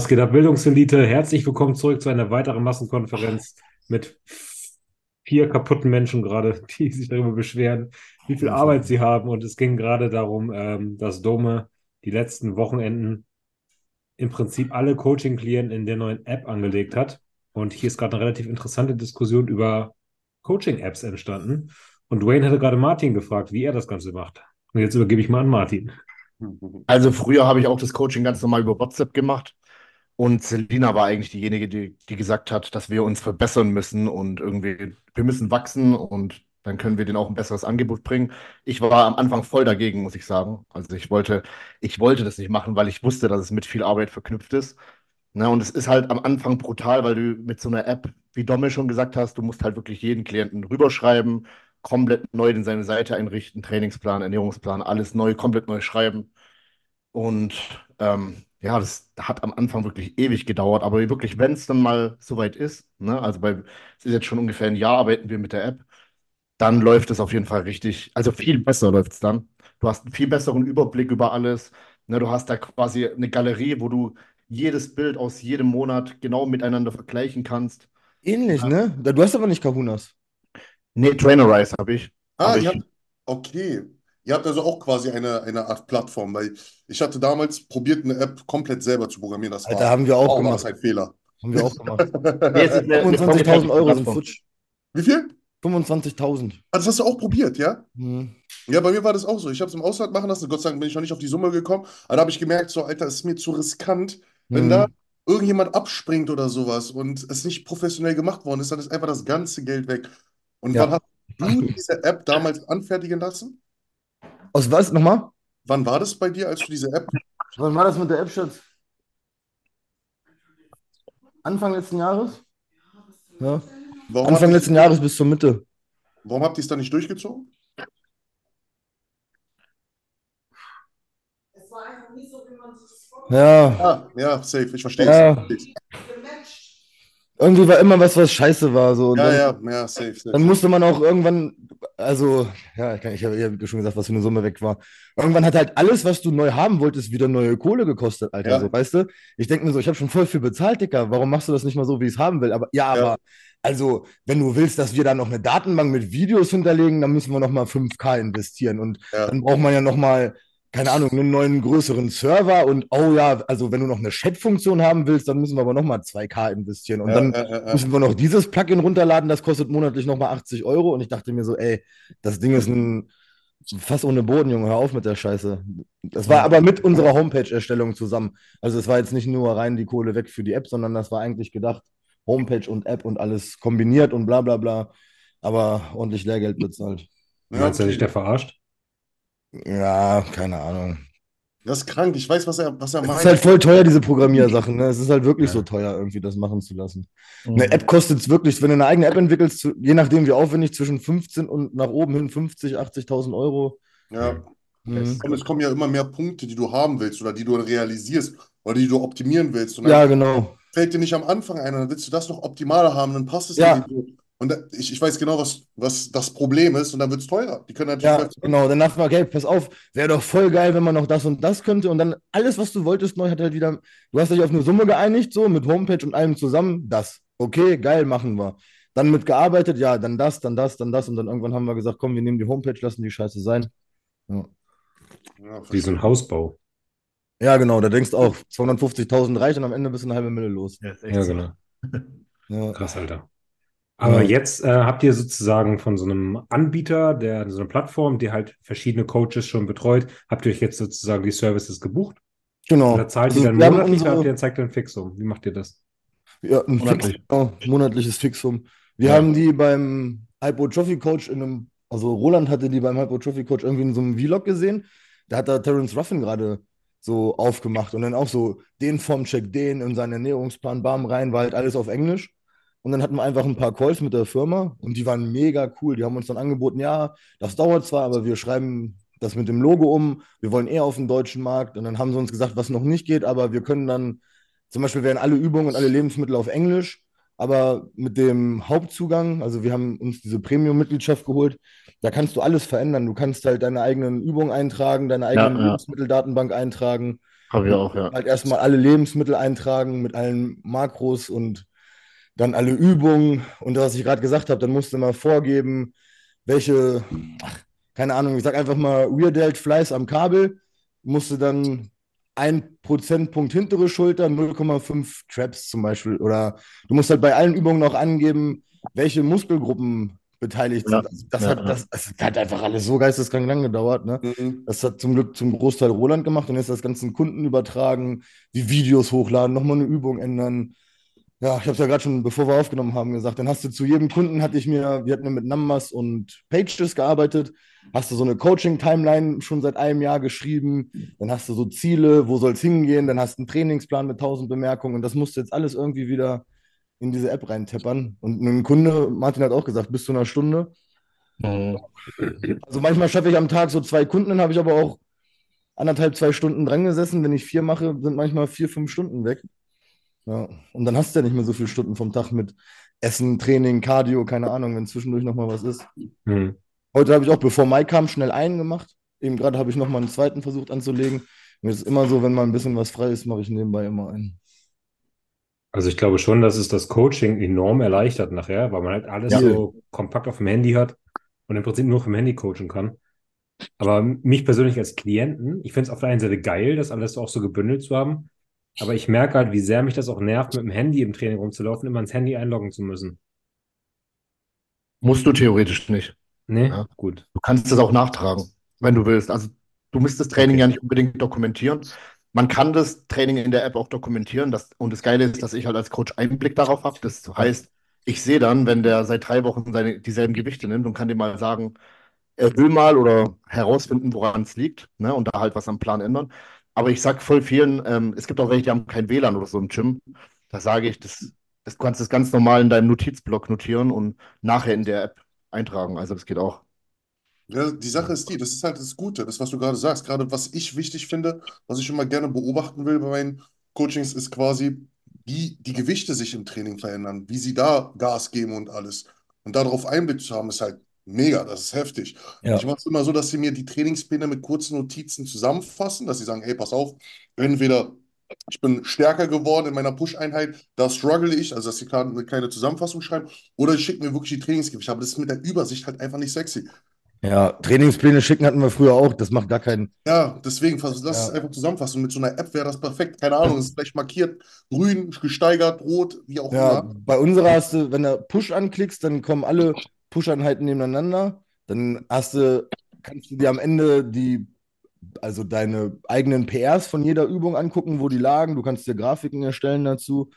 Was geht ab, Bildungselite? Herzlich willkommen zurück zu einer weiteren Massenkonferenz mit vier kaputten Menschen gerade, die sich darüber beschweren, wie viel Arbeit sie haben. Und es ging gerade darum, ähm, dass Dome die letzten Wochenenden im Prinzip alle Coaching-Klienten in der neuen App angelegt hat. Und hier ist gerade eine relativ interessante Diskussion über Coaching-Apps entstanden. Und Dwayne hatte gerade Martin gefragt, wie er das Ganze macht. Und jetzt übergebe ich mal an Martin. Also früher habe ich auch das Coaching ganz normal über WhatsApp gemacht. Und Selina war eigentlich diejenige, die, die gesagt hat, dass wir uns verbessern müssen und irgendwie, wir müssen wachsen und dann können wir denen auch ein besseres Angebot bringen. Ich war am Anfang voll dagegen, muss ich sagen. Also ich wollte, ich wollte das nicht machen, weil ich wusste, dass es mit viel Arbeit verknüpft ist. Na, und es ist halt am Anfang brutal, weil du mit so einer App, wie Domme schon gesagt hast, du musst halt wirklich jeden Klienten rüberschreiben, komplett neu in seine Seite einrichten, Trainingsplan, Ernährungsplan, alles neu, komplett neu schreiben. Und ähm, ja, das hat am Anfang wirklich ewig gedauert, aber wirklich, wenn es dann mal soweit ist, ne, also bei, es ist jetzt schon ungefähr ein Jahr, arbeiten wir mit der App, dann läuft es auf jeden Fall richtig, also viel besser läuft es dann. Du hast einen viel besseren Überblick über alles. Ne, du hast da quasi eine Galerie, wo du jedes Bild aus jedem Monat genau miteinander vergleichen kannst. Ähnlich, ne? Du hast aber nicht Kahunas. Nee, Trainerize habe ich. Ah, Hab ich. habt, okay. Ihr habt also auch quasi eine, eine Art Plattform, weil ich hatte damals probiert, eine App komplett selber zu programmieren. Das Alter, war, haben wir auch war gemacht. das ein Fehler. Haben wir auch gemacht. Nee, es ist eine- eine 25.000 Euro sind futsch. Wie viel? 25.000. Ah, das hast du auch probiert, ja? Hm. Ja, bei mir war das auch so. Ich habe es im Ausland machen lassen. Gott sei Dank bin ich noch nicht auf die Summe gekommen. Aber da habe ich gemerkt, so, Alter, es ist mir zu riskant, wenn Hm. da irgendjemand abspringt oder sowas und es nicht professionell gemacht worden ist, dann ist einfach das ganze Geld weg. Und Ja. wann hast du diese App damals anfertigen lassen? Aus was? Nochmal? Wann war das bei dir, als du diese App? Wann war das mit der App, Schatz? Anfang letzten Jahres? Ja. Warum Anfang letzten Jahres bis zur Mitte. Warum habt ihr es dann nicht durchgezogen? Es war einfach nicht so, wie man sich das vorstellt. Ja. Ah, ja, safe, ich verstehe Ja. es. Irgendwie war immer was, was scheiße war. So. Und Ja, dann, ja, ja, safe, safe. dann musste man auch irgendwann, also, ja, ich, kann- ich habe hab schon gesagt, was für eine Summe weg war. Irgendwann hat halt alles, was du neu haben wolltest, wieder neue Kohle gekostet, Alter. Ja. So, weißt du? Ich denke mir so, ich habe schon voll viel bezahlt, Dicker. Warum machst du das nicht mal so, wie ich es haben will? Aber ja, Ja. aber also, wenn du willst, dass wir da noch eine Datenbank mit Videos hinterlegen, dann müssen wir noch mal 5K investieren. Und Ja. dann braucht man ja noch mal, keine Ahnung, einen neuen größeren Server. Und oh ja, also wenn du noch eine Chat-Funktion haben willst, dann müssen wir aber noch mal 2K investieren. Und Ja, dann ja, ja, müssen wir noch dieses Plugin runterladen, das kostet monatlich nochmal 80 Euro. Und ich dachte mir so, ey, das Ding ist ein fast ohne Boden, Junge, hör auf mit der Scheiße. Das war aber mit unserer Homepage-Erstellung zusammen. Also es war jetzt nicht nur rein die Kohle weg für die App, sondern das war eigentlich gedacht, Homepage und App und alles kombiniert und bla bla bla. Aber ordentlich Lehrgeld bezahlt. Ja, Meinst du okay. nicht, der verarscht? Ja, keine Ahnung. Das ist krank, ich weiß, was er, was er Es meint. ist halt voll teuer, diese Programmiersachen. Ne? Es ist halt wirklich Ja. so teuer, irgendwie das machen zu lassen. Eine App kostet es wirklich, wenn du eine eigene App entwickelst, zu- je nachdem wie aufwendig, zwischen 15 und nach oben hin 50, 80.000 Euro. Ja. Mhm. Und es kommen ja immer mehr Punkte, die du haben willst oder die du realisierst oder die du optimieren willst. Ja, genau. fällt dir nicht am Anfang ein dann willst du das noch optimaler haben, dann passt es Ja. dir nicht. Und ich, ich weiß genau, was, was das Problem ist und dann wird es teurer. Die können natürlich Ja, genau. Dann dachte man, okay, pass auf, wäre doch voll geil, wenn man noch das und das könnte. Und dann alles, was du wolltest, neu hat halt wieder. Du hast dich auf eine Summe geeinigt, so mit Homepage und allem zusammen. Das. Okay, geil, machen wir. Dann mitgearbeitet, ja, dann das, dann das, dann das. Und dann irgendwann haben wir gesagt, komm, wir nehmen die Homepage, lassen die Scheiße sein. Ja, Ja, Wie so ein Hausbau. ja genau, da denkst du auch, 250.000 reicht und am Ende bist du eine halbe Mille los. Ja, Ja, genau. Ja. Krass, Alter. Aber Ja. jetzt äh, habt ihr sozusagen von so einem Anbieter, der so eine Plattform, die halt verschiedene Coaches schon betreut, habt ihr euch jetzt sozusagen die Services gebucht? Genau. Oder zahlt Also ihr dann monatlich oder unsere- habt ihr ein zeigt ein Fixum? Wie macht ihr das? Ja, ein Monatlich. Fix, genau, monatliches Fixum. Wir Ja. haben die beim Hypertrophy Coach in einem, also Roland hatte die beim Hypertrophy Coach irgendwie in so einem Vlog gesehen. Da hat da Terence Ruffin gerade so aufgemacht und dann auch so den Formcheck, den in seinen Ernährungsplan, bam, rein, war halt alles auf Englisch. Und dann hatten wir einfach ein paar Calls mit der Firma und die waren mega cool. Die haben uns dann angeboten, ja, das dauert zwar, aber wir schreiben das mit dem Logo um. Wir wollen eher auf den deutschen Markt. Und dann haben sie uns gesagt, was noch nicht geht, aber wir können dann, zum Beispiel wären alle Übungen und alle Lebensmittel auf Englisch, aber mit dem Hauptzugang, also wir haben uns diese Premium-Mitgliedschaft geholt, da kannst du alles verändern. Du kannst halt deine eigenen Übungen eintragen, deine eigene Ja, ja. Lebensmitteldatenbank eintragen. Habe ich auch, ja. Halt erstmal alle Lebensmittel eintragen mit allen Makros und dann alle Übungen. Und was ich gerade gesagt habe, dann musst du mal vorgeben, welche, ach, keine Ahnung, ich sag einfach mal Rear Delt Fleiß am Kabel, musst du dann ein Prozentpunkt hintere Schulter, 0,5 Traps zum Beispiel. Oder du musst halt bei allen Übungen noch angeben, welche Muskelgruppen beteiligt Ja. sind. Also das, Ja, hat, das, das hat einfach alles so geisteskrank lang gedauert. Ne? Mhm. Das hat zum Glück zum Großteil Roland gemacht und jetzt das ganzen Kunden übertragen, die Videos hochladen, nochmal eine Übung ändern. Ja, ich habe es ja gerade schon, bevor wir aufgenommen haben, gesagt. Dann hast du zu jedem Kunden, hatte ich mir, wir hatten ja mit Numbers und Pages gearbeitet, hast du so eine Coaching-Timeline schon seit einem Jahr geschrieben, dann hast du so Ziele, wo soll es hingehen, dann hast du einen Trainingsplan mit tausend Bemerkungen und das musst du jetzt alles irgendwie wieder in diese App reinteppern. Und ein Kunde, Martin hat auch gesagt, bis zu einer Stunde. Mhm. Also manchmal schaffe ich am Tag so zwei Kunden, dann habe ich aber auch anderthalb, zwei Stunden dran gesessen. Wenn ich vier mache, sind manchmal vier, fünf Stunden weg. Ja. Und dann hast du ja nicht mehr so viele Stunden vom Tag mit Essen, Training, Cardio, keine Ahnung, wenn zwischendurch nochmal was ist. Hm. Heute habe ich auch, bevor Mike kam, schnell einen gemacht. Eben gerade habe ich nochmal einen zweiten versucht anzulegen. Mir ist immer so, wenn mal ein bisschen was frei ist, mache ich nebenbei immer einen. Also ich glaube schon, dass es das Coaching enorm erleichtert nachher, weil man halt alles Ja. so kompakt auf dem Handy hat und im Prinzip nur vom Handy coachen kann. Aber mich persönlich als Klienten, ich finde es auf der einen Seite geil, das alles auch so gebündelt zu haben. Aber ich merke halt, wie sehr mich das auch nervt, mit dem Handy im Training rumzulaufen, immer ins Handy einloggen zu müssen. Musst du theoretisch nicht. Nee, Ja. gut. Du kannst es auch nachtragen, wenn du willst. Also du musst das Training Okay. ja nicht unbedingt dokumentieren. Man kann das Training in der App auch dokumentieren. Das, und das Geile ist, dass ich halt als Coach Einblick darauf habe. Das heißt, ich sehe dann, wenn der seit drei Wochen seine, dieselben Gewichte nimmt und kann dem mal sagen, er will mal oder herausfinden, woran es liegt, ne, und da halt was am Plan ändern. Aber ich sag voll vielen, ähm, es gibt auch welche, die haben kein WLAN oder so im Gym. Da sage ich, das, das du kannst das ganz normal in deinem Notizblock notieren und nachher in der App eintragen. Also das geht auch. Ja, die Sache ist die, das ist halt das Gute, das, was du gerade sagst. Gerade was ich wichtig finde, was ich immer gerne beobachten will bei meinen Coachings, ist quasi, wie die Gewichte sich im Training verändern, wie sie da Gas geben und alles. Und darauf Einblick zu haben, ist halt mega, das ist heftig. Ja. Ich mache es immer so, dass sie mir die Trainingspläne mit kurzen Notizen zusammenfassen, dass sie sagen, hey, pass auf, entweder ich bin stärker geworden in meiner Push-Einheit, da struggle ich, also dass sie gerade eine kleine Zusammenfassung schreiben, oder sie schicken mir wirklich die Trainingsgewichte. Aber das ist mit der Übersicht halt einfach nicht sexy. Ja, Trainingspläne schicken hatten wir früher auch. Das macht gar keinen. Ja, deswegen, lass Ja. es einfach zusammenfassen. Mit so einer App wäre das perfekt. Keine Ahnung, es ist vielleicht markiert, grün, gesteigert, rot, wie auch Ja, immer. bei unserer hast du, wenn du Push anklickst, dann kommen alle Push-Einheiten nebeneinander. Dann hast du, kannst du dir am Ende die, also deine eigenen PRs von jeder Übung angucken, wo die lagen. Du kannst dir Grafiken erstellen dazu.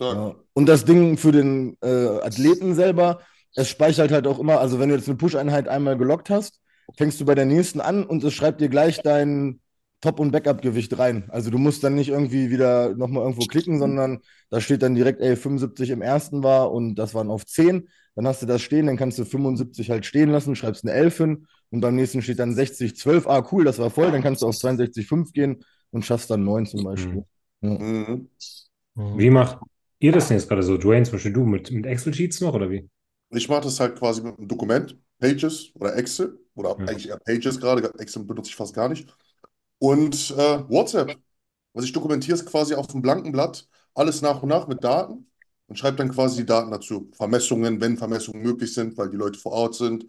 Ja. Und das Ding für den äh, Athleten selber, es speichert halt auch immer, also wenn du jetzt eine Push-Einheit einmal gelockt hast, fängst du bei der nächsten an und es schreibt dir gleich dein Top- und Backup-Gewicht rein. Also du musst dann nicht irgendwie wieder nochmal irgendwo klicken, sondern da steht dann direkt, ey, 75 im ersten war und das waren auf 10. Dann hast du das stehen, dann kannst du 75 halt stehen lassen, schreibst eine 11 hin und beim nächsten steht dann 60, 12. Ah, cool, das war voll. Dann kannst du auf 62,5 gehen und schaffst dann 9 zum Beispiel. Ja. Mhm. Wie macht ihr das denn jetzt gerade so? Dwayne, zum Beispiel du, mit, mit Excel-Sheets noch oder wie? Ich mache das halt quasi mit einem Dokument, Pages oder Excel oder Ja. eigentlich eher Pages gerade. Excel benutze ich fast gar nicht. Und äh, WhatsApp. Was ich dokumentiere, ist quasi auf einem blanken Blatt alles nach und nach mit Daten und schreibe dann quasi die Daten dazu. Vermessungen, wenn Vermessungen möglich sind, weil die Leute vor Ort sind.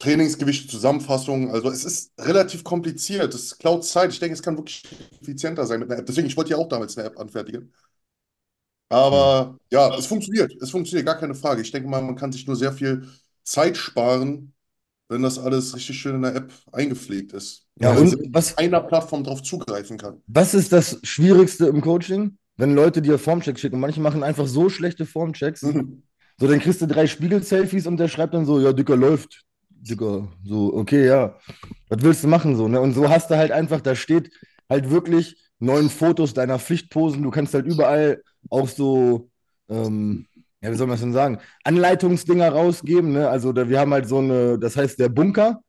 Trainingsgewichte, Zusammenfassungen. Also es ist relativ kompliziert. Es klaut Zeit. Ich denke, es kann wirklich effizienter sein mit einer App. Deswegen, ich wollte ja auch damals eine App anfertigen. Aber ja, es funktioniert. Es funktioniert, gar keine Frage. Ich denke mal, man kann sich nur sehr viel Zeit sparen, wenn das alles richtig schön in der App eingepflegt ist. Ja, und was, auf einer Plattform drauf zugreifen kann. Was ist das Schwierigste im Coaching? Wenn Leute dir Formchecks schicken. Manche machen einfach so schlechte Formchecks. Mhm. So, dann kriegst du drei Spiegel-Selfies und der schreibt dann so, ja, Dicker läuft. Dicker, so, okay, ja. Was willst du machen so, ne? Und so hast du halt einfach, da steht halt wirklich neun Fotos deiner Pflichtposen. Du kannst halt überall auch so, ähm, ja, wie soll man das denn sagen? Anleitungsdinger rausgeben, ne? Also da, wir haben halt so eine, das heißt der Bunker.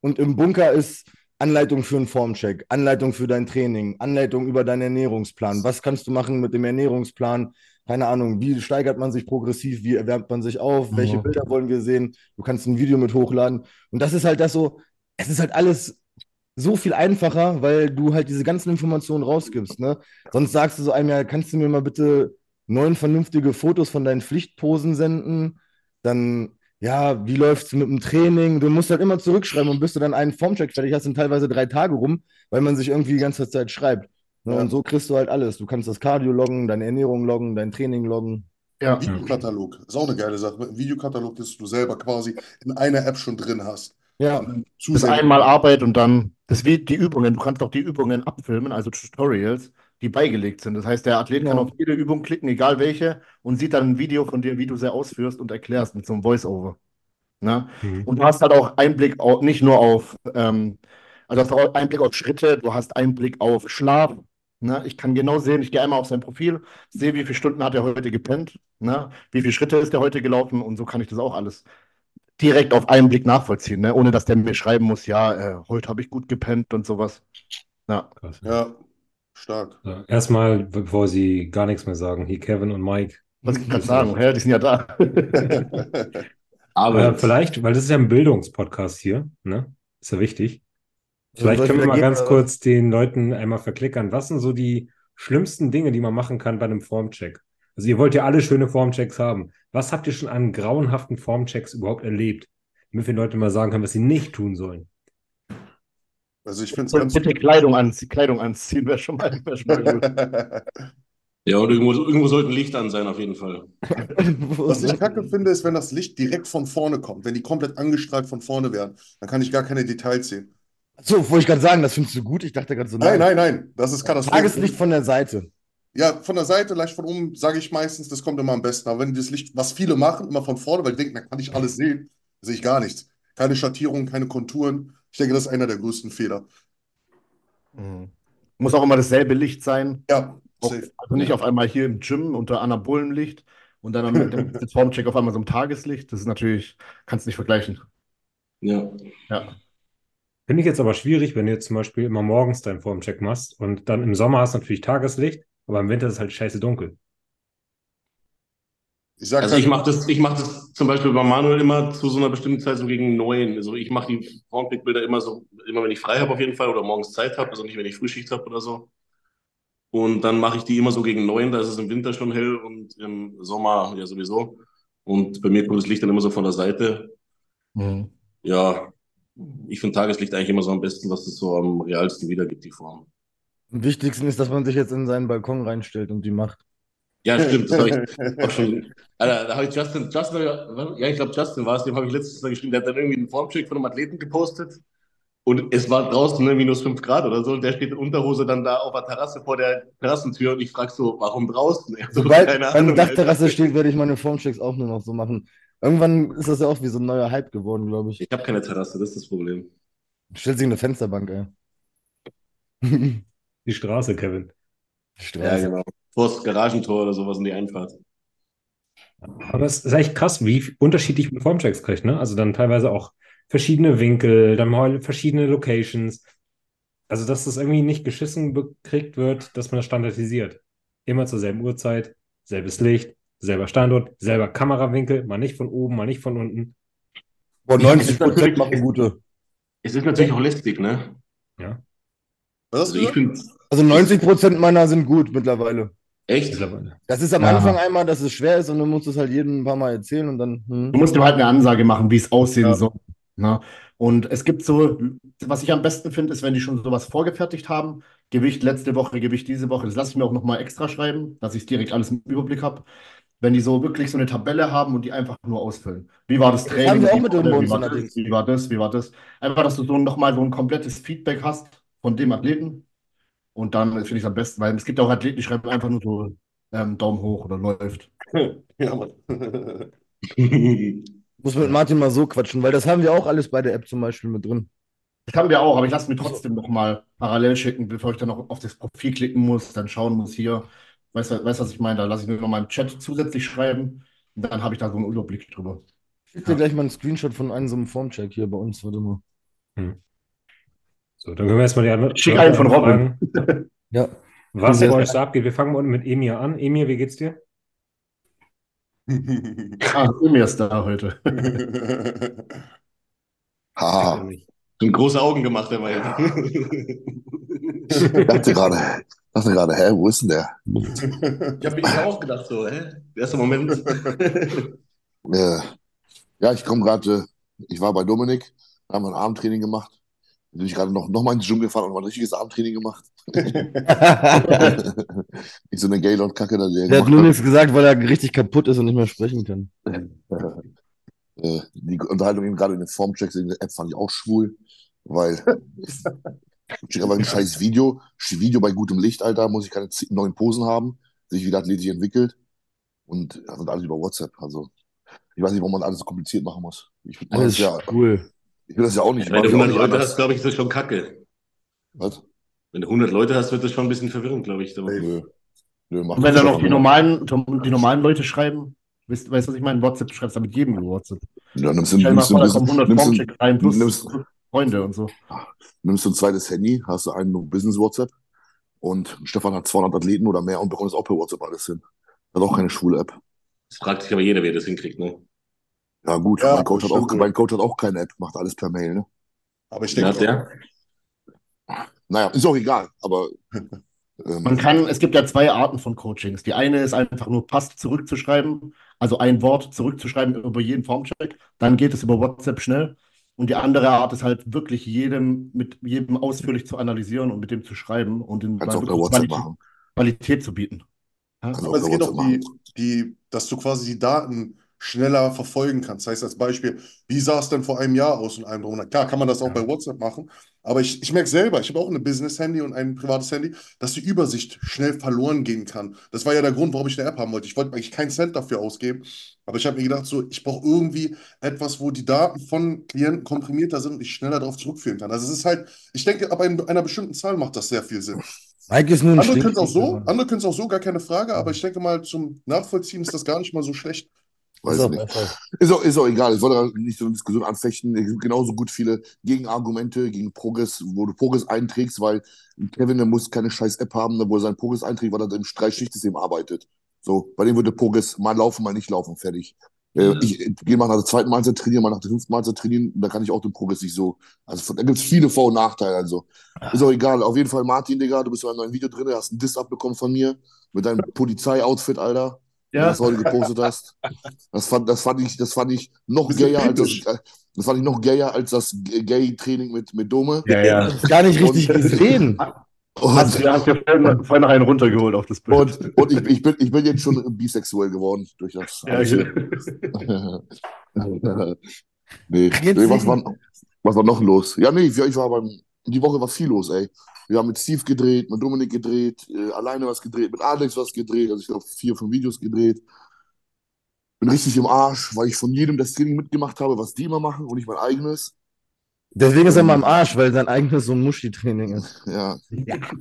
Und im Bunker ist Anleitung für einen Formcheck, Anleitung für dein Training, Anleitung über deinen Ernährungsplan. Was kannst du machen mit dem Ernährungsplan? Keine Ahnung, wie steigert man sich progressiv, wie erwärmt man sich auf, welche Mhm. Bilder wollen wir sehen? Du kannst ein Video mit hochladen. Und das ist halt das so, es ist halt alles so viel einfacher, weil du halt diese ganzen Informationen rausgibst, ne? Sonst sagst du so einem, ja, kannst du mir mal bitte neun vernünftige Fotos von deinen Pflichtposen senden? Dann, ja, wie läuft's mit dem Training? Du musst halt immer zurückschreiben und bis du dann einen Formcheck fertig hast, sind teilweise drei Tage rum, weil man sich irgendwie die ganze Zeit schreibt. Ne? Ja. Und so kriegst du halt alles. Du kannst das Cardio loggen, deine Ernährung loggen, dein Training loggen. Ja. Videokatalog ist auch eine geile Sache. Einem Videokatalog, das du selber quasi in einer App schon drin hast. Ja, dann Das zusehen. einmal Arbeit und dann, das wie die Übungen, du kannst auch die Übungen abfilmen, also Tutorials, die beigelegt sind. Das heißt, der Athlet kann Ja. auf jede Übung klicken, egal welche, und sieht dann ein Video von dir, wie du sie ausführst und erklärst mit so einem Voice-Over. Ne? Mhm. Und du hast halt auch Einblick auf, nicht nur auf, ähm, also hast auch Einblick auf Schritte, du hast Einblick auf Schlaf. Ne? Ich kann genau sehen, ich gehe einmal auf sein Profil, sehe, wie viele Stunden hat er heute gepennt, ne? Wie viele Schritte ist er heute gelaufen und so kann ich das auch alles direkt auf einen Blick nachvollziehen, ne? Ohne dass der mir schreiben muss, ja, äh, heute habe ich gut gepennt und sowas. Ja. Krass. Ja, stark. Erstmal, bevor Sie gar nichts mehr sagen, hier Kevin und Mike. Was kann ich gerade sagen? Hä, die sind ja da. Aber Aber vielleicht, weil das ist ja ein Bildungspodcast hier, ne? Ist ja wichtig. Vielleicht soll ich können wir mal gehen, ganz oder kurz den Leuten einmal verklickern. Was sind so die schlimmsten Dinge, die man machen kann bei einem Formcheck? Also ihr wollt ja alle schöne Formchecks haben. Was habt ihr schon an grauenhaften Formchecks überhaupt erlebt? Damit wir den Leuten mal sagen können, was sie nicht tun sollen. Also ich finde es ganz bitte Kleidung anziehen, Kleidung anziehen wäre schon mal, wär schon mal gut. ja, und irgendwo, irgendwo sollten Licht an sein, auf jeden Fall. Was ich kacke finde, ist, wenn das Licht direkt von vorne kommt. Wenn die komplett angestrahlt von vorne werden, dann kann ich gar keine Details sehen. So, wollte ich gerade sagen, das findest du gut. Ich dachte gerade so, Nein, nein, nein. Das ist Katastrophe. Tageslicht von der Seite. Ja, von der Seite, leicht von oben, sage ich meistens, das kommt immer am besten. Aber wenn das Licht, was viele machen, immer von vorne, weil die denken, da kann ich alles sehen, sehe ich gar nichts. Keine Schattierungen, keine Konturen. Ich denke, das ist einer der größten Fehler. Mhm. Muss auch immer dasselbe Licht sein. Ja, Auch, safe. also nicht auf einmal hier im Gym unter Anabolenlicht und dann am dem Formcheck auf einmal so im Tageslicht. Das ist natürlich, kannst du nicht vergleichen. Ja. Ja. Finde ich jetzt aber schwierig, wenn du jetzt zum Beispiel immer morgens deinen Formcheck machst und dann im Sommer hast du natürlich Tageslicht, aber im Winter ist es halt scheiße dunkel. Ich Also ich mache das, ich mache das zum Beispiel bei Manuel immer zu so einer bestimmten Zeit so gegen neun. Also ich mache die Frontblickbilder immer so, immer wenn ich frei habe auf jeden Fall oder morgens Zeit habe, also nicht wenn ich Frühschicht habe oder so. Und dann mache ich die immer so gegen neun, da ist es im Winter schon hell und im Sommer ja sowieso. Und bei mir kommt das Licht dann immer so von der Seite. Mhm. Ja, ich finde Tageslicht eigentlich immer so am besten, was es so am realsten wiedergibt, die Form. Am wichtigsten ist, dass man sich jetzt in seinen Balkon reinstellt und die macht. Ja, stimmt, das habe ich auch schon. Alter, da habe ich Justin, Justin, ja, ich glaube, Justin war es, dem habe ich letztes Mal geschrieben, der hat dann irgendwie einen Formcheck von einem Athleten gepostet. Und es war draußen ne, minus 5 Grad oder so. Und der steht in Unterhose dann da auf der Terrasse vor der Terrassentür. Und ich frage so, warum draußen? Er so, Sobald keine meine Ahnung, Dachterrasse Alter. steht, werde ich meine Formchecks auch nur noch so machen. Irgendwann ist das ja auch wie so ein neuer Hype geworden, glaube ich. Ich habe keine Terrasse, das ist das Problem. Stellt sich eine Fensterbank, ey. Die Straße, Kevin. Ja, Straße. genau. Vor das Garagentor oder sowas in die Einfahrt. Aber es ist echt krass, wie unterschiedlich man Formchecks kriegt, ne? Also dann teilweise auch verschiedene Winkel, dann mal verschiedene Locations. Also, dass das irgendwie nicht geschissen bekriegt wird, dass man das standardisiert. Immer zur selben Uhrzeit, selbes Licht, selber Standort, selber Kamerawinkel, mal nicht von oben, mal nicht von unten. Boah, Ja, 90 ist natürlich- Prozent machen gute. Es ist natürlich auch lästig, ne? Ja, Also ich finde, Also 90 Prozent meiner sind gut mittlerweile. Echt. Das ist am Ja. Anfang einmal, dass es schwer ist und du musst es halt jedem ein paar Mal erzählen und dann. Hm. Du musst ihm halt eine Ansage machen, wie es aussehen Ja. soll. Ne? Und es gibt so, was ich am besten finde, ist, wenn die schon sowas vorgefertigt haben. Gewicht letzte Woche, Gewicht diese Woche. Das lasse ich mir auch nochmal extra schreiben, dass ich direkt alles im Überblick habe. Wenn die so wirklich so eine Tabelle haben und die einfach nur ausfüllen. Wie war das Training? haben wir auch Wie mit war- irgendwo wie uns war in der das? Wie war das? Wie war das? Einfach, dass du so nochmal so ein komplettes Feedback hast von dem Athleten. Und dann finde ich es am besten, weil es gibt auch Athleten, die schreiben einfach nur so ähm, Daumen hoch oder läuft. Ja, Mann. Muss mit Martin mal so quatschen, weil das haben wir auch alles bei der App zum Beispiel mit drin. Das haben wir auch, aber ich lasse mir trotzdem nochmal parallel schicken, bevor ich dann noch auf das Profil klicken muss, dann schauen muss hier. Weißt du, weißt, was ich meine? Da lasse ich mir nochmal im Chat zusätzlich schreiben und dann habe ich da so einen Überblick drüber. Ich schicke dir Ja. gleich mal einen Screenshot von einem so einem Formcheck hier bei uns. Warte mal. So, dann können wir erstmal die anderen. Schick einen von Robin. Ja. was Ja. bei euch so abgeht. Wir fangen mal mit Emir an. Emir, wie geht's dir? Ah, Emir ist da heute. Ha. nicht. Schon große Augen gemacht, der Mike. Ich dachte gerade, dachte gerade, hä, wo ist denn der? Ich habe mir auch gedacht, so, hä? Erster Moment. Äh, ja, ich komme gerade, äh, ich war bei Dominik, da haben wir ein Abendtraining gemacht. Dann bin ich gerade noch, noch mal in die Gym gefahren und mal ein richtiges Abendtraining gemacht. Nicht so eine Gaylord-Kacke da, die er Der hat nur nichts gesagt, weil er richtig kaputt ist und nicht mehr sprechen kann. Äh, die Unterhaltung eben gerade in den Formchecks in der App fand ich auch schwul, weil ich schicke einfach ein scheiß Video, Video bei gutem Licht, Alter, muss ich keine neuen Posen haben, sich wieder athletisch entwickelt und das sind alles über WhatsApp. Also ich weiß nicht, warum man alles so kompliziert machen muss. Ich Alles ja, cool. Ich will das ja auch nicht. Wenn du ich will auch 100 nicht Leute anders. hast, glaube ich, ist das schon kacke. Was? Wenn du 100 Leute hast, wird das schon ein bisschen verwirrend, glaube ich. Nö. Nö, mach Und wenn dann noch doch. die normalen, die normalen Leute schreiben, weißt weißt du, was ich meine? WhatsApp, du schreibst da mit jedem über WhatsApp. Ja, nimmst du, nimmst du, vor, da kommen 100 nimmst, du, rein, plus nimmst, Freunde und so. nimmst du ein zweites Handy, hast du einen nur Business WhatsApp und Stefan hat 200 Athleten oder mehr und bekommt es auch per WhatsApp alles hin. Hat auch keine schwule App. Das fragt sich aber jeder, wer das hinkriegt, ne? Ja, gut, Ja, mein, Coach hat auch, mein Coach hat auch keine App, macht alles per Mail, ne? Aber ich denke, hat der? Naja, ist auch egal, aber Man ähm, kann, es gibt ja zwei Arten von Coachings. Die eine ist einfach nur passt zurückzuschreiben, also ein Wort zurückzuschreiben über jeden Formcheck. Dann geht es über WhatsApp schnell. Und die andere Art ist halt wirklich jedem, mit jedem ausführlich zu analysieren und mit dem zu schreiben und in WhatsApp Qualität. Qualität zu bieten. Ja? Aber es geht auch die, die, dass du quasi die Daten schneller verfolgen kannst. Das heißt als Beispiel, wie sah es denn vor einem Jahr aus und allem drum? Klar, kann man das auch bei WhatsApp machen, aber ich, ich merke selber, ich habe auch ein Business-Handy und ein privates Handy, dass die Übersicht schnell verloren gehen kann. Das war ja der Grund, warum ich eine App haben wollte. Ich wollte eigentlich keinen Cent dafür ausgeben, aber ich habe mir gedacht, so, ich brauche irgendwie etwas, wo die Daten von Klienten komprimierter sind und ich schneller darauf zurückführen kann. Also es ist halt, ich denke, ab ein- einer bestimmten Zahl macht das sehr viel Sinn. Mike ist nur ein Andere können es auch so, andere können es auch so, gar keine Frage, aber ich denke mal, zum Nachvollziehen ist das gar nicht mal so schlecht. Weiß Ist auch nicht. besser. Ist auch, ist auch egal. Ich wollte da nicht so eine Diskussion anfechten. Es gibt genauso gut viele Gegenargumente gegen Progress, wo du Progress einträgst, weil Kevin, der muss keine scheiß App haben, wo er seinen Progress einträgt, weil er im Drei-Schicht-System arbeitet. So, bei dem würde Progress mal laufen, mal nicht laufen, fertig. Äh, ich äh, gehe mal nach der zweiten Mahlzeit trainieren, mal nach der fünften Mahlzeit trainieren, da kann ich auch den Progress nicht so. Also von, da gibt es viele Vor- und Nachteile. Also ist auch egal. Auf jeden Fall, Martin, Digga, du bist in einem neuen Video drin, du hast einen Diss abbekommen von mir mit deinem Polizei-Outfit, Alter. Ja. das heute gepostet hast. Das fand, das fand ich, das fand ich noch gayer als das, äh, das fand ich noch gayer als das Gay-Training mit, mit Dome. Ja, ja. Gar nicht richtig Und- gesehen. Hast Und, du hast dir vorhin vorhin noch einen runtergeholt auf das Bild. und, und ich, ich, bin, ich bin jetzt schon bisexuell geworden durch das. Ja, nee, nee was, war, was war noch los? Ja, nee, ich, ich war beim, die Woche war viel los, ey. Wir haben mit Steve gedreht, mit Dominik gedreht, äh, alleine was gedreht, mit Alex was gedreht, also ich glaube vier, fünf Videos gedreht. Bin richtig im Arsch, weil ich von jedem das Training mitgemacht habe, was die immer machen und nicht mein eigenes. Deswegen ist er mal am Arsch, weil sein eigenes so ein Muschi-Training ist. Ja,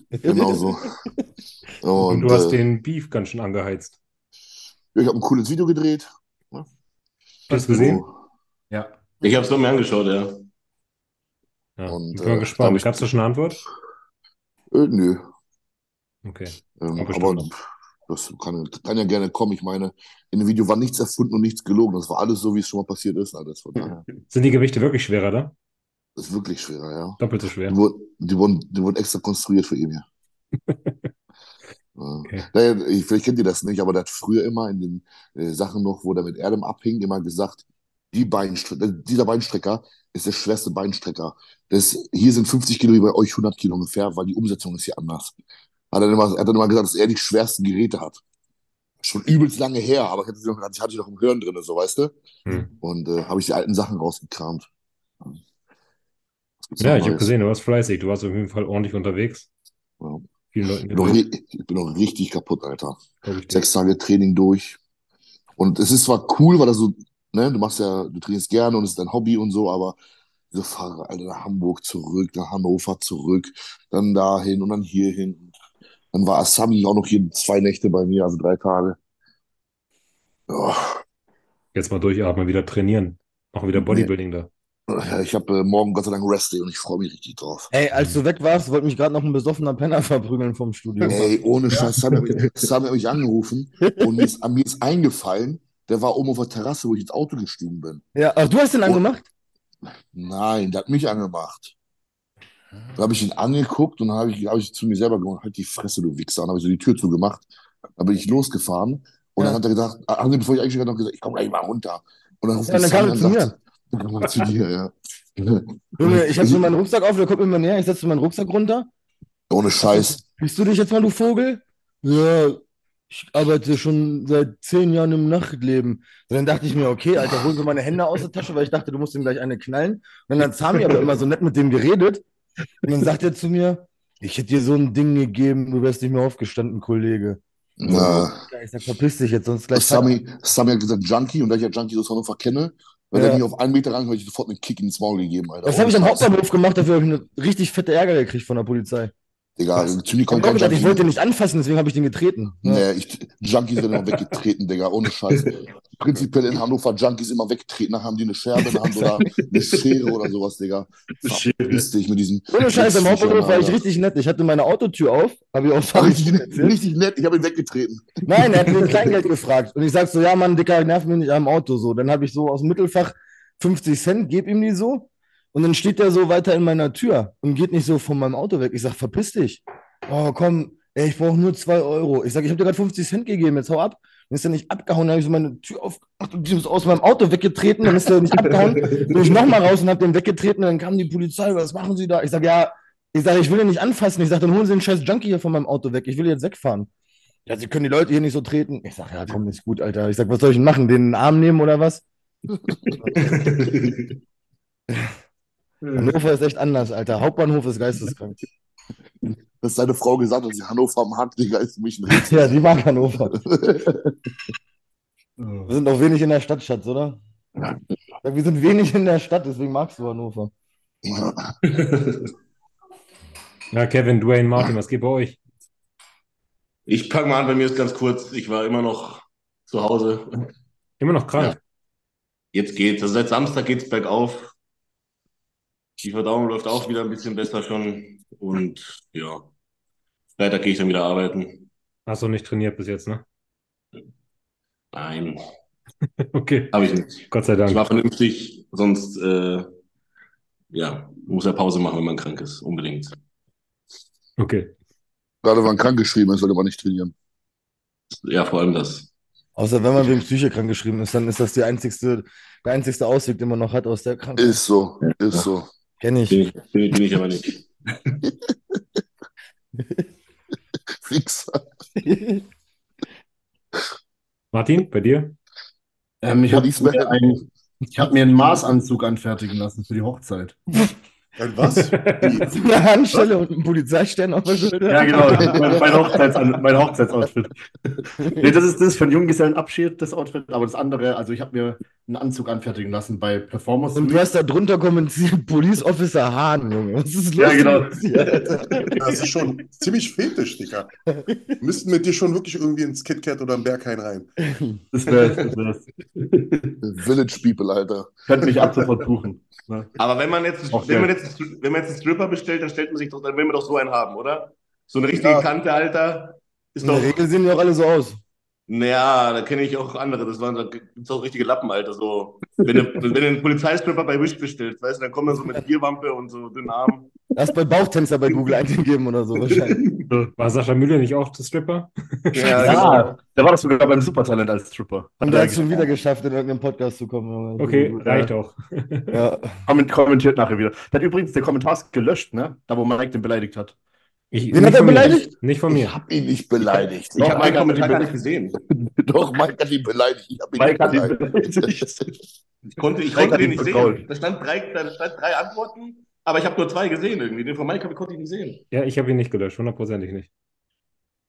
genau so. Und, Und du hast äh, den Beef ganz schön angeheizt. ich habe ein cooles Video gedreht. Hast du es gesehen? Ja. Ich habe es mir angeschaut, ja. Ja, Und, ich bin mal äh, gespannt. ich- Gab es da schon eine Antwort? Äh, nö. Okay. Ähm, aber das kann, kann ja gerne kommen. Ich meine, in dem Video war nichts erfunden und nichts gelogen. Das war alles so, wie es schon mal passiert ist. Daher, Sind die Gewichte wirklich schwerer da? das ist wirklich schwerer, ja. Doppelt so schwer. Die wurden, die wurden, die wurden extra konstruiert für ihn, ja. Okay. Naja, ich, vielleicht kennt ihr das nicht, aber der hat früher immer in den äh, Sachen noch, wo der mit Erdem abhing, immer gesagt, die Beinstrecker, dieser Beinstrecker ist der schwerste Beinstrecker. Das, hier sind 50 Kilo, wie bei euch 100 Kilo ungefähr, weil die Umsetzung ist hier anders. Hat er, immer, er hat dann immer gesagt, dass er die schwersten Geräte hat. Schon übelst lange her, aber ich hatte sie noch, hatte ich noch im Hören drin, so weißt du. Hm. Und äh, habe ich die alten Sachen rausgekramt. Ja, ich habe gesehen, du warst fleißig. Du warst auf jeden Fall ordentlich unterwegs. Ja. Vielen Leuten Ich bin, noch, gedreht, ri- ich bin noch richtig kaputt, Alter. Sechs Tage Training durch. Und es ist zwar cool, weil das so, ne, du machst ja, du trainierst gerne und es ist dein Hobby und so, aber diese Fahrer, Alter, nach Hamburg zurück, nach Hannover zurück, dann dahin und dann hierhin. Dann war Asami auch noch hier zwei Nächte bei mir, also drei Tage. Ja, Jetzt mal durchatmen, wieder trainieren. Machen wieder Bodybuilding da. Ja, ich habe äh, morgen Gott sei Dank Rest Day und ich freue mich richtig drauf. Ey, als du weg warst, wollte mich gerade noch ein besoffener Penner verprügeln vom Studio. Ey, ohne Scheiß, Sami hat mich, Sami hat mich angerufen und mir ist, mir ist eingefallen, der war oben auf der Terrasse, wo ich ins Auto gestiegen bin. Ja, ach, du hast den angemacht? Nein, der hat mich angemacht. Da habe ich ihn angeguckt und dann habe ich, hab ich zu mir selber gemacht, halt die Fresse, du Wichser. Und habe ich so die Tür zugemacht. Dann bin ich losgefahren und dann Ja. hat er gesagt, ah, nee, bevor ich habe, hat er gesagt, ich komme gleich mal runter. Und dann ruft Ja, dann kam er zu mir. dann kam er zu dir, ja. Junge, ich habe so meinen Rucksack auf, der kommt immer näher, ich setze meinen Rucksack runter. Ohne Scheiß. Bist du dich jetzt mal, du Vogel? Ja, ich arbeite schon seit zehn Jahren im Nachtleben. Und dann dachte ich mir, okay, Alter, holen Sie meine Hände aus der Tasche, weil ich dachte, du musst ihm gleich eine knallen. Und dann hat Sami aber immer so nett mit dem geredet. Und dann sagt er zu mir, ich hätte dir so ein Ding gegeben, du wärst nicht mehr aufgestanden, Kollege. Ja. Ich sag, verpiss dich jetzt, sonst gleich. Sami, Sami hat gesagt Junkie und da ich ja Junkie aus Hannover kenne, wenn Ja. er mich auf einen Meter ran, habe ich sofort einen Kick ins Maul gegeben, Alter. Das habe ich am. Hauptbahnhof gemacht, dafür habe ich eine richtig fette Ärger gekriegt von der Polizei. Digga, Ich kommt kein gedacht, ich wollte den nicht anfassen, deswegen habe ich den getreten. Nee, ich, Junkies werden immer weggetreten, Digga, ohne Scheiß. Prinzipiell in Hannover Junkies immer weggetreten, dann haben die eine Scherbe in der Hand oder eine Schere oder sowas, Digga. Verpiss dich mit diesen. Ohne Scheiß, am Hauptbahnhof war ich richtig nett. Ich hatte meine Autotür auf, habe ich auch Richtig, richtig nett, ich habe ihn weggetreten. Nein, er hat mir Kleingeld gefragt. Und ich sag so, ja, Mann, Dicker, nerv mich nicht am Auto. So, dann habe ich so aus dem Mittelfach 50 Cent, geb ihm die so. Und dann steht er so weiter in meiner Tür und geht nicht so von meinem Auto weg. Ich sag, verpiss dich. Oh, komm, ey, ich brauche nur 2 Euro. Ich sag, ich habe dir gerade 50 Cent gegeben, jetzt hau ab. Dann ist er nicht abgehauen, dann habe ich so meine Tür aufgemacht und die ist aus meinem Auto weggetreten, dann ist er nicht abgehauen. Bin ich nochmal raus und habe den weggetreten dann kam die Polizei, was machen Sie da? Ich sag, ja, ich sag, ich will den nicht anfassen. Ich sag, dann holen Sie den scheiß Junkie hier von meinem Auto weg. Ich will jetzt wegfahren. Ja, Sie können die Leute hier nicht so treten. Ich sag, ja, komm, ist gut, Alter. Ich sag, was soll ich denn machen? Den Arm nehmen oder was? Hannover ist echt anders, Alter. Hauptbahnhof ist geisteskrank. Dass seine Frau gesagt hat, dass sie Hannover am Hand, Digga, ist für mich ein Rätsel. Ja, die mag Hannover. Wir sind auch wenig in der Stadt, Schatz, oder? Ja, wir sind wenig in der Stadt, deswegen magst du Hannover. Ja. Ja, Kevin, Dwayne, Martin, was geht bei euch? Ich pack mal an, bei mir ist ganz kurz. Ich war immer noch zu Hause. Immer noch krank. Jetzt geht's. Also seit Samstag geht's bergauf. Die Verdauung läuft auch wieder ein bisschen besser schon. Und ja, Freitag gehe ich dann wieder arbeiten. Hast du nicht trainiert bis jetzt, ne? Nein, Okay, habe ich nicht. Gott sei Ich Dank. war vernünftig, sonst äh, ja, muss er Pause machen, wenn man krank ist. Unbedingt. Okay. Gerade wenn man krankgeschrieben ist, sollte man nicht trainieren. Ja, vor allem das. Außer wenn man wegen Psyche krankgeschrieben ist, dann ist das die einzigste, der einzigste Ausweg, den man noch hat aus der Krankheit. Ist so, ist so. Kenn ich. Bin ich, bin, ich- bin ich aber nicht. Fixer. Martin, bei dir? Ähm, ich habe mir, ein, hab mir einen Maßanzug anfertigen lassen für die Hochzeit. Ein was? Eine Handstelle und ein Polizeistern auf der Schulter. Ja, genau. Mein, mein, Hochzeits mein Hochzeitsoutfit. Nee, das ist das für einen Junggesellenabschied, das Outfit. Aber das andere, also ich habe mir einen Anzug anfertigen lassen bei Performance Und du hast da drunter kommentiert, Police Officer Hahn, Junge. Was ist los Ja, genau. dir, Alter? Das ist schon ziemlich fetisch, Digga. Müssten mit dir schon wirklich irgendwie ins KitKat oder im Berghain rein. Das wär's, das wär's. Village People, Alter. Könnt mich ab sofort buchen. Ne? Aber wenn man jetzt, Auch wenn man geil. Jetzt, wenn man jetzt einen Stripper bestellt, dann stellt man sich doch, dann will man doch so einen haben, oder? So eine richtige Ja. Kante, Alter. Ist In der doch, Regel sehen die auch alle so aus. naja, da kenne ich auch andere. Das waren, da gibt's auch richtige Lappen, Alter. So, wenn du, wenn du einen Polizeistripper bei Wish bestellst, weißt du, dann kommen dann so mit Bierwampe und so dünnen Armen. Hast bei Bauchtänzer bei Google eingegeben oder so wahrscheinlich. War Sascha Müller nicht auch der Stripper? Ja, der war doch sogar beim Supertalent als Stripper. Und der hat es schon wieder geschafft, in irgendeinem Podcast zu kommen. Okay, Ja. reicht auch. Ja. Komment- Kommentiert nachher wieder. Der hat übrigens den Kommentar gelöscht, ne? Da, wo Mike den beleidigt hat. Ich, Wen nicht hat er beleidigt? Nicht von mir. Ich hab ihn nicht beleidigt. Ich habe meinen Mike hat Kommentar gar nicht gesehen. Doch, Mike hat ihn beleidigt. Ich hab ihn Mike hat nicht ihn beleidigt. beleidigt. Ich konnte, ich konnte den ihn nicht sehen. Da stand drei, da stand drei Antworten, aber ich habe nur zwei gesehen irgendwie. Den von Mike konnte ich nicht sehen. Ja, ich habe ihn nicht gelöscht, hundertprozentig nicht.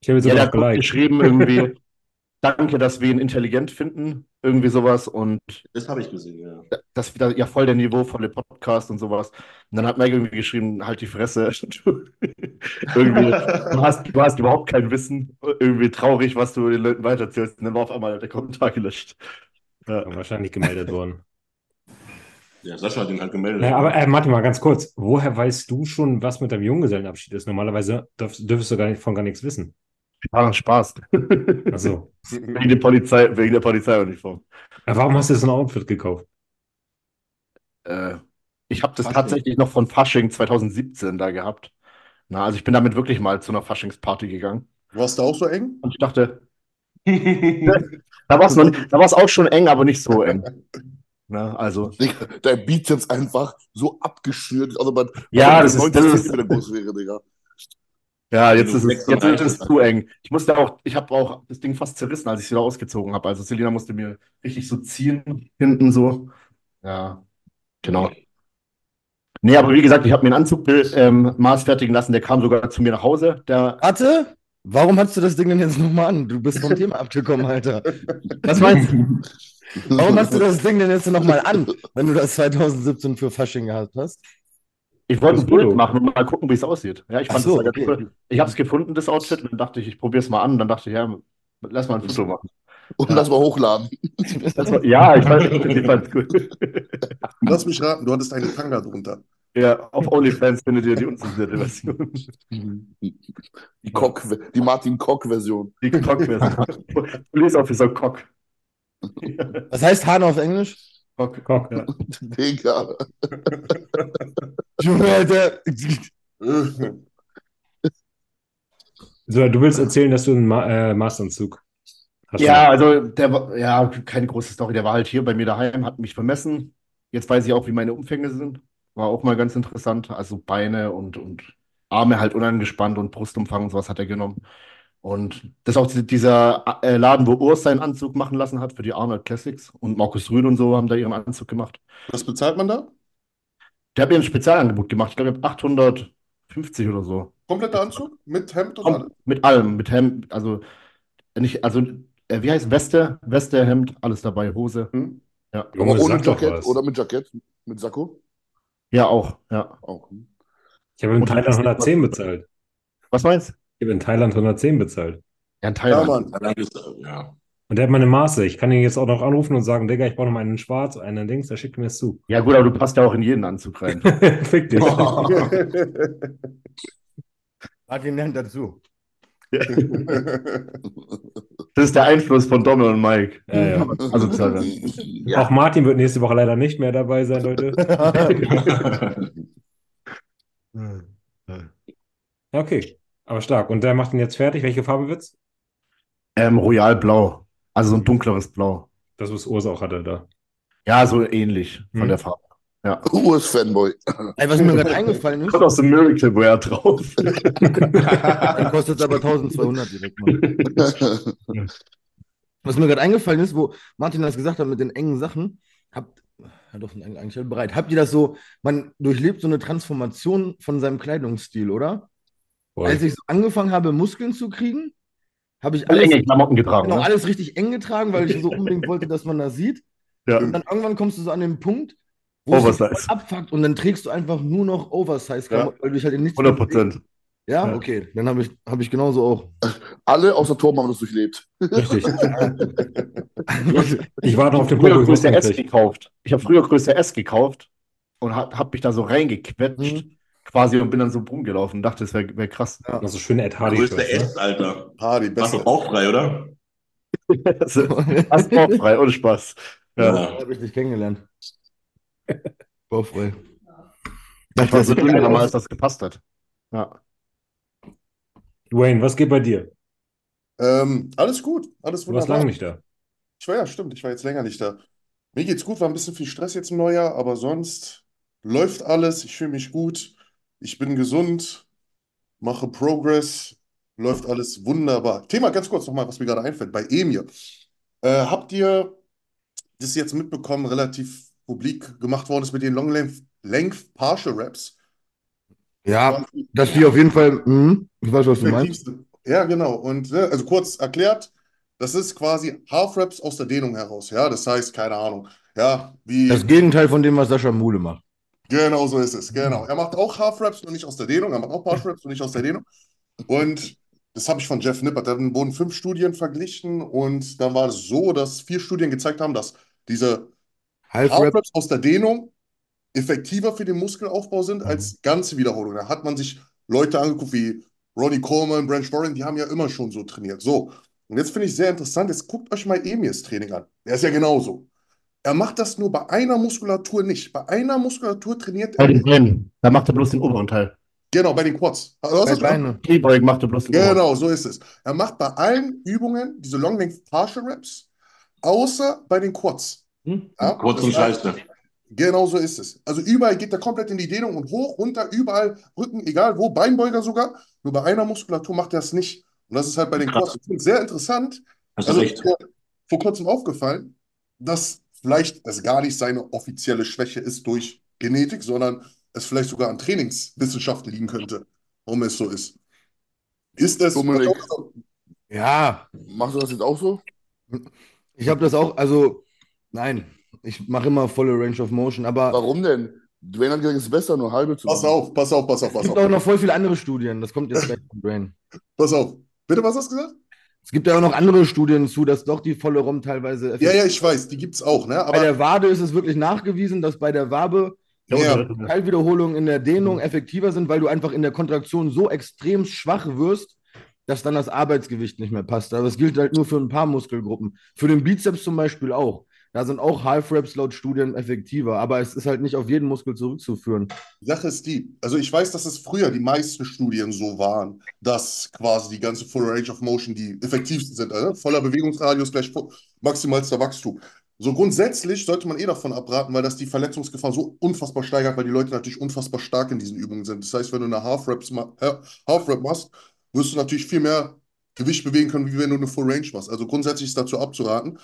Ich habe ihn Ja, sogar der noch hat gut geliked. geschrieben irgendwie, danke, dass wir ihn intelligent finden, irgendwie sowas und Das habe ich gesehen, ja. das wieder ja voll der niveauvolle Podcast und sowas. Und dann hat Mike irgendwie geschrieben, halt die Fresse. Du, irgendwie, du hast, du hast überhaupt kein Wissen, irgendwie traurig, was du den Leuten weitererzählst. Und dann war auf einmal der Kommentar gelöscht. Ja. Wahrscheinlich gemeldet worden. Ja, Sascha hat ihn halt gemeldet. Naja, aber äh, warte mal ganz kurz. Woher weißt du schon, was mit deinem Junggesellenabschied ist? Normalerweise dürf, dürfst du gar nicht, von gar nichts wissen. War Spaß. Also, Wegen der Polizei, wegen der Polizeiuniform. warum hast du so ein Outfit gekauft? Äh, Ich habe das Fasching. tatsächlich noch von Fasching 2017 da gehabt. Na, also ich bin damit wirklich mal zu einer Faschingsparty gegangen. Warst du auch so eng? Und ich dachte, da war es noch, nicht- da war es auch schon eng, aber nicht so eng. Na, also, Digga, dein Bizeps einfach so abgeschürt. Also man, Ja, man das ist- 90 das ist- groß wäre, Digga. ja, jetzt Du ist es, jetzt ist es zu eng. Ich musste auch, ich habe auch das Ding fast zerrissen, als ich es wieder ausgezogen habe. Also Selina musste mir richtig so ziehen, hinten so. Ja, genau. Nee, aber wie gesagt, ich habe mir einen Anzug ähm, maßfertigen lassen, der kam sogar zu mir nach Hause. Der, Warte, warum hast du das Ding denn jetzt nochmal an? Du bist vom Thema abgekommen, Alter. was meinst du? Warum hast du das Ding denn jetzt nochmal an, wenn du das 2017 für Fasching gehabt hast? Ich wollte ein. Bild machen und mal gucken, wie es aussieht. Ja, ich fand so, das okay. cool. Ich habe es gefunden, das Outfit, und dann dachte ich, ich probiere es mal an. Dann dachte ich, ja, lass mal ein Foto machen. Und Ja. lass mal hochladen. Das war, ja, ich fand fand's cool. Lass mich raten, du hattest eine Tanga drunter. Ja, auf OnlyFans findet ihr die unzensierte Version. Die Cock, die Martin Koch-Version. Die Cock-Version. Police Officer Cock. Was heißt Hahn auf Englisch? Cock. Cock. Ja. Digga. Junge, Alter. So, du willst erzählen, dass du einen Ma äh, Maßanzug hast. Ja, also der war, ja, keine große Story. Der war halt hier bei mir daheim, hat mich vermessen. Jetzt weiß ich auch, wie meine Umfänge sind. War auch mal ganz interessant. Also Beine und, und Arme halt unangespannt und Brustumfang und sowas hat er genommen. Und das ist auch die- dieser äh, Laden, wo Urs seinen Anzug machen lassen hat für die Arnold Classics. Und Markus Rühl und so haben da ihren Anzug gemacht. Was bezahlt man da? Der hat mir ein Spezialangebot gemacht. Ich glaube, ich habe 850 oder so. Kompletter Anzug? Mit Hemd und alles? mit allem, mit Hemd, also nicht, also äh, wie heißt Weste, Weste, Hemd, alles dabei, Hose. Hm? Ja, Junge, ohne Jackett oder mit Jackett? Mit Sakko? ja auch, ja. Auch. Ich habe weißt nicht, 110 was- bezahlt. Was meinst du? Ich habe in Thailand 110 bezahlt. Ja, in Ja, Thailand. Mann. Thailand ist, äh, ja. Und der hat meine Maße. Ich kann ihn jetzt auch noch anrufen und sagen, Digga, ich brauche noch mal einen Schwarz, einen Dings, der schickt mir es zu. Ja, gut, aber du passt ja auch in jeden Anzug rein. Fick dich. Martin lernt dazu. Das ist der Einfluss von Donald und Mike. Ja, ja. Also Thailand. Auch Martin wird nächste Woche leider nicht mehr dabei sein, Leute. Ja, okay. Aber stark. Und der macht ihn jetzt fertig. Welche Farbe wird's? Ähm, Royal Blau. Also so ein dunkleres Blau. Das, was Urs auch hatte da. Ja, so ähnlich von Hm. der Farbe. Ja. US-Fanboy. Ey, was mir gerade eingefallen ist, Kommt aus dem Miracle Wear drauf. dann kostet es aber 1200 direkt mal. Was mir gerade eingefallen ist, wo Martin das gesagt hat mit den engen Sachen, habt, ja doch, eigentlich alle bereit. Habt ihr das so, man durchlebt so eine Transformation von seinem Kleidungsstil, oder? Voll. Als ich so angefangen habe, Muskeln zu kriegen, habe ich Alle alles, enge Klamotten getragen. genau, Ne? alles richtig eng getragen, weil ich so unbedingt wollte, dass man das sieht. Ja. Und dann irgendwann kommst du so an den Punkt, wo es Oversize. abfuckt und dann trägst du einfach nur noch Oversize-Klamotten, weil du dich halt in nichts 100 mehr bewegst. Prozent. Ja, Ja. okay, dann habe ich, hab ich genauso auch. Alle außer Torben haben das durchlebt. Richtig. Ich warte auf den früher Punkt, wo ich Größe S gekauft. Ich habe früher Größe S gekauft und habe hab mich da so reingequetscht Mhm. Quasi und bin dann so rumgelaufen und dachte, das wäre wär krass. Ja. Das ist schöne Ed Größte Hardy-Shirts, S, Alter. Warst besser. auch frei, oder? Also, Fast bauchfrei, ohne Spaß. Ja. Ja. habe ich dich kennengelernt. Baufrei. Ich war so Das- dünn damals, dass das gepasst hat. Ja. ne? Dwayne, was geht bei dir? Ähm, alles gut, alles Du warst wunderbar. lange nicht da. Ich war ja, stimmt, ich war jetzt länger nicht da. Mir geht's gut, war ein bisschen viel Stress jetzt im Neujahr, aber sonst läuft alles. Ich fühle mich gut, ich bin gesund, mache Progress, läuft alles wunderbar. Thema ganz kurz nochmal, was mir gerade einfällt, bei Emir. Äh, habt ihr das jetzt mitbekommen, relativ publik gemacht worden ist mit den Long Length, Length Partial Raps? Ja, dass die auf jeden Fall, mhm, ich weiß, was du meinst. Ja, genau. Und ne, also kurz erklärt, das ist quasi Half Raps aus der Dehnung heraus. Ja, das heißt, keine Ahnung. Ja, wie. Das Gegenteil von dem, was Sascha Mule macht. Genau so ist es. Genau. Er macht auch Half Raps, nur nicht aus der Dehnung. Er macht auch Partial Raps, nur nicht aus der Dehnung. Und das habe ich von Jeff Nippert. Da wurden fünf Studien verglichen und dann war es so, dass vier Studien gezeigt haben, dass diese Half Half Rap, Raps aus der Dehnung effektiver für den Muskelaufbau sind als ganze Wiederholungen. Da hat man sich Leute angeguckt wie Ronnie Coleman, Branch Warren, die haben ja immer schon so trainiert. So, und jetzt finde ich sehr interessant, jetzt guckt euch mal Emirs Training an. Der ist ja genauso. Er macht das nur bei einer Muskulatur nicht. Bei einer Muskulatur trainiert Bei er. den Beinen. Da macht er bloß den oberen Teil. Genau, bei den Quads. Hast Bei? Beine. Kniebeugen macht er bloß den oberen. Genau, so ist es. Er macht bei allen Übungen diese Long Length Partial Reps, außer bei den Quads. Hm? Ja? Das und scheiße. Genau so ist es. Also überall geht er komplett in die Dehnung und hoch, runter, überall, Rücken, egal wo, Beinbeuger sogar. Nur bei einer Muskulatur macht er es nicht. Und das ist halt bei den. Quads. Ich finde es sehr interessant. Hast du Also recht. mir vor kurzem aufgefallen, dass vielleicht es gar nicht seine offizielle Schwäche ist durch Genetik, sondern es vielleicht sogar an Trainingswissenschaften liegen könnte, warum es so ist. Ist es Dominik. Ja, Machst du das jetzt auch so? ich habe das auch, also nein, ich mache immer volle Range of Motion, aber Warum denn? Dwayne hat gesagt, es ist besser, nur halbe zu Pass machen. auf, pass auf, pass auf, es pass gibt auf. auch noch voll viele andere Studien. Das kommt jetzt gleich vom Brain. Pass auf. Bitte, was hast du gesagt? Es gibt ja auch noch andere Studien zu, dass doch die volle ROM teilweise Ja, ja, ich weiß, die gibt es auch, ne? Bei Aber der Wade ist es wirklich nachgewiesen, dass bei der Wabe Ja. Teilwiederholungen in der Dehnung effektiver sind, weil du einfach in der Kontraktion so extrem schwach wirst, dass dann das Arbeitsgewicht nicht mehr passt. Aber das gilt halt nur für ein paar Muskelgruppen. Für den Bizeps zum Beispiel auch. Da sind auch Half-Reps laut Studien effektiver, aber es ist halt nicht auf jeden Muskel zurückzuführen. die Sache ist die, also ich weiß, dass es früher die meisten Studien so waren, dass quasi die ganze Full Range of Motion die effektivsten sind. Also voller Bewegungsradius gleich maximalster Wachstum. So grundsätzlich sollte man eh davon abraten, weil das die Verletzungsgefahr so unfassbar steigert, weil die Leute natürlich unfassbar stark in diesen Übungen sind. Das heißt, wenn du eine Half-Reps ma äh, machst, wirst du natürlich viel mehr Gewicht bewegen können, wie wenn du eine Full Range machst. Also grundsätzlich ist dazu abzuraten.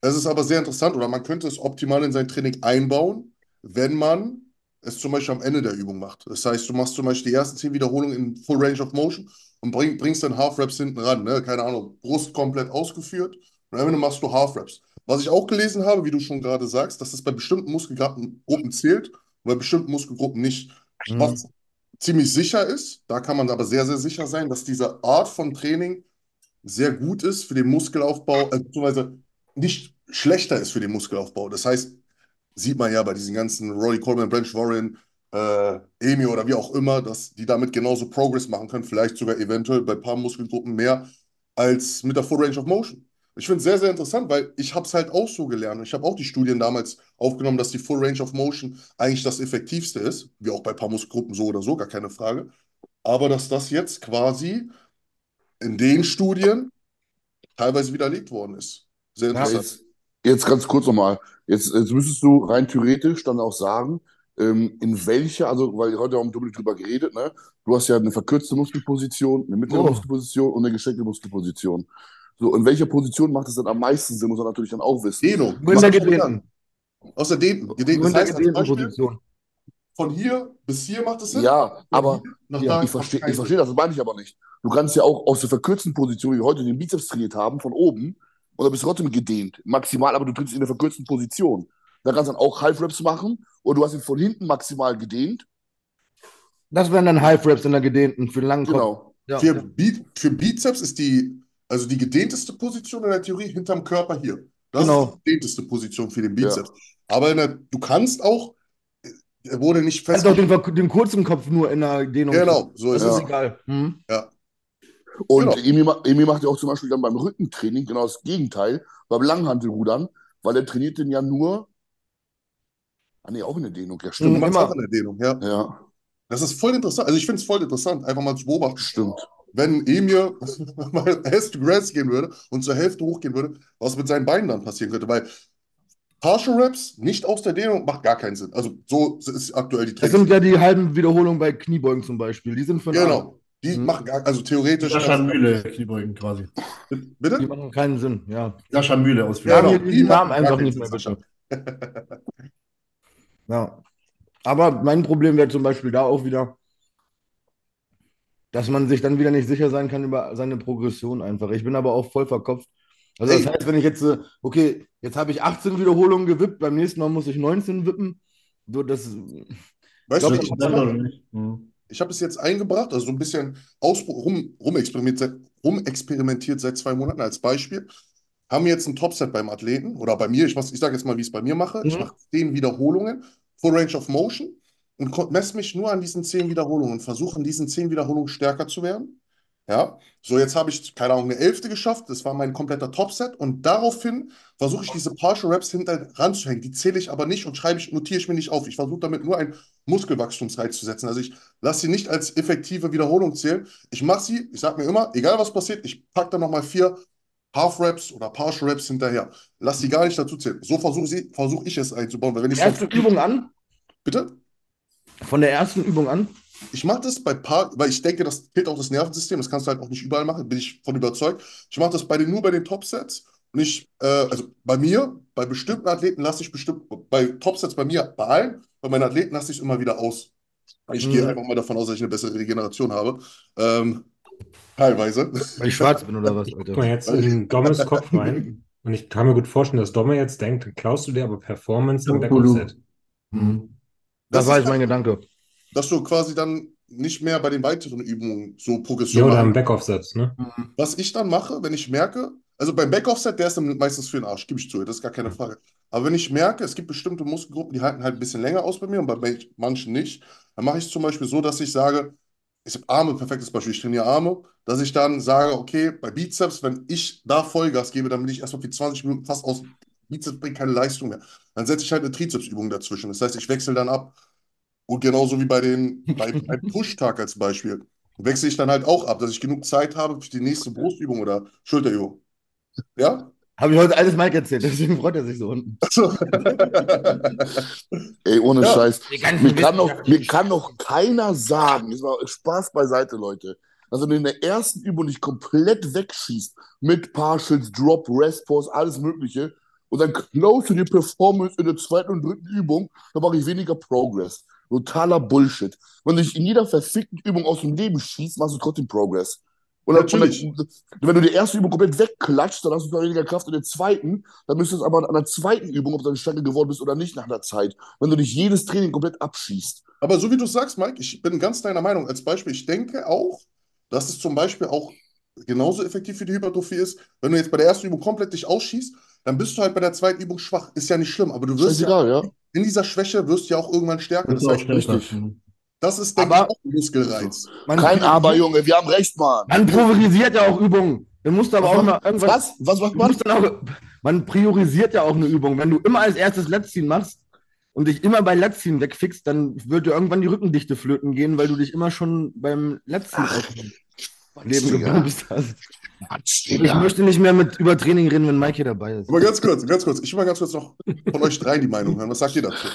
Es ist aber sehr interessant oder man könnte es optimal in sein Training einbauen, wenn man es zum Beispiel am Ende der Übung macht. Das heißt, du machst zum Beispiel die ersten 10 Wiederholungen in Full Range of Motion und bring, bringst dann Half-Reps hinten ran. Ne? Keine Ahnung, Brust komplett ausgeführt und am Ende machst du Half-Reps. Was ich auch gelesen habe, wie du schon gerade sagst, dass es bei bestimmten Muskelgruppen zählt und bei bestimmten Muskelgruppen nicht. Mhm. Was ziemlich sicher ist, da kann man aber sehr, sehr sicher sein, dass diese Art von Training sehr gut ist für den Muskelaufbau, äh, beziehungsweise nicht schlechter ist für den Muskelaufbau. Das heißt, sieht man ja bei diesen ganzen Rory Coleman, Branch Warren, äh, Emi oder wie auch immer, dass die damit genauso Progress machen können, vielleicht sogar eventuell bei ein paar Muskelgruppen mehr als mit der Full Range of Motion. Ich finde es sehr, sehr interessant, weil ich habe es halt auch so gelernt. Ich habe auch die Studien damals aufgenommen, dass die Full Range of Motion eigentlich das effektivste ist, wie auch bei ein paar Muskelgruppen so oder so, gar keine Frage. Aber dass das jetzt quasi in den Studien teilweise widerlegt worden ist. Sehr Ja, interessant. Jetzt, jetzt ganz kurz nochmal. Jetzt, jetzt müsstest du rein theoretisch dann auch sagen, ähm, in welcher, also, weil heute haben wir drüber geredet, ne? Du hast ja eine verkürzte Muskelposition, eine mittlere Oh. Muskelposition und eine gestreckte Muskelposition. So, in welcher Position macht es dann am meisten Sinn, muss man natürlich dann auch wissen. Dehnung. Nur in der Macht schon gedehnten. Aus der Dehnten. Gedehnt. Nur in Das heißt, als gedehnten Beispiel, Position. von hier bis hier macht es Sinn. Ja, aber ja, ich verstehe, verstehe das, das meine ich aber nicht. Du kannst ja auch aus der verkürzten Position, wie wir heute den Bizeps trainiert haben, von oben, und dann bist du trotzdem gedehnt, maximal, aber du trittst in der verkürzten Position. Da kannst du dann auch Half-Reps machen und du hast ihn von hinten maximal gedehnt. Das wären dann Half-Reps in der gedehnten für den langen Kopf. Genau. Ja. Für, Bi für Bizeps ist die, also die gedehnteste Position in der Theorie hinterm Körper hier. Das Genau. ist die gedehnteste Position für den Bizeps. Aber in der, du kannst auch, er wurde nicht auch festgelegt. den, den kurzen Kopf nur in der Dehnung. Genau, so Das ist ist es. egal. Hm? Und Genau. Emi, Emi macht ja auch zum Beispiel dann beim Rückentraining genau das Gegenteil, beim Langhantelrudern, weil er trainiert den ja nur. Ah, nee, auch in der Dehnung, ja, stimmt. Mhm. immer. auch in der Dehnung, ja. Ja, Das ist voll interessant. Also ich finde es voll interessant, einfach mal zu beobachten. stimmt. Wenn Emir mal Ass to Grass gehen würde und zur Hälfte hochgehen würde, was mit seinen Beinen dann passieren könnte. Weil Partial Reps nicht aus der Dehnung macht gar keinen Sinn. Also so ist aktuell die Das Training. sind ja die halben Wiederholungen bei Kniebeugen zum Beispiel. Die sind für. Genau. Die Mhm. machen gar, also theoretisch. Sascha Mühle, Kniebeugen quasi. Die Bitte? machen keinen Sinn, ja. Sascha Mühle aus Wir haben Genau, hier die machen Namen einfach nicht mehr, bitte. Ja. Aber mein Problem wäre zum Beispiel da auch wieder, dass man sich dann wieder nicht sicher sein kann über seine Progression einfach. Ich bin aber auch voll verkopft. Also das Ey. heißt, wenn ich jetzt, äh, okay, jetzt habe ich 18 Wiederholungen gewippt, beim nächsten Mal muss ich 19 wippen. So, das, Weißt glaub, du, das ich, ich habe es jetzt eingebracht, also so ein bisschen rum, rumexperimentiert, rumexperimentiert seit zwei Monaten als Beispiel. Haben wir jetzt ein Topset beim Athleten oder bei mir, ich, ich sage jetzt mal, wie ich es bei mir mache. Ich Mhm. mache 10 Wiederholungen, Full Range of Motion und messe mich nur an diesen 10 Wiederholungen und versuche an diesen 10 Wiederholungen stärker zu werden. Ja, so jetzt habe ich, keine Ahnung, eine Elfte geschafft. Das war mein kompletter Topset. Und daraufhin versuche ich diese Partial Reps hinter ranzuhängen. Die zähle ich aber nicht und schreibe ich, notiere ich mir nicht auf. Ich versuche damit nur einen Muskelwachstumsreiz zu setzen. Also ich lasse sie nicht als effektive Wiederholung zählen. Ich mache sie, ich sage mir immer, egal was passiert, ich packe dann nochmal vier Half Reps oder Partial Reps hinterher. Lass sie gar nicht dazu zählen. So versuche sie, versuche ich es einzubauen. Weil wenn ich Erste Übung an? Bitte? Von der ersten Übung an? Ich mache das bei paar, weil ich denke, das killt auch das Nervensystem. Das kannst du halt auch nicht überall machen, bin ich von überzeugt. Ich mache das bei den, nur bei den Topsets. Und ich, äh, also bei mir, bei bestimmten Athleten lasse ich bestimmt, bei Topsets bei mir, bei allen, bei meinen Athleten lasse ich es immer wieder aus. Ich Mhm. gehe einfach mal davon aus, dass ich eine bessere Regeneration habe. Ähm, teilweise. Weil ich schwarz bin oder was, Alter? Guck mal jetzt in Dommes Kopf rein. Und ich kann mir gut vorstellen, dass Domme jetzt denkt, dann klaust du dir aber Performance im Ja, Back-Offset. Mhm. Das, Das war jetzt mein Gedanke. Dass du quasi dann nicht mehr bei den weiteren Übungen so Ja, Progression oder im Back-Offset, ne? Was ich dann mache, wenn ich merke, also beim Backoffset, der ist dann meistens für den Arsch, gebe ich zu, das ist gar keine Frage. Aber wenn ich merke, es gibt bestimmte Muskelgruppen, die halten halt ein bisschen länger aus bei mir und bei manchen nicht, dann mache ich es zum Beispiel so, dass ich sage, ich habe Arme, perfektes Beispiel, ich trainiere Arme, dass ich dann sage, okay, bei Bizeps, wenn ich da Vollgas gebe, dann bin ich erstmal für 20 Minuten fast aus. Bizeps bringt keine Leistung mehr. Dann setze ich halt eine Trizepsübung dazwischen. Das heißt, ich wechsle dann ab. Und genauso wie bei den, bei, beim Push-Tag als Beispiel, wechsle ich dann halt auch ab, dass ich genug Zeit habe für die nächste Brustübung oder Schulterübung. Ja? Habe ich heute alles Mike erzählt, deswegen freut er sich so unten. Also, Ey, ohne Ja. Scheiß. Mir kann, noch, mir kann noch keiner sagen, jetzt mal Spaß beiseite, Leute, dass wenn du in der ersten Übung dich komplett wegschießt mit Partials, Drop, Rest, Pause, alles Mögliche und dann close du die Performance in der zweiten und dritten Übung, dann mache ich weniger Progress. Totaler Bullshit. Wenn du dich in jeder verfickten Übung aus dem Leben schießt, machst du trotzdem Progress. Natürlich. dann, wenn du die erste Übung komplett wegklatscht, dann hast du zwar weniger Kraft in der zweiten, dann müsstest du aber an der zweiten Übung, ob du eine Stange geworden bist oder nicht, nach einer Zeit. Wenn du dich jedes Training komplett abschießt. aber so wie du sagst, Mike, ich bin ganz deiner Meinung. Als Beispiel, ich denke auch, dass es zum Beispiel auch genauso effektiv für die Hypertrophie ist. Wenn du jetzt bei der ersten Übung komplett dich ausschießt, dann bist du halt bei der zweiten Übung schwach. Ist ja nicht schlimm, aber du wirst ja, ja. in dieser Schwäche wirst du ja auch irgendwann stärker. Das ist auch heißt, stärker. richtig. das ist, denke Aber- ich, Muskelreiz. Man Kein Aber, Junge, wir haben recht, Mann. Man priorisiert ja auch Übungen. Dann musst du aber auch mal irgendwas. Was? Was macht Du man? auch, man priorisiert ja auch eine Übung. Wenn du immer als erstes Letztziehen machst und dich immer bei Letzziehen wegfickst, dann wird dir irgendwann die Rückendichte flöten gehen, weil du dich immer schon beim Letzten dem Leben gebumst hast. Quatsch, Ich möchte nicht mehr mit über Training reden, wenn Mike hier dabei ist. Aber ganz kurz, ganz kurz. Ich will mal ganz kurz noch von euch drei die Meinung hören. Was sagt ihr dazu?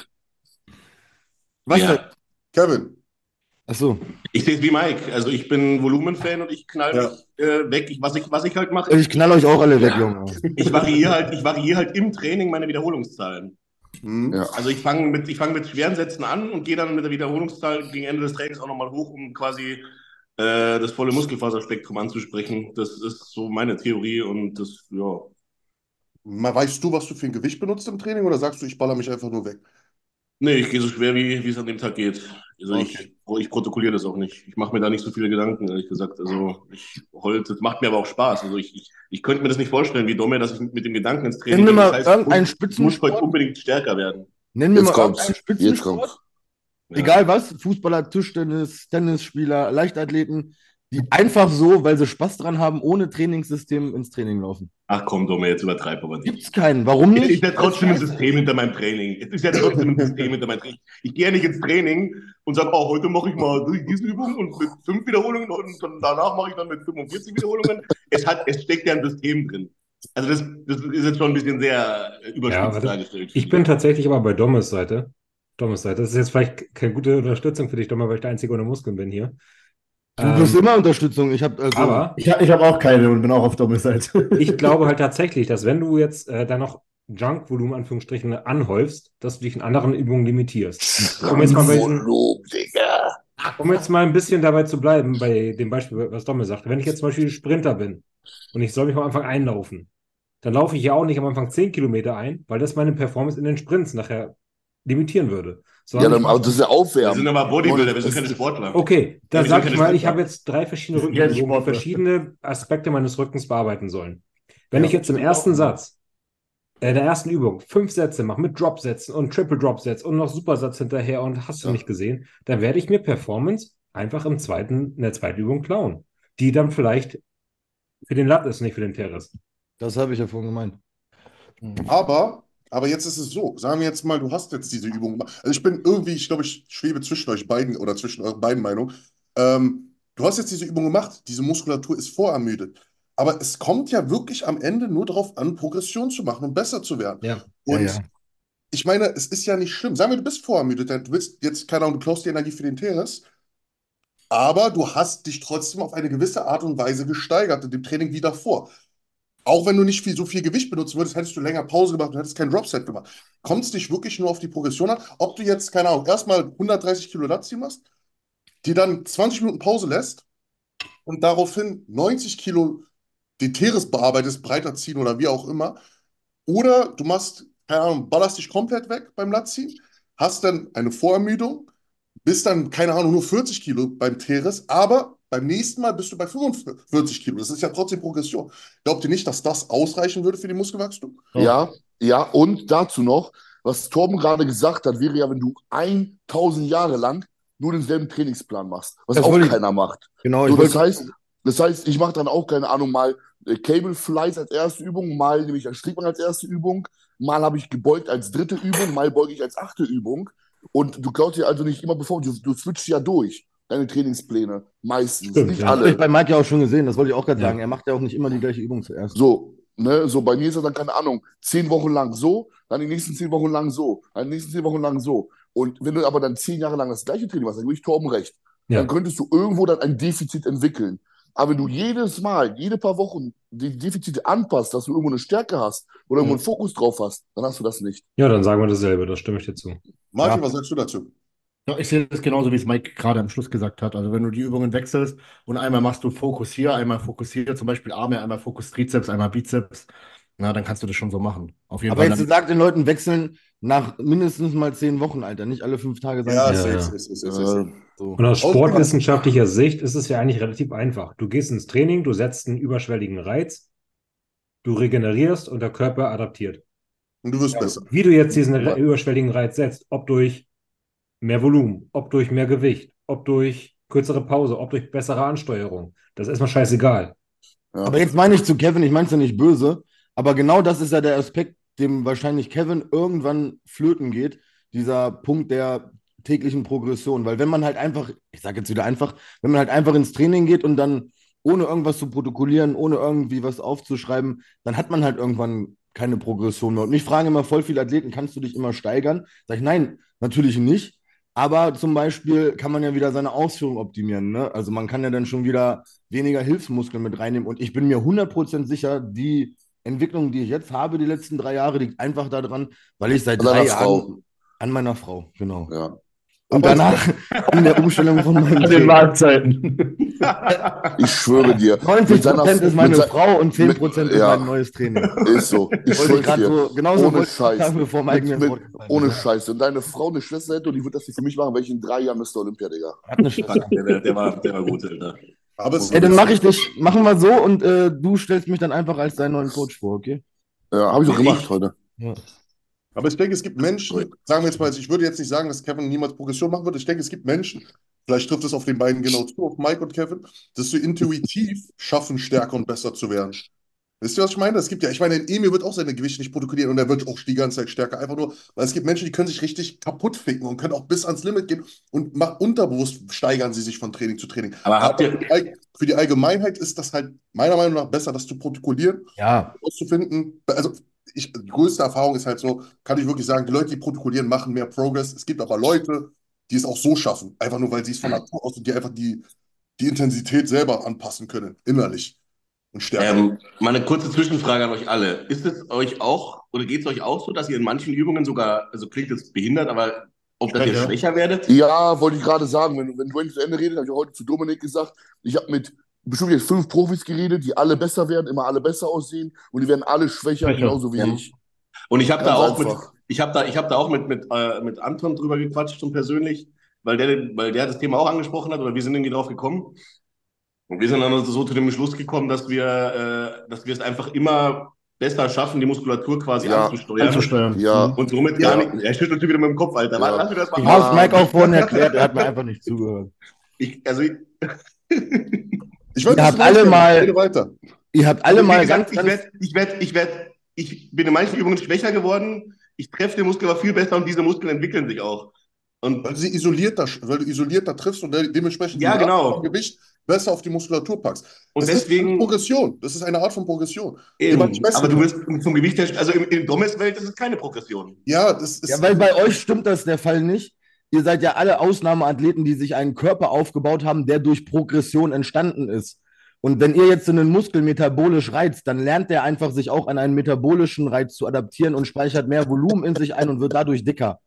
Was Ja. denn? Kevin, Achso. Ich sehe es wie Mike. Also ich bin Volumenfan und ich knall Ja. mich äh, weg. Ich, was, ich, was ich halt mache, Ich knall euch auch alle weg, Junge. ich variiere halt, ich variiere halt im Training meine Wiederholungszahlen. hm? Ja. Also ich fange mit, ich fange mit schweren Sätzen an und gehe dann mit der Wiederholungszahl gegen Ende des Trainings auch nochmal hoch, um quasi äh, das volle Muskelfaserspektrum anzusprechen. Das ist so meine Theorie und das, ja. Weißt du, was du für ein Gewicht benutzt im Training oder sagst du, ich baller mich einfach nur weg? Nee, ich gehe so schwer, wie, es an dem Tag geht. Also Okay. ich, oh, ich protokolliere das auch nicht. Ich mache mir da nicht so viele Gedanken, ehrlich gesagt. Also ich heute, das macht mir aber auch Spaß. Also ich, ich, ich könnte mir das nicht vorstellen, wie Domme, dass ich mit dem Gedanken ins Training Nenn mir gehe. mal Das heißt, irgendeinen ich muss heute Spitzensport. unbedingt stärker werden. Nenn mir Jetzt mal kommt's. irgendeinen Jetzt Spitzensport. Ja. Egal was, Fußballer, Tischtennis, Tennisspieler, Leichtathleten, die einfach so, weil sie Spaß dran haben, ohne Trainingssystem ins Training laufen. Ach komm, Domme, jetzt übertreib aber nicht. Gibt's keinen. Warum Es nicht? ist ja trotzdem ein System hinter meinem Training. Es ist ja trotzdem ein System hinter meinem Training. Ich gehe ja nicht ins Training und sage, oh, heute mache ich mal diese Übung und mit fünf Wiederholungen und danach mache ich dann mit 45 Wiederholungen. Es, hat, es steckt ja ein System drin. Also das, das ist jetzt schon ein bisschen sehr äh, Ja, überspitzt warte. dargestellt. Ich bin tatsächlich aber bei Dommes Seite. Seite. Das ist jetzt vielleicht keine gute Unterstützung für dich, Domme, weil ich der Einzige ohne Muskeln bin hier. Du bist Ähm, immer Unterstützung. Ich habe also, aber Ich, ich habe auch keine und bin auch auf dummer Seite. ich glaube halt tatsächlich, dass wenn du jetzt äh, da noch Junk-Volumen, Anführungsstrichen, anhäufst, dass du dich in anderen Übungen limitierst. Um jetzt mal bei um jetzt mal ein bisschen dabei zu bleiben, bei dem Beispiel, was Domme sagte. Wenn ich jetzt zum Beispiel Sprinter bin und ich soll mich am Anfang einlaufen, dann laufe ich ja auch nicht am Anfang 10 Kilometer ein, weil das meine Performance in den Sprints nachher limitieren würde. Ja, dann, aber das ist ja wir Aufwärmen. sind aber Bodybuilder, wir sind keine Sportler. Okay, da Ja, wir sag ich mal, ich habe jetzt drei verschiedene Wir Rückenübungen, die Sportler. verschiedene Aspekte meines Rückens bearbeiten sollen. Wenn Ja. ich jetzt im ersten Satz, äh, der ersten Übung, fünf Sätze mache mit Dropsätzen und Triple Dropsatz und noch Supersatz hinterher und hast du Ja. nicht gesehen, dann werde ich mir Performance einfach im zweiten, in der zweiten Übung klauen. die dann vielleicht für den Latt ist, nicht für den Terrace. Das habe ich ja vorhin gemeint. Aber, aber jetzt ist es so, sagen wir jetzt mal, du hast jetzt diese Übung gemacht. Also ich bin irgendwie, ich glaube, ich schwebe zwischen euch beiden oder zwischen euren beiden Meinungen. Ähm, du hast jetzt diese Übung gemacht, diese Muskulatur ist vorermüdet. Aber es kommt ja wirklich am Ende nur darauf an, Progression zu machen und besser zu werden. Ja. Und Ja, ja. ich meine, es ist ja nicht schlimm. Sagen wir, du bist vorermüdet, du willst jetzt, keine Ahnung, du klaust die Energie für den Terrace, aber du hast dich trotzdem auf eine gewisse Art und Weise gesteigert in dem Training wie davor. Auch wenn du nicht viel, so viel Gewicht benutzen würdest, hättest du länger Pause gemacht und hättest kein Dropset gemacht. Kommt es dich wirklich nur auf die Progression an? Ob du jetzt, keine Ahnung, erstmal 130 Kilo Lat machst, die dann 20 Minuten Pause lässt und daraufhin 90 Kilo den Teres bearbeitest, breiter ziehen oder wie auch immer. Oder du machst, keine Ahnung, ballerst dich komplett weg beim Latziehen, hast dann eine Vorermüdung, bist dann, keine Ahnung, nur 40 Kilo beim Teres, aber beim nächsten Mal bist du bei 45 Kilo. Das ist ja trotzdem Progression. Glaubt ihr nicht, dass das ausreichen würde für die Muskelwachstum? Ja, ja, und dazu noch, was Torben gerade gesagt hat, wäre ja, wenn du 1000 Jahre lang nur denselben Trainingsplan machst, was Das auch ich- keiner macht. Genau, So, das heißt, das heißt, ich mache dann auch, keine Ahnung, mal äh, Cable Flies als erste Übung, mal nehme ich ein Strickmann als erste Übung, mal habe ich gebeugt als dritte Übung, mal beuge ich als achte Übung. Und du kaufst dir also nicht immer bevor, du, du switchst ja durch, deine Trainingspläne, meistens, Stimmt, nicht ja. Das habe ich alle. bei Mike ja auch schon gesehen, das wollte ich auch gerade Ja. sagen. Er macht ja auch nicht immer die gleiche Übung zuerst. So, ne, so bei mir ist das dann, keine Ahnung, zehn Wochen lang so, dann die nächsten zehn Wochen lang so, dann die nächsten zehn Wochen lang so. Und wenn du aber dann zehn Jahre lang das gleiche Training machst, dann gebe ich Torben recht. Ja. Dann könntest du irgendwo dann ein Defizit entwickeln. Aber wenn du jedes Mal, jede paar Wochen die Defizite anpasst, dass du irgendwo eine Stärke hast oder irgendwo einen Fokus drauf hast, dann hast du das nicht. Ja, dann sagen wir dasselbe, da stimme ich dir zu. Martin, Ja. was sagst du dazu? Ja, ich sehe das genauso, wie es Mike gerade am Schluss gesagt hat. Also wenn du die Übungen wechselst und einmal machst du Fokus hier, einmal Fokus hier, zum Beispiel Arme, einmal Fokus Trizeps, einmal Bizeps, na, dann kannst du das schon so machen. Auf jeden Aber Fall. jetzt sagt den Leuten, wechseln nach mindestens mal zehn Wochen, Alter. Nicht alle fünf Tage sein. Ja, Ja, ja. safe, safe, safe. Äh, So. Und aus sportwissenschaftlicher Sicht ist es ja eigentlich relativ einfach. Du gehst ins Training, du setzt einen überschwelligen Reiz, du regenerierst und der Körper adaptiert. Und du wirst besser. Wie du jetzt diesen Ja. überschwelligen Reiz setzt, ob durch mehr Volumen, ob durch mehr Gewicht, ob durch kürzere Pause, ob durch bessere Ansteuerung, das ist erstmal scheißegal. ja. Aber jetzt meine ich zu Kevin, ich meine es ja nicht böse, aber genau das ist ja der Aspekt, dem wahrscheinlich Kevin irgendwann flöten geht, dieser Punkt der täglichen Progression. Weil wenn man halt einfach, ich sage jetzt wieder einfach, wenn man halt einfach ins Training geht und dann ohne irgendwas zu protokollieren, ohne irgendwie was aufzuschreiben, dann hat man halt irgendwann keine Progression mehr. Und mich fragen immer voll viele Athleten, kannst du dich immer steigern? Sag ich, nein, natürlich nicht. Aber zum Beispiel kann man ja wieder seine Ausführung optimieren. Ne? Also man kann ja dann schon wieder weniger Hilfsmuskeln mit reinnehmen. Und ich bin mir 100% sicher, die Entwicklung, die ich jetzt habe, die letzten drei Jahre, liegt einfach daran, weil ich seit An drei Jahren Frau. an meiner Frau, genau. Ja. Und danach in der Umstellung von meinem an den. Mahlzeiten. Ich schwöre dir. 90 mit seiner- Prozent ist meine Frau und 10 Prozent mit- ist ja. mein neues Training. Ist so. Ich schwöre gerade dir. so, genauso Ohne Scheiß. Mit, mit, ohne. Scheiß. Wenn deine Frau eine Schwester hätte und die würde das nicht für mich machen, wäre ich in drei Jahren Mr. Olympia, Digga. Hat eine Schwester. Der, der, war, der war gut, Alter. Aber es, Ey, dann mache ich dich, machen wir so und äh, du stellst mich dann einfach als deinen neuen Coach vor, okay? Ja, habe ich doch gemacht heute. Ja. Aber ich denke, es gibt Menschen, sagen wir jetzt mal, also ich würde jetzt nicht sagen, dass Kevin niemals Progression machen wird. Ich denke, es gibt Menschen, vielleicht trifft es auf den beiden genau zu, auf Mike und Kevin, dass sie intuitiv schaffen, stärker und besser zu werden. Wisst ihr, was ich meine? Es gibt ja, ich meine, ein Emil wird auch seine Gewichte nicht protokollieren und er wird auch die ganze Zeit stärker. Einfach nur, weil es gibt Menschen, die können sich richtig kaputt ficken und können auch bis ans Limit gehen und unterbewusst steigern sie sich von Training zu Training. Aber habt ihr, für die All- für die Allgemeinheit ist das halt meiner Meinung nach besser, das zu protokollieren Ja, auszufinden. Also ich, die größte Erfahrung ist halt so, kann ich wirklich sagen, die Leute, die protokollieren, machen mehr Progress. Es gibt aber Leute, die es auch so schaffen, einfach nur, weil sie es von Natur aus und die einfach die, die Intensität selber anpassen können, innerlich und stärker. ähm, mal eine kurze Zwischenfrage an euch alle. Ist es euch auch, oder geht es euch auch so, dass ihr in manchen Übungen sogar, also klingt jetzt behindert, aber ob dass ihr Schwächer. schwächer werdet? Ja, wollte ich gerade sagen. Wenn, wenn Dwayne zu Ende redet, habe ich auch heute zu Dominik gesagt, ich habe mit bestimmt jetzt fünf Profis geredet, die alle besser werden, immer alle besser aussehen und die werden alle schwächer, Schwächer. genauso wie Ja. ich. Und ich habe da auch mit, einfach. ich habe da, ich habe da auch mit, mit, äh, mit Anton drüber gequatscht, schon persönlich, weil der, weil der das Thema auch angesprochen hat, oder wir sind irgendwie drauf gekommen. Und wir sind dann also so zu dem Schluss gekommen, dass wir, äh, dass wir es einfach immer besser schaffen, die Muskulatur quasi Ja. anzusteuern. Anzusteuern. Ja. Und somit Ja. gar nicht. Er schüttelt wieder mit dem Kopf, Alter. Ja. Lass mir das mal ich habe es Mike auch vorhin erklärt, er hat mir einfach nicht zugehört. Ich, also, ich, Ich werde Ihr habt alle mal- Rede weiter. Ihr habt alle Also, mal gesagt, ganz, ich werde, ich werde, ich werde, ich bin in manchen Übungen schwächer geworden. Ich treffe den Muskel aber viel besser und diese Muskeln entwickeln sich auch. Und Weil, sie isolierter, weil du isolierter triffst und de- dementsprechend Ja, genau. Gewicht besser auf die Muskulatur packst. Und das ist deswegen- eine Progression. Das ist eine Art von Progression. eben, aber du wirst vom Gewicht also in, in Gomez-Welt ist es keine Progression. Ja, das ist. Ja, weil bei euch stimmt das der Fall nicht. Ihr seid ja alle Ausnahmeathleten, die sich einen Körper aufgebaut haben, der durch Progression entstanden ist. Und wenn ihr jetzt einen Muskel metabolisch reizt, dann lernt der einfach sich auch an einen metabolischen Reiz zu adaptieren und speichert mehr Volumen in sich ein und wird dadurch dicker.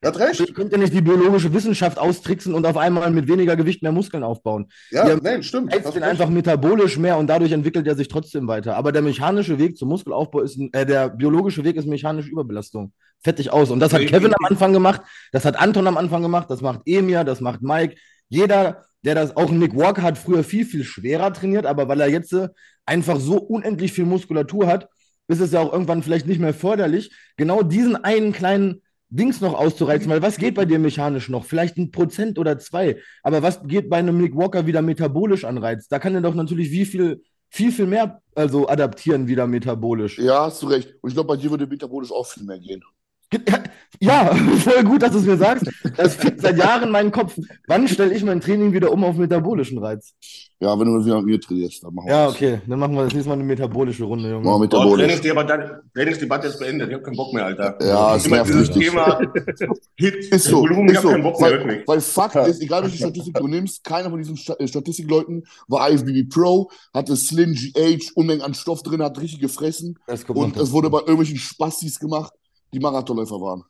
Er hat recht. Ihr könnt ja nicht die biologische Wissenschaft austricksen und auf einmal mit weniger Gewicht mehr Muskeln aufbauen. Ja, Ihr nein, stimmt. reizt den einfach metabolisch mehr und dadurch entwickelt er sich trotzdem weiter. Aber der mechanische Weg zum Muskelaufbau ist, äh, der biologische Weg ist mechanische Überbelastung. Fettig aus. Und das hat Kevin am Anfang gemacht, das hat Anton am Anfang gemacht, das macht Emir, das macht Mike. Jeder, der das, auch Nick Walker hat früher viel, viel schwerer trainiert, aber weil er jetzt äh, einfach so unendlich viel Muskulatur hat, ist es ja auch irgendwann vielleicht nicht mehr förderlich, genau diesen einen kleinen Dings noch auszureizen, weil was geht bei dir mechanisch noch? Vielleicht ein Prozent oder zwei. Aber was geht bei einem Nick Walker wieder metabolisch an Reiz? Da kann er doch natürlich wie viel, viel, viel mehr also adaptieren wieder metabolisch. Ja, hast du recht. Und ich glaube, bei dir würde metabolisch auch viel mehr gehen. Ja, voll gut, dass du es mir sagst. Das fickt seit Jahren meinen Kopf. Wann stelle ich mein Training wieder um auf metabolischen Reiz? Ja, wenn du wieder mit mir trainierst, dann machen wir Ja, das. okay. Dann machen wir das nächste Mal eine metabolische Runde, Machen wir Junge. Oh, metabolisch. Trainingsdebatte, Trainingsdebatte ist beendet. Ich habe keinen Bock mehr, Alter. Ja, es Immer nervt dieses richtig. Thema Hit, Ist so, Volumen, ich ist habe so. keinen Bock mehr, Weil, wirklich. weil Fakt ist, egal welche Statistik du nimmst, keiner von diesen äh, Statistikleuten war IFBB Pro, hatte Slim GH, Unmengen an Stoff drin, hat richtig gefressen Das und es wurde bei irgendwelchen Spastis gemacht, die Marathonläufer waren.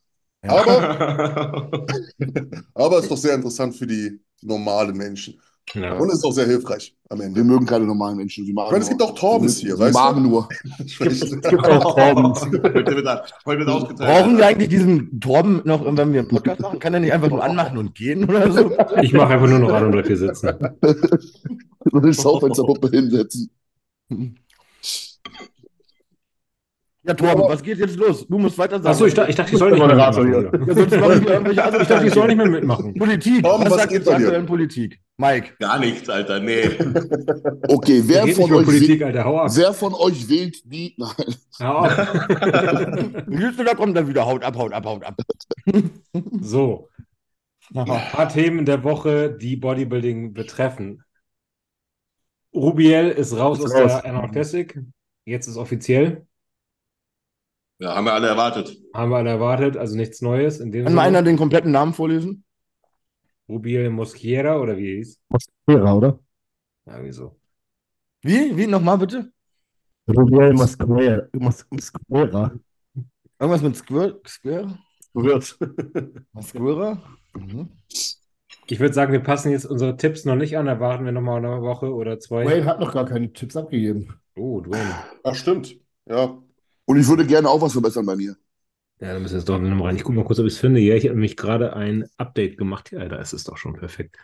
Aber, aber ist doch sehr interessant für die normalen Menschen. Ja. Und ist auch sehr hilfreich am Wir Ende. mögen keine normalen Menschen. Wir Ich meine, es gibt auch Torbens hier, wir weißt magen du? nur. Wird, heute wird ausgeteilt. Brauchen wir eigentlich diesen Torben noch, wenn wir einen Podcast machen? Kann er nicht einfach nur anmachen und gehen oder so? Ich mache einfach nur noch an und bleib hier sitzen. Und eine Schaufensterpuppe hinsetzen. Ja, Torben, was geht jetzt los? Du musst weiter sagen. Achso, ich, dachte- ich dachte, ich soll nicht mehr Moderator. Ja, sonst irgendwelche anderen Ich dachte, ich soll nicht mehr mitmachen. Politik. Torben, was was sagt dir? aktuellen Politik? Mike. Gar nichts, Alter. Nee. Okay, wer von, euch Politik, wählt, Alter, hau ab. wer von euch wählt die. Nein. Hau ab. Du, da kommt er wieder. Haut ab, haut ab, haut ab. So, ein paar Themen der Woche, die Bodybuilding betreffen. Rubiel ist raus Ist aus raus. der Anarch Classic. Jetzt ist offiziell. Ja, haben wir alle erwartet. Haben wir alle erwartet, also nichts Neues. In dem Kann mal Sinne. einer den kompletten Namen vorlesen? Rubiel Mosquiera oder wie er hieß? Ja, oder? Ja, wieso? Wie? Wie? Nochmal bitte? Rubiel Masquera. Mas- Masquera. Irgendwas mit Square? Square? Wird. Square? Mhm. Ich würde sagen, wir passen jetzt unsere Tipps noch nicht an. Da warten wir nochmal eine Woche oder zwei. Wayne hat noch gar keine Tipps abgegeben. Oh, Dwayne. Ach, stimmt. Ja. Und ich würde gerne auch was verbessern bei mir. Ja, dann müssen wir jetzt doch nochmal rein. Ich gucke mal kurz, ob ich es finde. Ja, ich habe nämlich gerade ein Update gemacht. Ja, da ist es doch schon perfekt.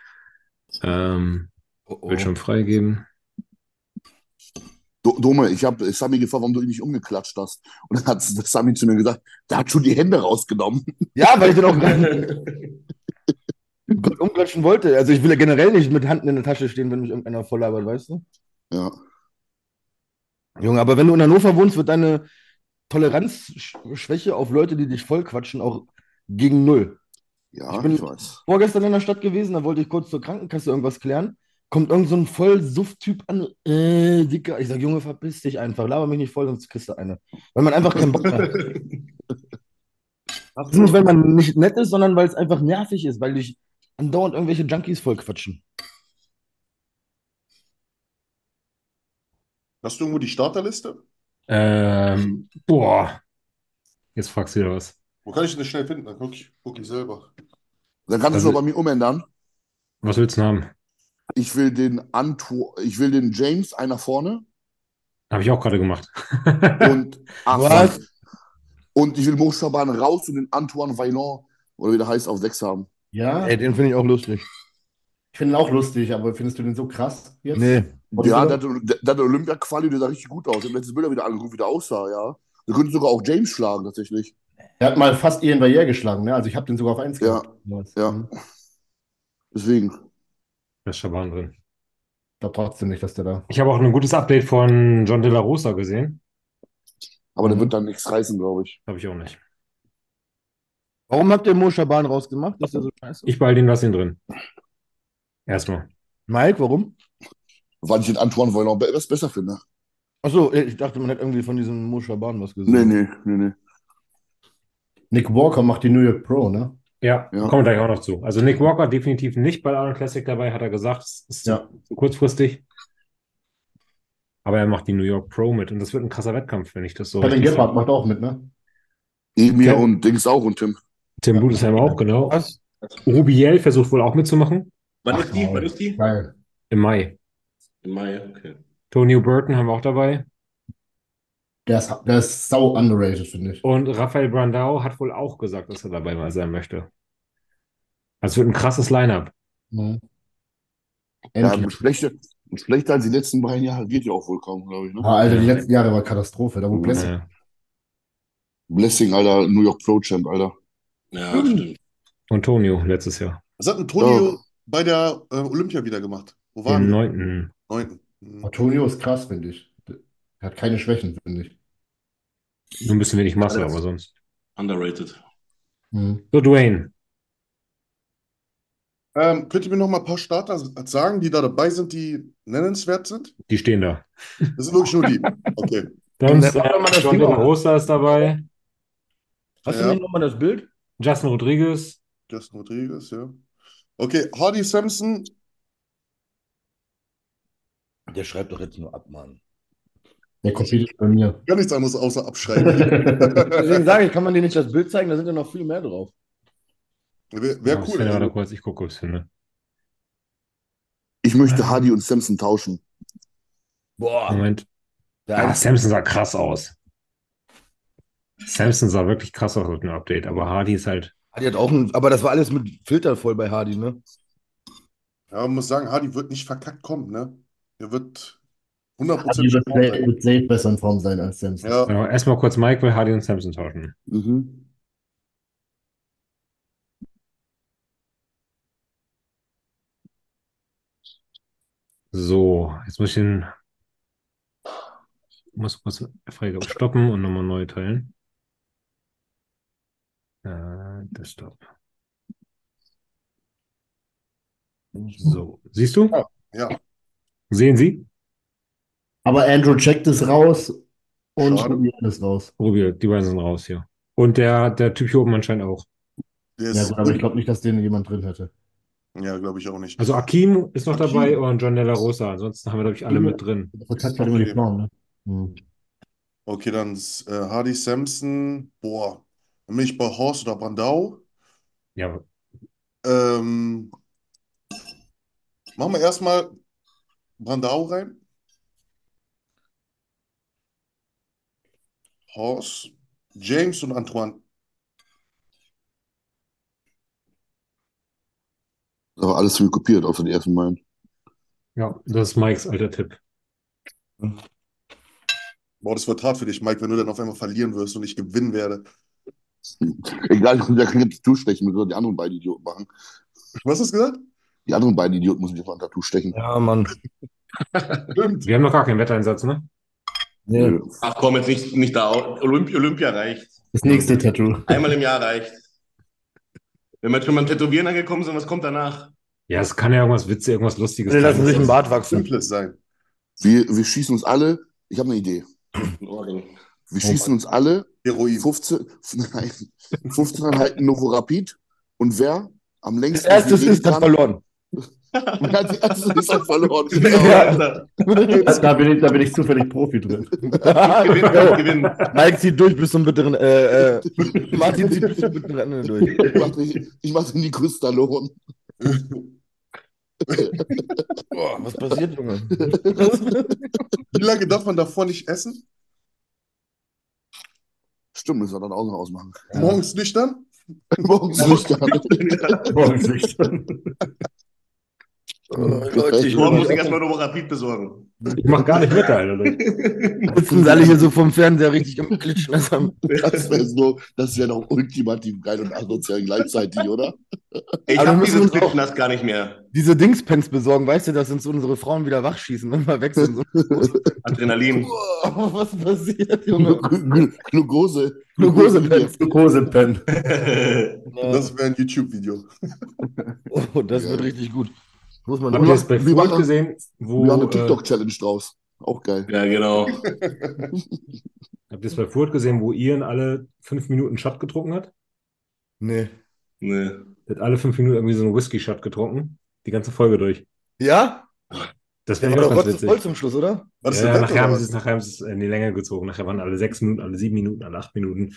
Ähm, Oh, oh. Bildschirm freigeben. Do- Dome, ich habe Sami gefragt, warum du ihn nicht umgeklatscht hast. Und dann hat Sami zu mir gesagt, der hat schon die Hände rausgenommen. Ja, weil ich den auch umklatschen wollte. Also ich will ja generell nicht mit Hand in der Tasche stehen, wenn mich irgendeiner voll labert, weißt du? Ja. Junge, aber wenn du in Hannover wohnst, wird deine Toleranzschwäche auf Leute, die dich voll quatschen, auch gegen null. Ja, Ich bin- ich weiß. Vorgestern in der Stadt gewesen, da wollte ich kurz zur Krankenkasse irgendwas klären. Kommt irgend so ein voll Suff-Typ an, äh, Dicker. Ich sag, Junge, verpiss dich einfach, laber mich nicht voll, sonst kriegst du eine. Weil man einfach keinen Bock hat. Ist nicht, weil man nicht nett ist, sondern weil es einfach nervig ist, weil dich andauernd irgendwelche Junkies voll quatschen. Hast du irgendwo die Starterliste? Ähm, boah. Jetzt fragst du wieder was. Wo kann ich denn das schnell finden? Dann gucke ich, guck ich selber. Dann kannst du Also- es noch bei mir umändern. Was willst du denn haben? Ich will den Anto ich will den James einer vorne Habe ich auch gerade gemacht. und Was? Und ich will Mo raus und den Antoine Vaillant, oder wie der heißt, auf 6 haben. Ja, Ey, den finde ich auch lustig. ich finde ihn auch lustig, aber findest du den so krass jetzt? Nee. Und Ja, der, hat- der, der Olympia-Quali, der sah richtig gut aus. Ich habe letzte Bilder wieder angeguckt, wie der aussah, ja. Der könnte sogar auch James schlagen, tatsächlich. Er hat mal fast Ian Barriere geschlagen, ne? Also ich habe den sogar auf 1 Ja, gehabt. ja. Mhm. Deswegen. Da ist Schaban drin. glaube trotzdem nicht, dass der da. Ich habe auch ein gutes Update von John De La Rosa gesehen. Aber der Mhm. wird dann nichts reißen, glaube ich. Habe ich auch nicht. Warum habt ihr Mo Shaban rausgemacht? Ist der so scheiße? Ich behalte ihn, lass ihn drin. Erstmal. Mike, warum? Weil ich den Antoine was besser finde. Achso, ich dachte, man hätte irgendwie von diesem Mo was gesehen. Nee, nee, nee, nee. Nick Walker macht die New York Pro, ne? Ja, Ja. kommen wir gleich auch noch zu. Also Nick Walker definitiv nicht bei Arnold Classic dabei, hat er gesagt. Es ist Ja. zu kurzfristig. Aber er macht die New York Pro mit und das wird ein krasser Wettkampf, wenn ich das so Kevin Gebhardt macht auch mit, ne? Emir Okay. und Dings auch und Tim. Tim Budesheim auch, genau. Was? Rubiel versucht wohl auch mitzumachen Wann ist die? Wann ist die? Geil. im Mai. Im Mai, okay. Tony Burton haben wir auch dabei. Der ist, der ist sau underrated, finde ich. Und Rafael Brandao hat wohl auch gesagt, dass er dabei mal sein möchte. Also es wird ein krasses Line-Up. Mhm. Ja, Endlich. schlechter, schlechter als die letzten beiden Jahre geht ja auch wohl kaum, glaube ich. Ne? Ah, Alter, die letzten Jahre war Katastrophe. Da wo Blessing. Äh, Blessing, Alter, New York Pro Champ, Alter. Ja, stimmt. und Tonio letztes Jahr. Was hat Antonio bei der äh, Olympia wieder gemacht? Wo waren Im wir? Neunten. Mhm. Antonio ist krass, finde ich. Er hat keine Schwächen, finde ich. Nur ein bisschen wenig Masse, aber sonst. Underrated. Mhm. So, Dwayne. Ähm, könnt ihr mir noch mal ein paar Starter sagen, die da dabei sind, die nennenswert sind? Die stehen da. Das sind wirklich nur die. Okay. Mal äh, das John De. Rosa ist dabei. Hast Ja. du mir nochmal das Bild? Justin Rodriguez. Justin Rodriguez, ja. Okay, Hardy Sampson. Der schreibt doch jetzt nur ab, Mann. Der kopiert bei mir. Gar nichts anderes außer abschreiben. Deswegen sage ich, kann man dir nicht das Bild zeigen, da sind ja noch viel mehr drauf. Wäre Ja, wär ich cool. ey. kurz, ich gucke, was ich finde. Ich möchte Hardy und Samson tauschen. Boah. Moment. Ah, Samson sah krass aus. Samson sah wirklich krass aus mit dem Update, aber Hardy ist halt. Hardy hat auch ein, aber das war alles mit Filter voll bei Hardy, ne? Ja, man muss sagen, Hardy wird nicht verkackt kommen, ne? Er wird Die 100% wird Form safe, sein. wird safe besser in Form sein als Samson. Ja, Genau, erstmal kurz Mike will Hardy und Samson tauschen. Mhm. So, jetzt muss ich den. Muss kurz Freigabe stoppen und nochmal neu teilen. Äh, Desktop. So, siehst du? ja. Sehen Sie? Aber Andrew checkt es raus und probiert es raus. Ruby, die beiden sind raus hier. Und der, der Typ hier oben anscheinend auch. Der Ja, gut, aber ich glaube nicht, dass den jemand drin hätte. Ja, glaube ich auch nicht. Also Akim ist noch Akim. dabei und John Della Rosa. Ansonsten haben wir, glaube ich, alle mit drin. Das hat halt immer die Frauen, ne? Hm. Okay, dann äh, Hardy Sampson. Boah. Dann bin ich bei Horst oder Brandau. Ja, Ähm, machen wir erstmal Brandau rein. Horst, James und Antoine. Aber alles viel kopiert, außer die ersten beiden. ja, das ist Mikes alter Tipp. Boah, das wird hart für dich, Mike, wenn du dann auf einmal verlieren wirst und ich gewinnen werde. Egal, der kann jetzt Tattoo stechen, wir sollen die anderen beiden Idioten machen. Was hast du gesagt? Die anderen beiden Idioten müssen sich auf ein Tattoo stechen. Ja, Mann. Stimmt. Wir haben noch gar keinen Wetteinsatz, ne? Nee. Nö. Ach komm, jetzt nicht, nicht da. Olymp Olympia reicht. Das nächste Tattoo. Einmal im Jahr reicht. Wenn wir jetzt schon beim Tätowieren angekommen sind, was kommt danach? Ja, es kann ja irgendwas Witziges, irgendwas Lustiges Die lassen sein. sich einen Bart wachsen. Simples sein. Wir, wir schießen uns alle, ich habe eine Idee. Wir schießen uns alle Heroin. 15, nein, 15 Einheiten Novo Rapid und wer am längsten Erstes bewegen ist, kann, verloren. Wer als erstes ist, hat verloren. Alter. Da bin ich, da bin ich zufällig Profi drin. Gewinn, gewinnen. Mike zieht durch bis zum bitteren, äh, äh, Martin zieht bis zum bitteren Ende durch. Ich mach den, ich mach den Nico Stallone. Boah, was passiert, Junge? Wie lange darf man davor nicht essen? Stimmt, müssen wir dann auch noch ausmachen. Morgens nüchtern? Morgens nüchtern. Morgens nicht. Äh, Leute, ich Morgen muss ich erstmal noch Rapid besorgen. Ich mach gar nicht mit, Alter. sitzen alle hier so vom Fernseher richtig am Klitschen. Das Das wäre so, das wäre doch ultimativ geil und asozial gleichzeitig, oder? Ich habe dieses Klicknass gar nicht mehr. Diese Dingspens besorgen, weißt du, dass uns unsere Frauen wieder wachschießen, wenn wir weg sind. Adrenalin. oh, was passiert, Junge? Glu- Glukose. Glukosepens. Glukosepen. Das wäre ein YouTube-Video. Oh, das Ja. wird richtig gut. Muss man Habt ihr es bei Furt gesehen, wo, Wir haben eine äh, TikTok-Challenge draus. Auch geil. ja, genau. habt ihr es bei Furt gesehen, wo Ian alle fünf Minuten Shot getrunken hat? Nee. Nee. Der hat alle fünf Minuten irgendwie so einen Whisky-Shot getrunken. Die ganze Folge durch. Ja? Das wäre war auch voll zum Schluss, oder? Was ist Ja, denn nachher haben sie das? es, nachher haben sie es in die Länge gezogen. Nachher waren alle sechs Minuten, alle sieben Minuten, alle acht Minuten.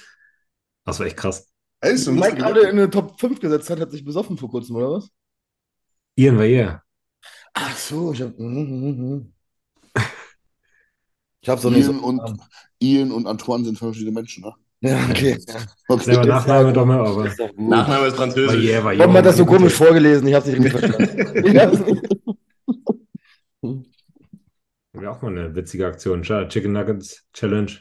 Das war echt krass. Ey, eine Mike gerade in eine Top 5 gesetzt hat, hat sich besoffen vor kurzem, oder was? Ian war hier. Ach so, ich hab. Ich hab's doch nicht Ian so. und, Ian und Antoine sind verschiedene Menschen, ne? Ja, okay. Okay. Selber Nachname doch mal, aber. Nachname ist war Französisch. hier, war Warum hier. hat das so komisch vorgelesen? Ich hab's nicht richtig verstanden. Ich Wäre auch mal eine witzige Aktion. Scha- Chicken Nuggets Challenge.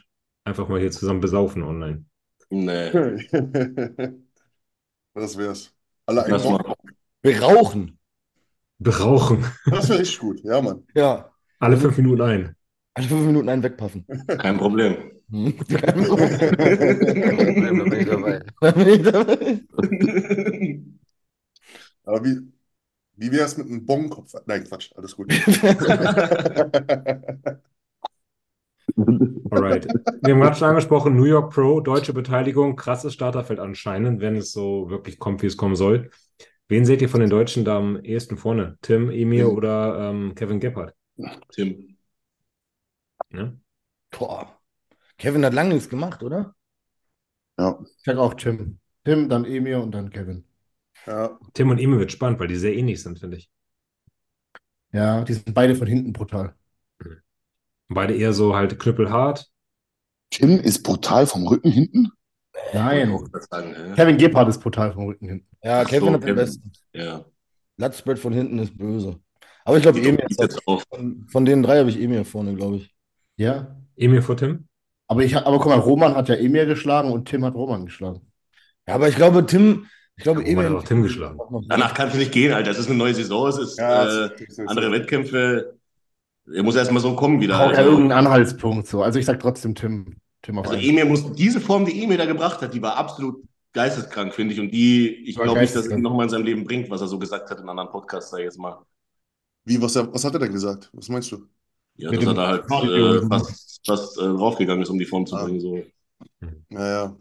Einfach mal hier zusammen besaufen online. Nee. Das wär's. Alle ein Wir rauchen. Berauchen. Das wäre richtig gut. Ja, Mann. Ja. Alle fünf Minuten ein. Alle fünf Minuten einen wegpaffen. kein Problem. Hm. da bin ich dabei. Da bin ich dabei. Aber wie, wie wär's mit einem Bonkopf? Nein, Quatsch. Alles gut. Alright. Wir haben gerade schon angesprochen, New York Pro, deutsche Beteiligung, krasses Starterfeld anscheinend, wenn es so wirklich kommt, wie es kommen soll. Wen seht ihr von den Deutschen da am ehesten vorne? Tim, Emir Tim. oder ähm, Kevin Gebhardt? Tim. Ne? Boah. Kevin hat lange nichts gemacht, oder? Ja. Ich sag auch Tim. Tim, dann Emir und dann Kevin. Ja. Tim und Emir wird spannend, weil die sehr ähnlich sind, finde ich. Ja, die sind beide von hinten brutal. Beide eher so halt knüppelhart. Tim ist brutal vom Rücken hinten. Nein. Kevin Gebhardt ist brutal vom Rücken hinten. Ja, Ach Kevin so, hat den Kevin. besten. Ja. Latspread von hinten ist böse. Aber ich glaube, Emir ist jetzt auf. von, von den drei habe ich Emir vorne, glaube ich. Ja. Emir vor Tim? Aber ich aber guck mal, Roman hat ja Emir geschlagen und Tim hat Roman geschlagen. Ja, aber ich glaube, Tim, ich glaube, Ja, Emir hat auch Tim geschlagen. auch Danach kann es nicht gehen, Alter. Es ist eine neue Saison, es ist Ja, äh, das ist- andere Wettkämpfe. Er muss erstmal so kommen wieder. Braucht ja Also, irgendeinen Anhaltspunkt so. Also ich sag trotzdem Tim. Also. Emir muss, diese Form, die Emir da gebracht hat, die war absolut geisteskrank, finde ich. Und die, ich glaube nicht, dass ihn nochmal in seinem Leben bringt, was er so gesagt hat in anderen Podcasts, sag ich jetzt mal. Wie, was, er- was hat er denn gesagt? Was meinst du? Ja, Mit dass er da halt äh, fast, fast äh, draufgegangen ist, um die Form zu Ah. bringen. So. Naja.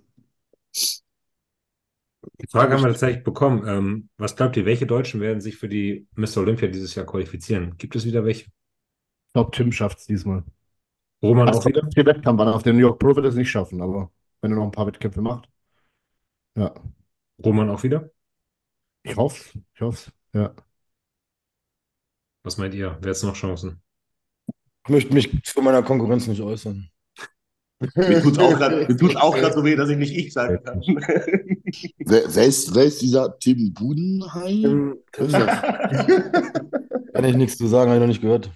Die Frage haben wir tatsächlich bekommen. Ähm, was glaubt ihr, welche Deutschen werden sich für die Mr. Olympia dieses Jahr qualifizieren? Gibt es wieder welche? Ich glaube, Tim schafft es diesmal. Roman auch Also, wieder? vier Wettkämpfe auf der New York Pro wird er es nicht schaffen, aber wenn er noch ein paar Wettkämpfe macht. Ja, Roman auch wieder? ich hoffe Ich hoffe Ja. Was meint ihr? Wer hat noch Chancen? Ich möchte mich zu meiner Konkurrenz nicht äußern. Mir tut's auch auch gerade so weh, dass ich nicht ich sagen kann. Wer, wer, ist, wer ist dieser Tim Budenheim? Kann ich nichts zu sagen, habe ich noch nicht gehört.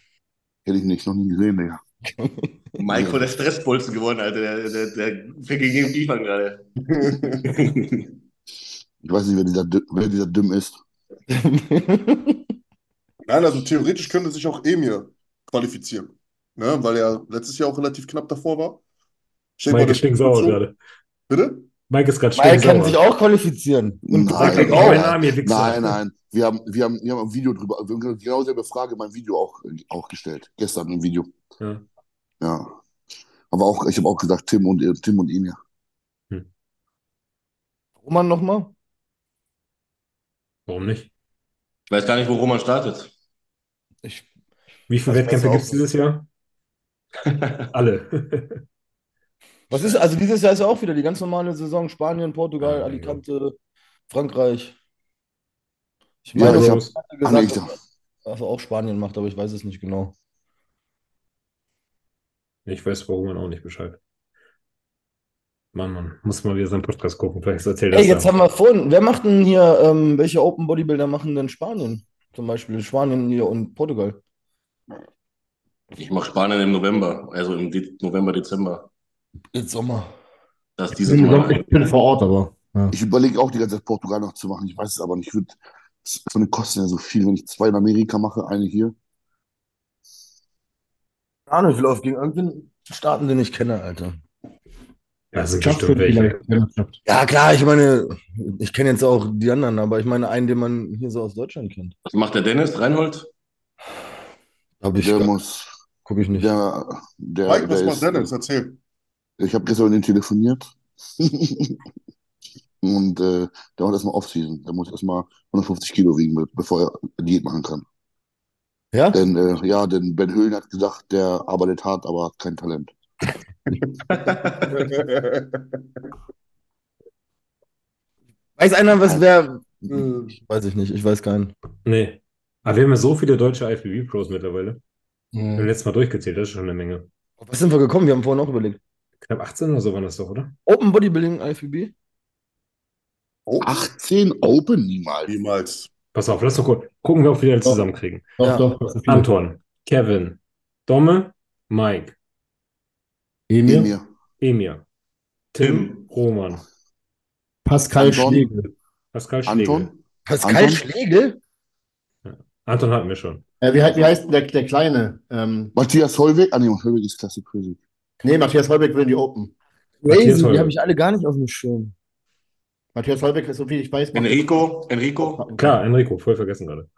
Hätte ich nicht, noch nie gesehen, Digga. Voll der Stressbolzen geworden, Alter. Der, der, der fängt gegen Liefern gerade. Ich weiß nicht, wer dieser, wer dieser Dümm ist. Nein, also theoretisch könnte sich auch Emir qualifizieren. Ne? Weil er letztes Jahr auch relativ knapp davor war. Ist stinksauer so- gerade. Bitte? Mike ist gerade Mike kann sich auch qualifizieren. Und Nein, meinen Namen, ihr Wichser. nein, nein. Wir haben, wir haben, wir haben ein Video drüber, wir haben genau dieselbe Frage in meinem Video auch, auch gestellt. Gestern im Video. Ja. Ja. Aber auch, ich habe auch gesagt, Tim und, Tim und Emir. Roman nochmal? Warum nicht? Ich weiß gar nicht, wo Roman startet. Ich, Wie viele Wettkämpfe gibt es auch dieses Jahr? Alle. was ist, also dieses Jahr ist ja auch wieder die ganz normale Saison. Spanien, Portugal, Ja, Alicante, Frankreich. Ich Ja, meine, ich ich hab- habe gesagt, dass er auch Spanien macht, aber ich weiß es nicht genau. Ich weiß, warum man auch nicht Bescheid. Mann, Mann, muss mal wieder seinen Podcast gucken. Vielleicht erzählt Ey, jetzt ja. haben wir vorhin, wer macht denn hier, ähm, welche Open Bodybuilder machen denn Spanien? Zum Beispiel Spanien hier und Portugal. Ich mache Spanien im November, also im De November, Dezember. Jetzt Sommer. Das Ich bin, Mal. ich bin vor Ort, aber. Ja. Ich überlege auch die ganze Zeit Portugal noch zu machen. Ich weiß es aber nicht. Ich würd, das so eine kosten ja so viel, wenn ich zwei in Amerika mache, eine hier. Keine Ahnung, ich laufe gegen irgendeinen Staaten, den ich kenne, Alter. Ja, sind Schafft bestimmt welche. Ja, klar, ich meine, ich kenne jetzt auch die anderen, aber ich meine einen, den man hier so aus Deutschland kennt. Was macht der Dennis? Reinhold? Habe ich, Der muss, gucke ich nicht. der, der, Mike, was der macht ist, Dennis? Erzähl. Ich habe gestern mit ihm telefoniert. Und äh, der macht erstmal Off-Season. Der muss erstmal 150 Kilo wiegen, bevor er Diät machen kann. Ja? Denn, äh, ja, denn Ben Höhlen hat gesagt, der arbeitet hart, aber hat kein Talent. Weiß einer, was wer. Hm, Weiß ich nicht, ich weiß keinen. Nee. Aber wir haben ja so viele deutsche IFBB-Pros mittlerweile. Wir haben letztes Mal durchgezählt, das ist schon eine Menge. Auf Was sind wir gekommen? Wir haben vorhin auch überlegt. Knapp 18 oder so waren das doch, oder? Open Bodybuilding IFBB? Oh, 18 Open niemals. niemals. Pass auf, lass doch gu- gucken, wir, ob wir das zusammenkriegen. Doch, Ja. doch, viele. Anton, Kevin, Domme, Mike, Emil, Emir. Emir, Tim, Tim. Roman, Pascal Anton. Schlegel. Pascal Schlegel. Anton? Pascal Anton? Schlegel? Anton hatten wir schon. Äh, wie, wie heißt denn der, der Kleine? Ähm, Matthias Hollweg? Ah, nee, Hollweg ist Classic Crazy. Nee, Matthias Holbeck will in die Open. Crazy, die habe ich alle gar nicht auf dem Schirm. Matthias Holbeck ist, so viel ich weiß, macht- Enrico, Enrico. Klar, Enrico, voll vergessen gerade.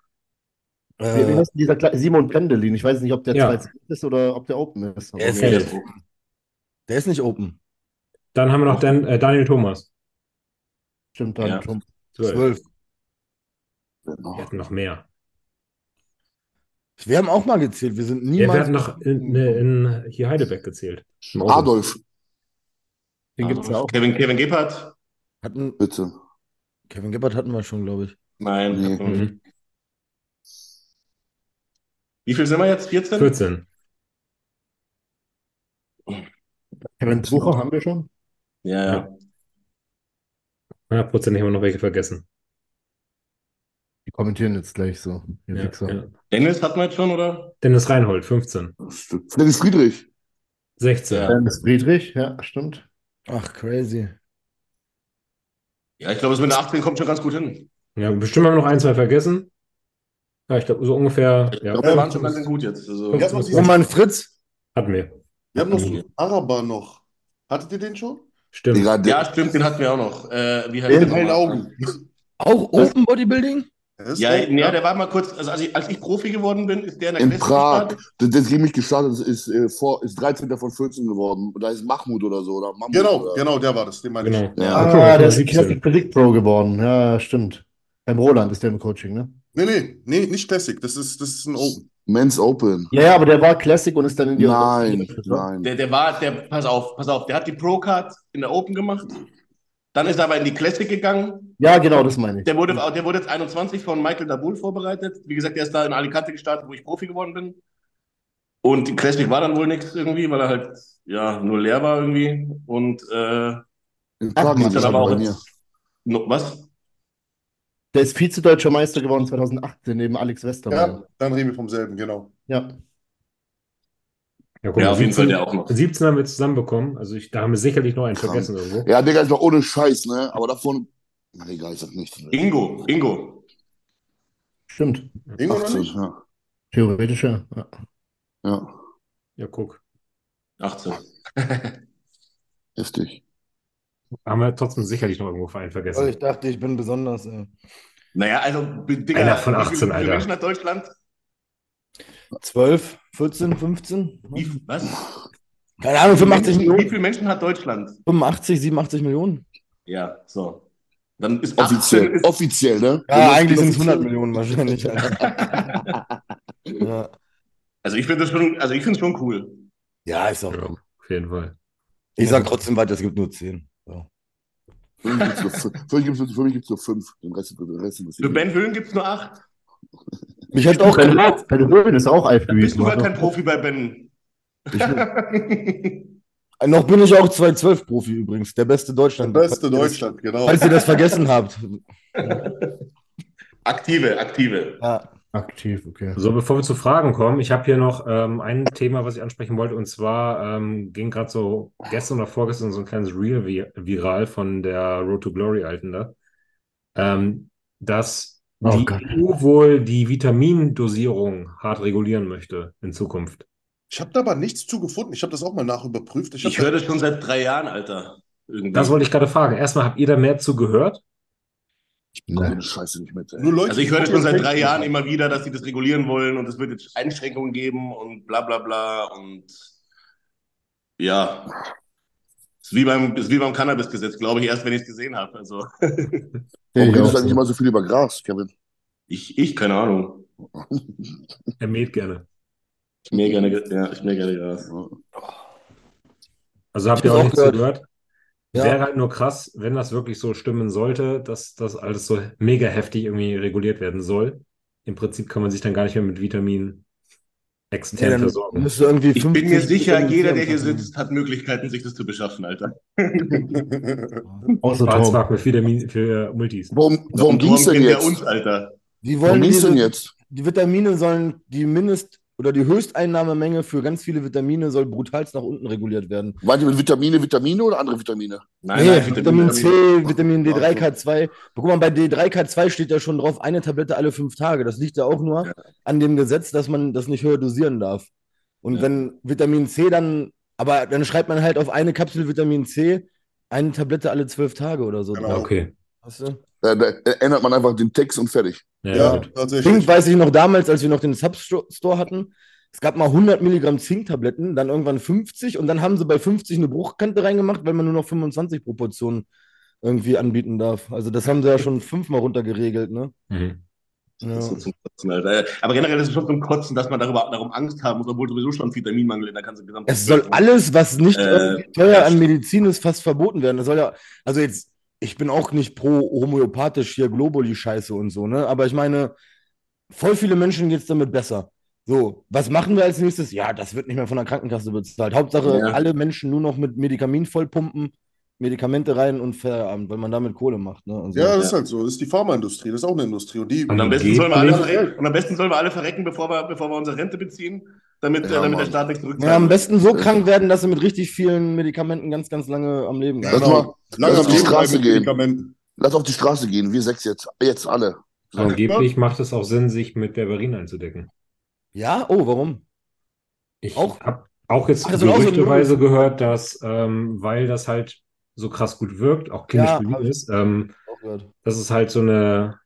Wie, wie Äh, heißt denn dieser Kle Simon Pendelin? Ich weiß nicht, ob der Ja. 2 ist oder ob der Open ist. Aber Er ist okay. elf. der ist nicht Open. Dann haben wir noch Dan, äh, Daniel Thomas. Stimmt, dann Ja. schon. Zwölf. Zwölf. Wir hatten noch mehr. Wir haben auch mal gezählt. Wir sind Ja, niemals. wir hatten noch in, in, hier Heidelberg gezählt. Adolf, Den gibt es ja auch. Kevin, Kevin Gebhardt? hatten, bitte. Kevin Gebhardt hatten wir schon, glaube ich. Nein. Nee. Mhm. Wie viel sind wir jetzt? 14? 14. Kevin Bucher haben wir schon. Ja, ja. 100% haben wir noch welche vergessen. Die kommentieren jetzt gleich so. Ja, ja. Dennis hatten wir jetzt schon, oder? Dennis Reinhold, 15. Das stimmt. Dennis Friedrich. 16. Ja. Dennis Friedrich, ja, stimmt. Ach, crazy. Ja, ich glaube, es mit der 18 kommt schon ganz gut hin. Ja, bestimmt haben wir noch ein, zwei vergessen. Ja, ich glaube, so ungefähr. Ich Ja, glaube, wir waren schon ganz gut jetzt. Also, Roman Fritz? hatten wir. Wir haben noch so einen Araber noch. Hattet ihr den schon? Stimmt. Ja, stimmt, den hatten wir auch noch. Äh, wie heißt den hellen? Augen. Auch Open Bodybuilding? Ist Ja, auch- ja, der war mal kurz, also als ich, als ich Profi geworden bin, ist der in der in Prag. Das, das gegen mich gestartet ist, ist, äh, vor, ist 13. von 14 geworden. Da ist Mahmoud oder so. Oder Mahmoud Genau, oder, genau, der war das. Den meine ich. Genau. Ja. Ah, jetzt der mal ist 17. Classic Predict Pro geworden. Ja, stimmt. Beim Roland ist der im Coaching, ne? Nee, nee, nee, nicht Classic. Das ist, das ist ein Open. Men's Open. Ja, ja, aber der war Classic und ist dann in die Nein, ne? nein. Der, der war, der, pass auf, pass auf, der hat die Pro-Card in der Open gemacht. Dann ist er aber in die Classic gegangen. Ja, genau, das meine ich. Der wurde, der wurde jetzt 21 von Michael Dabul vorbereitet. Wie gesagt, der ist da in Alicante gestartet, wo ich Profi geworden bin. Und die Classic war dann wohl nichts irgendwie, weil er halt ja nur leer war irgendwie. Und äh, In Prag Ach, ist dann er aber auch jetzt, no, was? Der ist Vize-Deutscher Meister geworden 2018 neben Alex Westermeier. Ja, dann reden wir vom selben, genau. Ja. Ja, guck Ja, mal, auf jeden Fall 17 der auch noch. 17 haben wir zusammenbekommen. Also ich, da haben wir sicherlich noch einen Krank. vergessen irgendwo. Ja, Digga, ist doch ohne Scheiß, ne? Aber davon. Na egal, ich sag nichts. Ingo, Ingo. Stimmt. Ingo noch 18, nicht? ja. Theoretisch ja. ja. Ja, Ja, guck. 18. heftig. Haben wir trotzdem sicherlich noch irgendwo einen Oh, vergessen. ich dachte, ich bin besonders. Äh, Naja, also, Digga, Einer von wie 18, viele, wie viele Alter. Menschen hat Deutschland? 12, 14, 15? Wie, was? Keine Ahnung, 85 Wie Millionen? viele Menschen hat Deutschland? 85, 87 Millionen? Ja, so. Dann ist 18 Offiziell, ist, offiziell, ne? Ja, eigentlich sind es Offiziell. 100 Millionen wahrscheinlich. Ja. Also ich finde das schon, also ich finde es schon cool. ja, ist auch. Ja, auf jeden Fall. Ich sag trotzdem weiter, es gibt nur 10. So. Für mich gibt's nur fünf. Für mich gibt's nur- nur fünf. Den Rest, den Rest Für Ben Höhlen gibt es nur 8. Mich hat auch Ben Ben Höhlen ist auch alt Dann bist du gar kein Profi bei Ben. Noch bin ich auch 212 Profi übrigens, der beste Der Deutschland. beste Deutschland, genau. Falls ihr das vergessen habt. aktive, aktive. Ja. Aktiv, okay. So, bevor wir zu Fragen kommen, ich habe hier noch ähm, ein Thema, was ich ansprechen wollte, und zwar ähm, ging gerade so gestern oder vorgestern so ein kleines Reel vi viral von der Road to Glory Alten da, ähm, dass Oh die Gott. EU wohl die Vitamindosierung hart regulieren möchte in Zukunft. Ich habe da aber nichts zu gefunden. Ich habe das auch mal nachüberprüft. Ich, Ich höre das schon seit drei Jahren, Alter. Irgendwie. Das wollte ich gerade fragen. Erstmal, habt ihr da mehr zu gehört? Ich bekomme eine Scheiße nicht mit, Leute, Also ich höre das schon seit drei Jahren immer wieder, dass sie das regulieren wollen und es wird jetzt Einschränkungen geben und bla bla bla und ja. Ist wie beim, ist wie beim Cannabis-Gesetz, glaube ich, erst wenn ich es gesehen habe. Also Warum ich redest du eigentlich so. immer so viel über Gras, Kevin? ich, ich, keine Ahnung. Er mäht gerne. Ich mehr gerne, ja, ich mehr gerne Gras. Also habt Ich ihr auch nichts gehört. gehört? Ja. Wäre halt nur krass, wenn das wirklich so stimmen sollte, dass das alles so mega heftig irgendwie reguliert werden soll. Im Prinzip kann man sich dann gar nicht mehr mit Vitaminen Ja, extern dann versorgen. müsste irgendwie Ich bin mir 50 sicher, jeder, der hier sitzt, hat Möglichkeiten, sich das zu beschaffen, Alter. Außer. Schwarzmarkt mit Vitamin für Multis. Warum, warum Und ging's denn jetzt? uns, Alter. Die Warum wollen denn diese, jetzt? die Vitamine sollen, die Mindest- oder die Höchsteinnahmemenge für ganz viele Vitamine soll brutalst nach unten reguliert werden. Meint ihr mit Vitamine, Vitamine oder andere Vitamine? Nein, Nee, nein, Vitamin C, Vitamin Ach so. D3, K2. Guck mal, bei D3, K2 steht ja schon drauf, eine Tablette alle fünf Tage. Das liegt ja auch nur an dem Gesetz, dass man das nicht höher dosieren darf. Und Ja. wenn Vitamin C dann, aber dann schreibt man halt auf eine Kapsel Vitamin C eine Tablette alle zwölf Tage oder so. Genau. Ja, drauf. okay. Weißt du? Da, da ändert man einfach den Text und fertig. Ja, Ja, tatsächlich. Zink weiß ich noch damals, als wir noch den Substore hatten. Es gab mal 100 Milligramm Zinktabletten, dann irgendwann 50 und dann haben sie bei 50 eine Bruchkante reingemacht, weil man nur noch 25 Proportionen irgendwie anbieten darf. Also das haben sie ja schon fünfmal runtergeregelt, ne? Mhm. Ja. Das ist zum Kotzen, Alter. Aber generell ist es schon zum Kotzen, dass man darüber, darum Angst haben muss, obwohl sowieso schon Vitaminmangel in der ganzen gesamten Es soll alles, was nicht Äh, teuer an Medizin ist, fast verboten werden. Das soll ja, also jetzt, ich bin auch nicht pro homöopathisch hier Globuli-Scheiße und so, ne? Aber ich meine, voll viele Menschen geht es damit besser. So, was machen wir als nächstes? Ja, das wird nicht mehr von der Krankenkasse bezahlt. Hauptsache, Ja. alle Menschen nur noch mit Medikament vollpumpen, Medikamente rein und Feierabend, weil man damit Kohle macht. Ne? Also, Ja, das ist halt so. Das ist die Pharmaindustrie. Das ist auch eine Industrie. Und die, Und am besten sollen wir alle verrecken, und am besten sollen wir alle verrecken, bevor wir, bevor wir unsere Rente beziehen, damit, Ja, äh, damit der. Staat nichts ja, zurückzahlt. am besten so krank werden, dass sie mit richtig vielen Medikamenten ganz, ganz lange am Leben Ja, bleiben. Lass genau. mal- Lange lass auf die Straße gehen. Lass auf die Straße gehen, wir sechs jetzt. Jetzt alle. So. Angeblich macht es auch Sinn, sich mit Berberin einzudecken. Ja, oh, warum? Ich Auch? habe auch jetzt Ach, so gerüchteweise Null- gehört, dass, ähm, weil das halt so krass gut wirkt, auch klinisch Ja, hab ich- ist, ähm, dass es halt so eine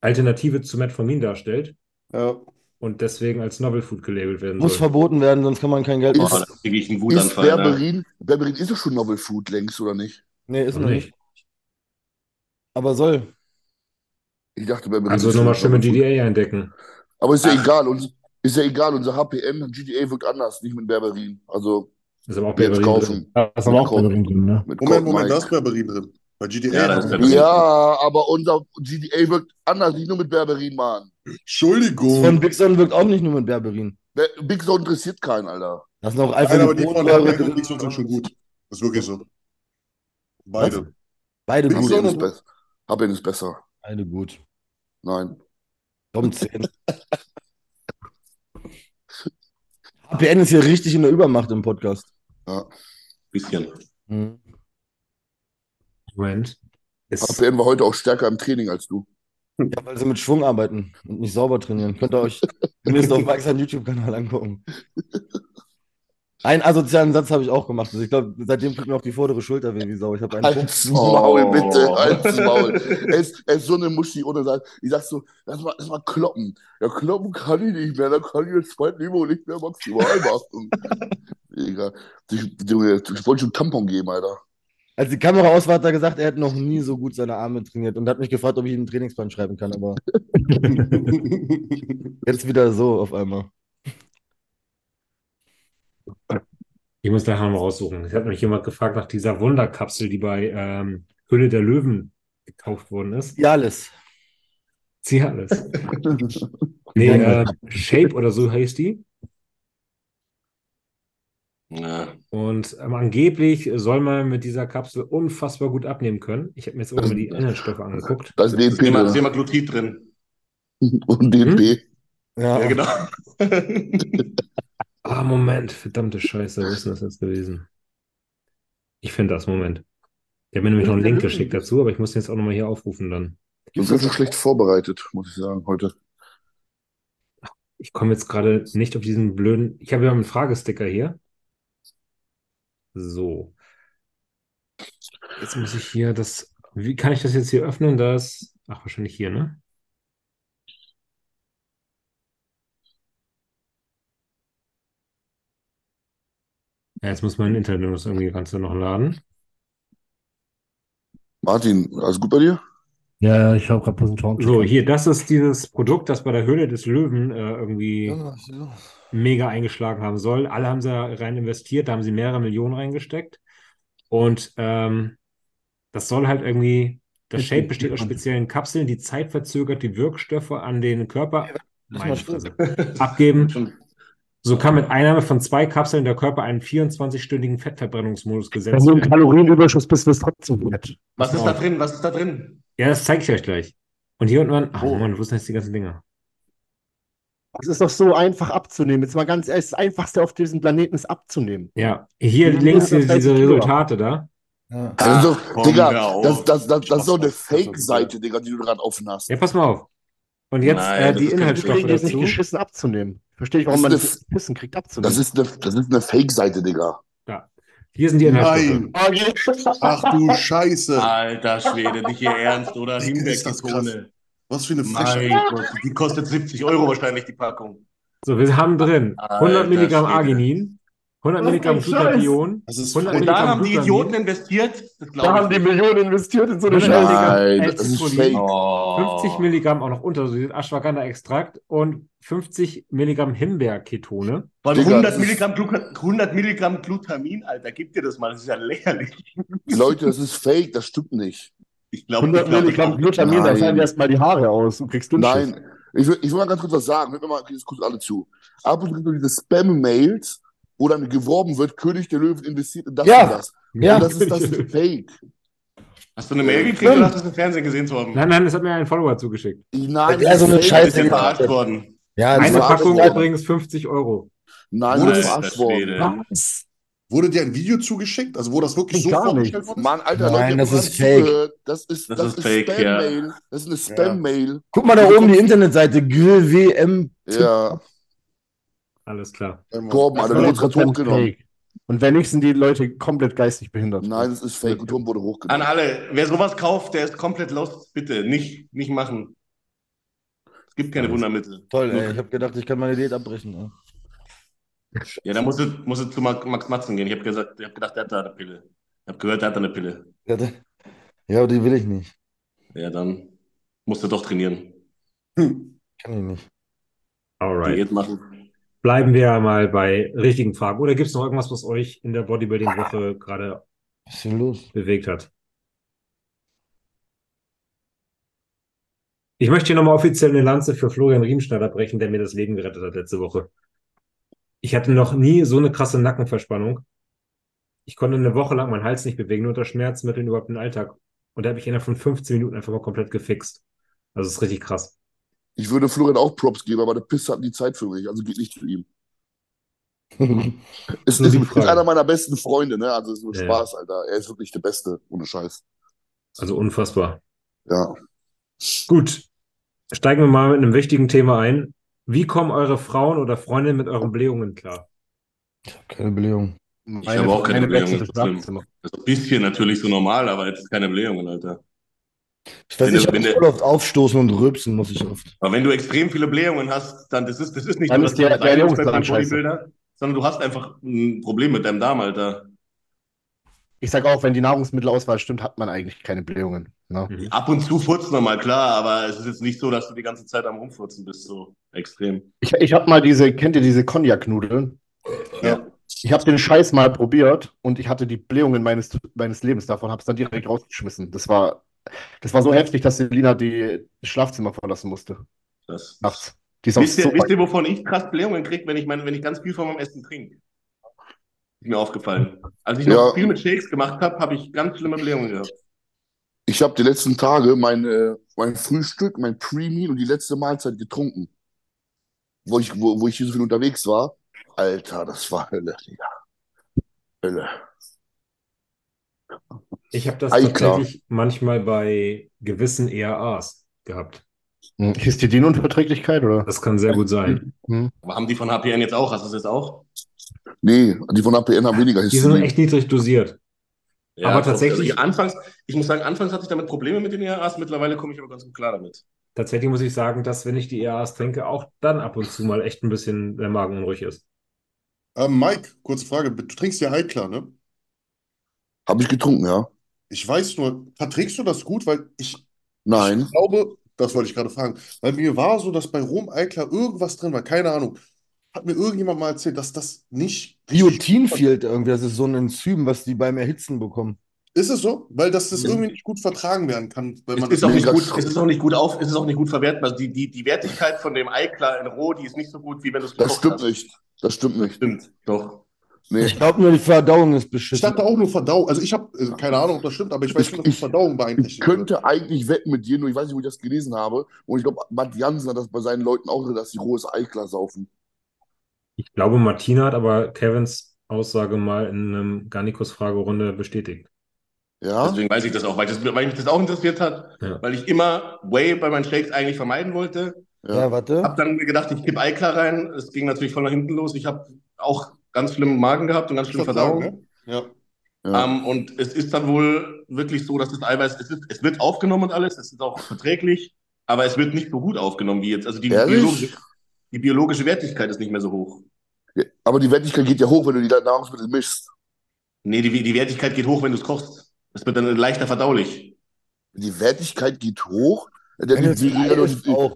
Alternative zu Metformin darstellt Ja. Und deswegen als Novel Food gelabelt werden Muss soll. verboten werden, sonst kann man kein Geld machen. da kriege ich einen Ist Wutanfall. Ne? Berberin, Berberin ist doch schon Novel Food längst, oder nicht? Nee, ist Noch noch nicht. Aber soll. Ich dachte, Berberin Also ist nochmal schon schön mit. GDA eindecken. Aber ist ja Ach. egal. Uns, ist ja egal, unser HPN, GDA wirkt anders, nicht mit Berberin. Also Ist aber auch jetzt Berberin drin. kaufen. Da ist aber auch Berberin drin, ne? Mit Moment, Code Moment, da ist Berberin drin. Bei GDA. Ja, ist Berberin. Ja, aber unser GDA wirkt anders, nicht nur mit Berberin, Mann. Von Entschuldigung. Big Son wirkt auch nicht nur mit Berberin. Ber- Big Soul interessiert keinen, Alter. Da sind auch Nein, aber die von Herbeck und Big. Son sind schon gut. Das ist wirklich so. Beide. Beide Big gut. Son HPN ist, besser. HPN ist besser. Beide gut. Nein. Tom 10. HPN ist hier richtig in der Übermacht im Podcast. Ja. Bisschen. Mhm. Moment. HPN war heute auch stärker im Training als du. Ja, weil sie mit Schwung arbeiten und nicht sauber trainieren. Könnt ihr euch demnächst auf Max seinen YouTube-Kanal angucken. Einen asozialen Satz habe ich auch gemacht. Also ich glaube, seitdem tut mir auch die vordere Schulter weh wie Sau. Ich habe einen. Halt's Maul, bitte, halt's Maul. Er ist, er ist so eine Muschi ohne Satz. Ich sag so, lass mal, lass mal kloppen. Ja, kloppen kann ich nicht mehr, da kann ich das zweite Niveau nicht mehr maximal machen. Digga. Ich, ich, ich wollte schon Tampon geben, Alter. Als die Kamera aus war, hat er gesagt, er hat noch nie so gut seine Arme trainiert und hat mich gefragt, ob ich ihm einen Trainingsplan schreiben kann. Aber jetzt wieder so auf einmal. ich muss nachher mal raussuchen. Es hat mich jemand gefragt nach dieser Wunderkapsel, die bei ähm, Höhle der Löwen gekauft worden ist. Ja, alles. Cialis. Nee, äh, Shape oder so heißt die. Ja. Und ähm, angeblich soll man mit dieser Kapsel unfassbar gut abnehmen können. Ich habe mir jetzt auch mal die Inhaltsstoffe angeguckt. Da ist DNP immer, ist drin. immer Glutit drin. Und DB. Ja, Ja, genau. Ah, Moment, verdammte Scheiße, wo ist denn das jetzt gewesen? Ich finde das, Moment. Der hat mir nämlich noch einen Link geschickt dazu, aber ich muss den jetzt auch nochmal hier aufrufen dann. Du bist schön schlecht vorbereitet, muss ich sagen, heute. Ich komme jetzt gerade nicht auf diesen blöden. Ich habe ja einen Fragesticker hier. So. Jetzt muss ich hier das. Wie kann ich das jetzt hier öffnen? Das. Ach, wahrscheinlich hier, ne? Ja, jetzt muss mein Internet das irgendwie Ganze noch laden. Martin, alles gut bei dir? Ja, ja, ich habe gerade bloß einen Ton. So, hier, das ist dieses Produkt, das bei der Höhle des Löwen äh, irgendwie Ja, so. Mega eingeschlagen haben soll. Alle haben sie da rein investiert, da haben sie mehrere Millionen reingesteckt. Und ähm, das soll halt irgendwie, das Shape besteht aus speziellen Kapseln, die zeitverzögert die Wirkstoffe an den Körper abgeben. So kann mit Einnahme von zwei Kapseln der Körper einen 24-stündigen Fettverbrennungsmodus Wenn gesetzt du im werden. Kalorienüberschuss bist, wirst du trotzdem fett. Was ist da drin? Was ist da drin? Ja, das zeige ich euch gleich. Und hier unten, waren- ach Oh. Mann, wo sind jetzt die ganzen Dinger? Es ist doch so einfach abzunehmen. Jetzt mal ganz ehrlich, das Einfachste auf diesem Planeten ist abzunehmen. Ja, hier Ja, links diese. Resultate da. Ja. Also, komm, Digga, das, das, das, das ist so eine doch Fake-Seite, Digga, die du gerade offen hast. Ja, pass mal auf. Und jetzt Nein, äh, die Inhaltsstoffe es nicht dazu. geschissen abzunehmen. Verstehe ich, warum Das man das Pissen kriegt abzunehmen. Das ist eine, das ist eine Fake-Seite, Digga. Ja. Hier sind die Inhaltsstoffe. Nein. Ach du Scheiße. Alter Schwede, nicht ihr Ernst, oder? Ist das. Himbeerkitone. Was für eine Mein Frechheit. Gott, die kostet 70 Euro wahrscheinlich, die Packung. So, wir haben drin 100 Alter Milligramm Schwede. Arginin, 100 Was Milligramm. Glutathion, Das ist 100 Und Milligramm da haben die. Idioten investiert? Das Da haben die. Millionen investiert in so eine 100 Scheiße. Milligramm Nein, das ist L-Citrulin, fake. Oh. 50 Milligramm auch noch unterdosiert Ashwagandha-Extrakt und 50 Milligramm Himbeerketone. Von Digga, 100 das ist- Milligramm, Gluca 100 Milligramm Glutamin, Alter, gib dir das mal, das ist ja lächerlich. Leute, das ist Fake, das stimmt nicht. Ich glaube, 100 ich glaub, Milligramm glaub, Glutamin, da Nein. fallen dir erstmal die Haare aus. Du kriegst Dünnschiss. Nein, ich will, ich will mal ganz kurz was sagen. Hört mir mal jetzt kurz alle zu. Ab und zu gibt es diese Spam-Mails, wo dann geworben wird, König der Löwen investiert in das Ja. und das. Ja. Und das ist, das ist Fake. Hast du eine Mail gekriegt oder hast du es im Fernsehen gesehen zu haben? Nein, nein, das hat mir ein Follower zugeschickt. Nein, Ja, das so ist eine. Scheiße Ist ja gemacht. verarscht worden. Ja, Eine das Packung übrigens 50 Euro. Nein, das ist verarscht worden. Was? Wurde dir ein Video zugeschickt? Also wo das wirklich so Gar vorgestellt ist? Mann, Alter, Nein, Leute, das ist fake. Das ist, Das das ist ist fake, ja. Spam-Mail. Das ist eine Spam-Mail. Guck mal da oben die Internetseite grillwm. Ja, Alles klar. Torben, Alter, du gerade hochgenommen. Fake. Und wenn nicht, sind die Leute komplett geistig behindert. Nein, das ist Fake. Und Torben wurde An hochgenommen. alle, wer sowas kauft, der ist komplett lost. Bitte, nicht, nicht machen. Es gibt keine Wundermittel. Toll, ey. Ich habe gedacht, ich kann meine Diät abbrechen. Ja, da musst du, musst du zu Max Matzen gehen. Ich habe gesagt, ich habe gedacht, der hat da eine Pille. Ich habe gehört, der hat da eine Pille. Ja, da- Ja, aber die will ich nicht. Ja, dann musst du doch trainieren. Kann ich nicht. Alright. Diät machen. Bleiben wir mal bei richtigen Fragen. Oder gibt es noch irgendwas, was euch in der Bodybuilding-Woche gerade denn los? bewegt hat? Ich möchte hier nochmal offiziell eine Lanze für Florian Riemschneider brechen, der mir das Leben gerettet hat letzte Woche. Ich hatte noch nie so eine krasse Nackenverspannung. Ich konnte eine Woche lang meinen Hals nicht bewegen, nur unter Schmerzmitteln überhaupt den Alltag. Und da habe ich innerhalb von 15 Minuten einfach mal komplett gefixt. Also das ist richtig krass. Ich würde Florian auch Props geben, aber der Piss hat nie Zeit für mich, also geht nicht zu ihm. Ist, ist, die ist einer meiner besten Freunde, ne? Also ist nur Ja. Spaß, Alter. Er ist wirklich der Beste, ohne Scheiß. Also unfassbar. Ja. Gut, steigen wir mal mit einem wichtigen Thema ein. Wie kommen eure Frauen oder Freundinnen mit euren Blähungen klar? Keine Belegung. Ich habe auch keine Blähungen. das. Das ist ein bisschen natürlich so normal, aber jetzt keine Blähungen, Alter. Ich weiß Wenn nicht, ich du- habe wenn voll oft aufstoßen und rülpsen, muss ich oft. Aber wenn du extrem viele Blähungen hast, dann das ist, das ist nicht Dann so, ist scheiße. Bodybuilder, sondern du hast einfach ein Problem mit deinem Darm, Alter. Ich sage auch, wenn die Nahrungsmittelauswahl stimmt, hat man eigentlich keine Blähungen. Ne? Mhm. Ab und zu furzt nochmal, klar, aber es ist jetzt nicht so, dass du die ganze Zeit am Rumfurzen bist, so extrem. Ich, ich habe mal diese, kennt ihr diese Cognac-Nudeln? Ja. Ich habe den Scheiß mal probiert und ich hatte die Blähungen meines, meines Lebens davon, habe es dann direkt rausgeschmissen. Das war, das war so heftig, dass Selina die das Schlafzimmer verlassen musste. Das, Nachts. Die ist auch wisst, ihr, so wisst ihr, wovon ich krass Blähungen kriege, wenn ich, mein, wenn ich ganz viel von meinem Essen trinke? Ist mir aufgefallen. Als ich noch Ja. viel mit Shakes gemacht habe, habe ich ganz schlimme Blähungen gehabt. Ich habe die letzten Tage mein, äh, mein Frühstück, mein Pre-Meal und die letzte Mahlzeit getrunken. Wo ich, wo, wo ich hier so viel unterwegs war. Alter, das war Hölle, Digga. Hölle. Ich habe das Ei, klar. tatsächlich manchmal bei gewissen ERAs gehabt. Hm, Histidinunverträglichkeit oder? Das kann sehr gut sein. Hm. Aber haben die von HPN jetzt auch? Hast du das jetzt auch? Nee, die von APN haben weniger Die sind echt niedrig dosiert. Aber doch. tatsächlich- Also ich, anfangs, ich muss sagen, anfangs hatte ich damit Probleme mit den ERAs, mittlerweile komme ich aber ganz gut klar damit. Tatsächlich muss ich sagen, dass wenn ich die ERAs trinke, auch dann ab und zu mal echt ein bisschen der Magen unruhig ist. Ähm, Mike, kurze Frage. Du trinkst ja Eiklar, ne? Habe ich getrunken, ja? Ich weiß nur, verträgst du das gut? Weil ich Nein. Ich glaube, das wollte ich gerade fragen, weil mir war so, dass bei Rom Eiklar irgendwas drin war, keine Ahnung. Hat mir irgendjemand mal erzählt, dass das nicht Biotin fehlt irgendwie. Das ist so ein Enzym, was die beim Erhitzen bekommen. Ist es so? Weil das, das irgendwie nicht gut vertragen werden kann, wenn man Es ist das auch nicht gut, es ist auch nicht gut auf, es ist auch nicht gut verwertbar. Also die, die, die Wertigkeit von dem Eiklar in Roh, die ist nicht so gut, wie wenn du es Das stimmt hast. nicht. Das stimmt nicht. Stimmt, doch. Nee. Ich glaube nur, die Verdauung ist Ich beschissen. dachte auch nur Verdauung. Also ich habe keine Ahnung, ob das stimmt, aber ich weiß Ich- nur, dass die ich- Verdauung Ich beeinträchtigt wird. könnte eigentlich wetten mit dir, nur ich weiß nicht, wo ich das gelesen habe. Und ich glaube, Matt Jansen hat das bei seinen Leuten auch, dass sie rohes Eiklar saufen. Ich glaube, Martina hat aber Kevins Aussage mal in einem Garnikus-Fragerunde bestätigt. Ja? Deswegen weiß ich das auch, weil, das, weil mich das auch interessiert hat, Ja. weil ich immer Whey bei meinen Shakes eigentlich vermeiden wollte. Ja, warte. Hab dann gedacht, ich kipp Eiklar rein. Es ging natürlich voll nach hinten los. Ich habe auch ganz schlimmen Magen gehabt und ganz schlimme Verdauung. ne? Ja. Ja. Ähm, und es ist dann wohl wirklich so, dass das Eiweiß, es, ist, es wird aufgenommen und alles, es ist auch verträglich, aber es wird nicht so gut aufgenommen wie jetzt. Also die, Ehrlich? biologische, die biologische Wertigkeit ist nicht mehr so hoch. Ja, Aber die Wertigkeit geht ja hoch, wenn du die Nahrungsmittel mischst. Nee, die, die Wertigkeit geht hoch, wenn du es kochst. Es wird dann leichter verdaulich. Die Wertigkeit geht hoch. Der, Wenn die, die,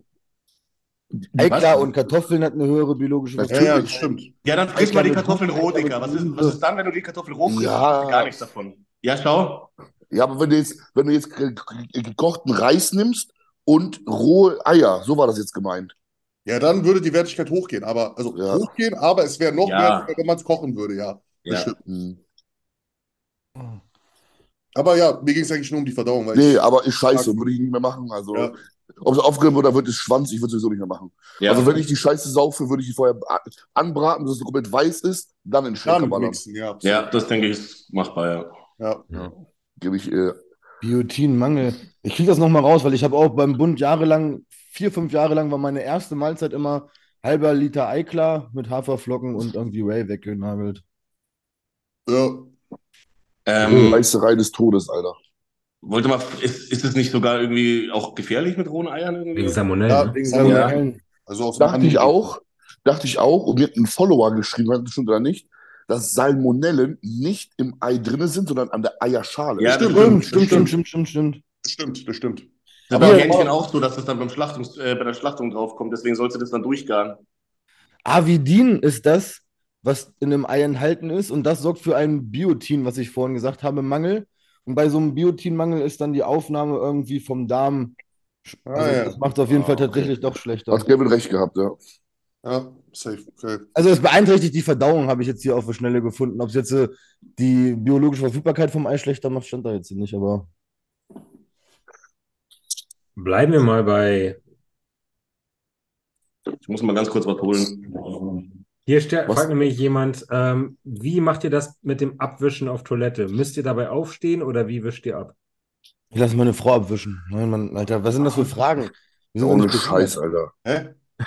Eiklar und Kartoffeln hat eine höhere biologische Ja, Ja, ja, das Wertigkeit. stimmt. Ja, dann frisst man die Kartoffeln roh, Digga. Was ist, was ist dann, wenn du die Kartoffeln roh frisst? Ja. Gar nichts davon. Ja, schau. ja, aber wenn du jetzt, wenn du jetzt ge- ge- gekochten Reis nimmst und rohe Eier, so war das jetzt gemeint. Ja, dann würde die Wertigkeit hochgehen, aber also Ja. hochgehen, aber es wäre noch Ja. wertiger, wenn man es kochen würde, ja. Ja. stimmt. Hm. Aber ja, mir ging es eigentlich nur um die Verdauung, weil Nee, ich, aber ist scheiße, würde ich nicht mehr machen. Also, Ja. ob es wird oder wird es Schwanz, ich würde es sowieso nicht mehr machen. Ja. Also, wenn ich die Scheiße saufe, würde ich die vorher anbraten, dass es komplett weiß ist, dann in dann ballern. mixen, ja. ja, das denke ich ist machbar, ja. Ja. Gebe ich, äh, Biotinmangel. Ich kriege das nochmal raus, weil ich habe auch beim Bund jahrelang, vier, fünf Jahre lang war meine erste Mahlzeit immer halber Liter Eiklar mit Haferflocken und irgendwie Whey weggenagelt. Ja. Ähm, Reißerei des Todes, Alter. wollte mal, ist, ist es nicht sogar irgendwie auch gefährlich mit rohen Eiern irgendwie? Wegen Salmonellen. Ja? Wegen Salmonellen. Salmonellen. Also einem Dachte ich auch, dachte ich auch, und mir hat ein Follower geschrieben, hat bestimmt oder nicht, dass Salmonellen nicht im Ei drin sind, sondern an der Eierschale. Ja, das Stimmt, stimmt, stimmt, stimmt. stimmt, stimmt, stimmt. Das stimmt, das stimmt. Aber- bei Hähnchen auch so, dass es dann beim Schlachtungs, äh, bei der Schlachtung draufkommt. Deswegen sollte das dann durchgaren. Avidin ist das, was in einem Ei enthalten ist und das sorgt für einen Biotin, was ich vorhin gesagt habe, Mangel. Und bei so einem Biotinmangel ist dann die Aufnahme irgendwie vom Darm. Ah, Also ja. das macht es auf jeden Ah, Fall okay. tatsächlich doch schlechter. Hat Kevin recht gehabt, ja. Ja, safe. Okay. Also es beeinträchtigt die Verdauung, habe ich jetzt hier auf der Schnelle gefunden. Ob es jetzt äh, die biologische Verfügbarkeit vom Ei schlechter macht, stand da jetzt nicht, aber Bleiben wir mal bei. Ich muss mal ganz kurz was holen. Hier fragt nämlich jemand, ähm, wie macht ihr das mit dem Abwischen auf Toilette? Müsst ihr dabei aufstehen oder wie wischt ihr ab? ich lasse meine Frau abwischen. Nein, Mann, Alter, was sind das für Fragen? Wir sind, doch Ohne nicht Scheiß, behindert. Alter. Hä?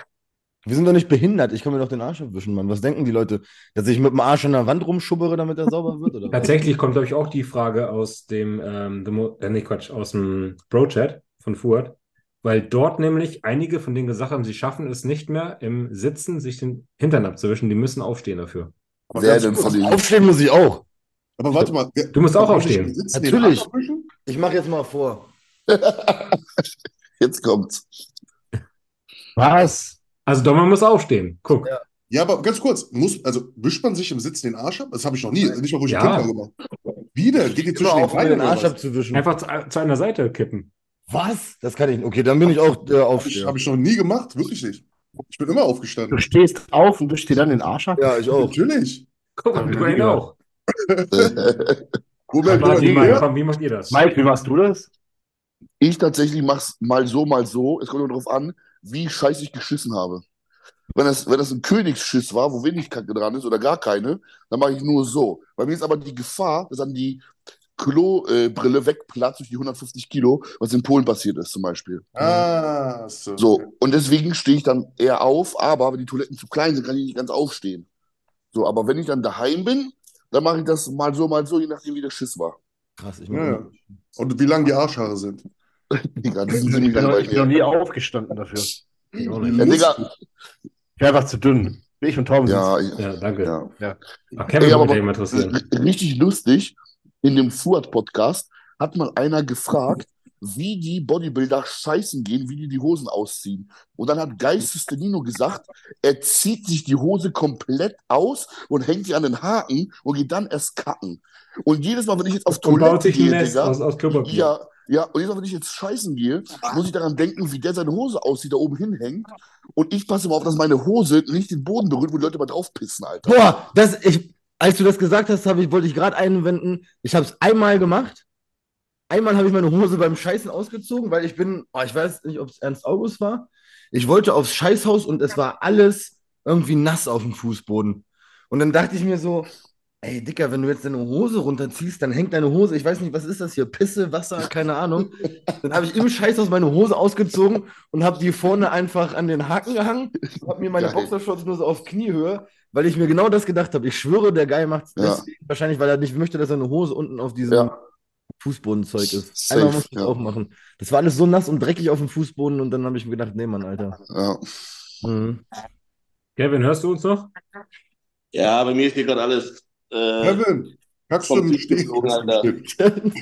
Wir sind doch nicht behindert. Ich kann mir doch den Arsch abwischen, Mann. Was denken die Leute? Dass ich mit dem Arsch an der Wand rumschubbere, damit er sauber wird? Oder was? Tatsächlich kommt, glaube ich, auch die Frage aus dem, ähm, The Mo- äh, nee, Quatsch, aus dem Bro-Chat von Fuad, weil dort nämlich einige von denen gesagt haben, sie schaffen es nicht mehr im Sitzen, sich den Hintern abzuwischen. Die müssen aufstehen dafür. Ganz denn von. Aufstehen muss ich auch. Aber warte mal. Du musst auch man aufstehen. Natürlich. Ich mache jetzt mal vor. Jetzt kommt's. Was? Also Dommer muss aufstehen. Guck. Ja. Ja, aber ganz kurz, muss, also wischt man sich im Sitzen den Arsch ab? Das habe ich noch nie, nicht mal, wo ich Ja. Kind war gemacht. Wie denn? Geht die Immer zwischen den Beinen den Arsch abzuwischen. Einfach zu, zu einer Seite kippen. Was? Das kann ich nicht. Okay, dann bin ich auch äh, Habe ich, Aufsteher. hab ich noch nie gemacht, wirklich nicht. Ich bin immer Du aufgestanden. stehst auf und wischst dir dann den Arsch ab? Ja, ich auch. Natürlich. Guck, du ihn gehört. auch. Immer Martin, her? komm, wie macht ihr das? Mike, wie machst du das? Ich tatsächlich mach's mal so, mal so. Es kommt immer darauf an, wie scheiße ich geschissen habe. Wenn das, wenn das ein Königsschiss war, wo wenig Kacke dran ist oder gar keine, dann mache ich nur so. Bei mir ist aber die Gefahr, dass dann die Klobrille wegplatzt durch die 150 Kilo, was in Polen passiert ist zum Beispiel. Ah, so. So, und deswegen stehe ich dann eher auf, aber wenn die Toiletten zu klein sind, kann ich nicht ganz aufstehen. So, aber wenn ich dann daheim bin, dann mache ich das mal so, mal so, je nachdem, wie der Schiss war. Krass, ich Ja, ja. Und wie lang die Arschhaare sind. Digga, die sind Ich bin, noch, ich bin noch nie aufgestanden dafür. Ja, Digga, Ich bin einfach zu dünn. Ich und Tom ja, sind Ja, danke. ja. Ach, Kevin Ey, aber richtig lustig, in dem Fuad-Podcast hat mal einer gefragt, wie die Bodybuilder scheißen gehen, wie die die Hosen ausziehen. Und dann hat Geistes Nino gesagt, er zieht sich die Hose komplett aus und hängt sie an den Haken und geht dann erst kacken. Und jedes Mal, wenn ich jetzt auf Und Toilette gehe, Nest Digga, aus, aus ja, ja, und jedes Mal, wenn ich jetzt scheißen gehe, muss ich daran denken, wie der seine Hose aussieht, da oben hinhängt. Und ich passe mal auf, dass meine Hose nicht den Boden berührt, wo die Leute mal drauf pissen, Alter. Boah, das, ich, als du das gesagt hast, ich, wollte ich gerade einwenden. Ich habe es einmal gemacht. Einmal habe ich meine Hose beim Scheißen ausgezogen, weil ich bin, oh, ich weiß nicht, ob es Ernst August war. Ich wollte aufs Scheißhaus und es war alles irgendwie nass auf dem Fußboden. Und dann dachte ich mir so, ey, Dicker, wenn du jetzt deine Hose runterziehst, dann hängt deine Hose, ich weiß nicht, was ist das hier, Pisse, Wasser, keine Ahnung. Dann habe ich im Scheißhaus meine Hose ausgezogen und habe die vorne einfach an den Haken gehangen, habe mir meine. Boxershorts nur so auf Kniehöhe, weil ich mir genau das gedacht habe. Ich schwöre, der Guy macht es Ja. deswegen, wahrscheinlich, weil er nicht möchte, dass seine Hose unten auf diesem Ja. Fußbodenzeug ist. Safe, Einmal musste ich ja. auch machen. Das war alles so nass und dreckig auf dem Fußboden und dann habe ich mir gedacht, nee, Mann, Alter. Ja. Mhm. Kevin, hörst du uns noch? Ja, bei mir ist hier gerade alles. Äh, Kevin, kackst du im Stehen? Kevin,